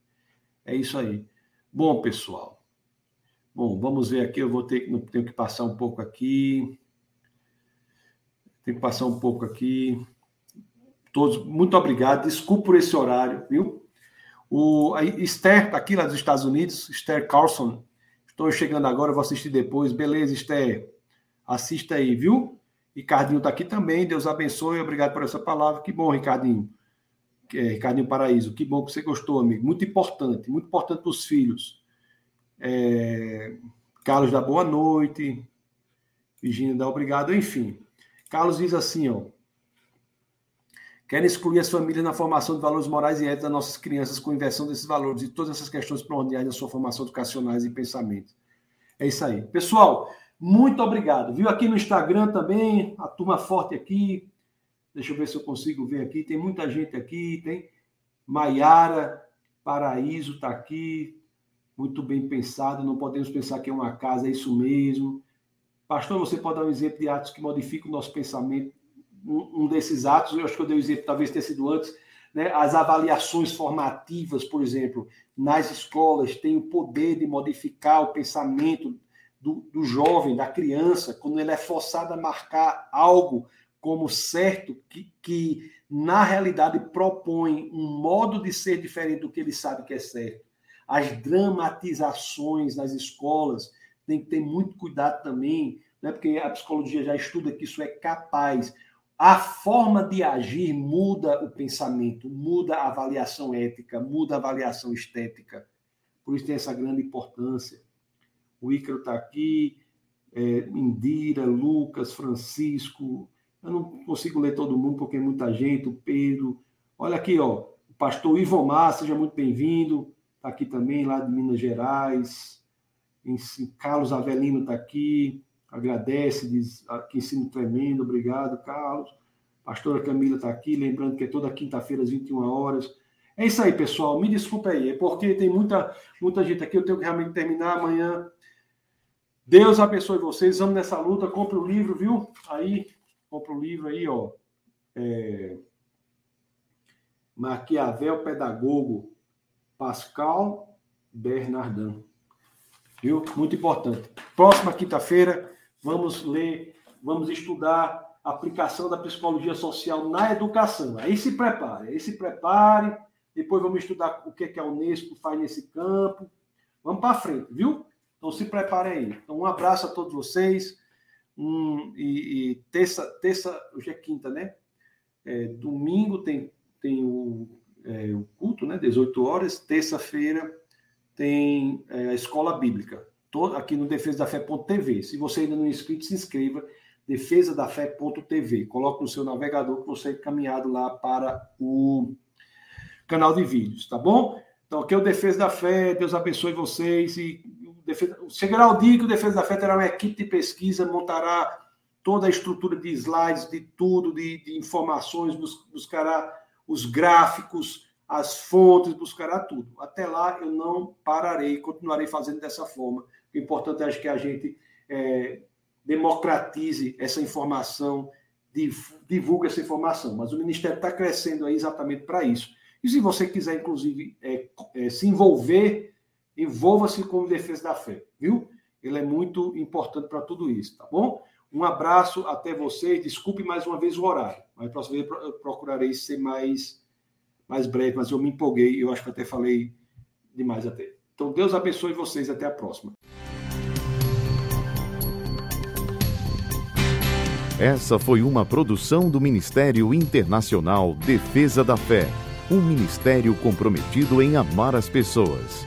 É isso aí. Bom, pessoal. Bom, vamos ver aqui. Eu vou ter tenho que passar um pouco aqui. Tenho que passar um pouco aqui. Todos, muito obrigado. Desculpe por esse horário, viu? O a Esther está aqui lá dos Estados Unidos, Esther Carlson. Estou chegando agora, vou assistir depois. Beleza, Esther? Assista aí, viu? Ricardinho está aqui também. Deus abençoe. Obrigado por essa palavra. Que bom, Ricardinho. É, Ricardinho Paraíso. Que bom que você gostou, amigo. Muito importante. Muito importante para os filhos. É... Carlos da boa noite. Virginia dá obrigado. Enfim. Carlos diz assim, ó. Querem excluir as famílias na formação de valores morais e éticos das nossas crianças com inversão desses valores e todas essas questões primordiais da sua formação educacionais e pensamento. É isso aí. Pessoal, muito obrigado. Viu aqui no Instagram também, a turma forte aqui. Deixa eu ver se eu consigo ver aqui. Tem muita gente aqui. Tem Maiara Paraíso está aqui. Muito bem pensado. Não podemos pensar que é uma casa, é isso mesmo. Pastor, você pode dar um exemplo de atos que modificam o nosso pensamento um, desses atos, eu acho que eu dei o exemplo, talvez tenha sido antes, né, as avaliações formativas, por exemplo, nas escolas, têm o poder de modificar o pensamento do, do jovem, da criança, quando ele é forçado a marcar algo como certo, que, que na realidade propõe um modo de ser diferente do que ele sabe que é certo. As dramatizações nas escolas tem que ter muito cuidado também, né, porque a psicologia já estuda que isso é capaz a forma de agir muda o pensamento, muda a avaliação ética, muda a avaliação estética. Por isso tem essa grande importância. O Ícaro está aqui, é, Indira, Lucas, Francisco. Eu não consigo ler todo mundo porque é muita gente. O Pedro. Olha aqui, ó. O pastor Ivomar, seja muito bem-vindo. Está aqui também, lá de Minas Gerais. Carlos Avelino está aqui agradece, diz que ensino tremendo, obrigado, Carlos. Pastora Camila está aqui, lembrando que é toda quinta-feira às 21 horas. É isso aí, pessoal. Me desculpe aí, é porque tem muita, muita gente aqui, eu tenho que realmente terminar amanhã. Deus abençoe vocês, vamos nessa luta, compre o livro, viu? Aí, compre o livro aí, ó. É... Maquiavel Pedagogo, Pascal Bernardin. Viu? Muito importante. Próxima quinta-feira, vamos ler, vamos estudar a aplicação da psicologia social na educação. Aí se prepare, aí se prepare, depois vamos estudar o que, é que a Unesco faz nesse campo. Vamos para frente, viu? Então se preparem aí. Então, um abraço a todos vocês. Um, e, e terça, terça, hoje é quinta, né? É, domingo tem, tem o, é, o culto, né? 18 horas. Terça-feira tem é, a escola bíblica aqui no defesa da fé.tv. Se você ainda não é inscrito, se inscreva defesa da fé.tv. Coloque no seu navegador que você é encaminhado lá para o canal de vídeos, tá bom? Então, aqui é o Defesa da Fé, Deus abençoe vocês. E defesa, chegará o dia que o Defesa da Fé terá uma equipe de pesquisa, montará toda a estrutura de slides, de tudo, de, de informações, buscará os gráficos, as fontes, buscará tudo. Até lá eu não pararei, continuarei fazendo dessa forma. O importante é que a gente é, democratize essa informação, divulgue essa informação. Mas o Ministério está crescendo aí exatamente para isso. E se você quiser, inclusive, é, é, se envolver, envolva-se com o Defesa da Fé, viu? Ele é muito importante para tudo isso, tá bom? Um abraço até vocês. Desculpe mais uma vez o horário, mas próxima vez eu procurarei ser mais, mais breve, mas eu me empolguei, eu acho que até falei demais até. Então, Deus abençoe vocês. Até a próxima. Essa foi uma produção do Ministério Internacional Defesa da Fé um ministério comprometido em amar as pessoas,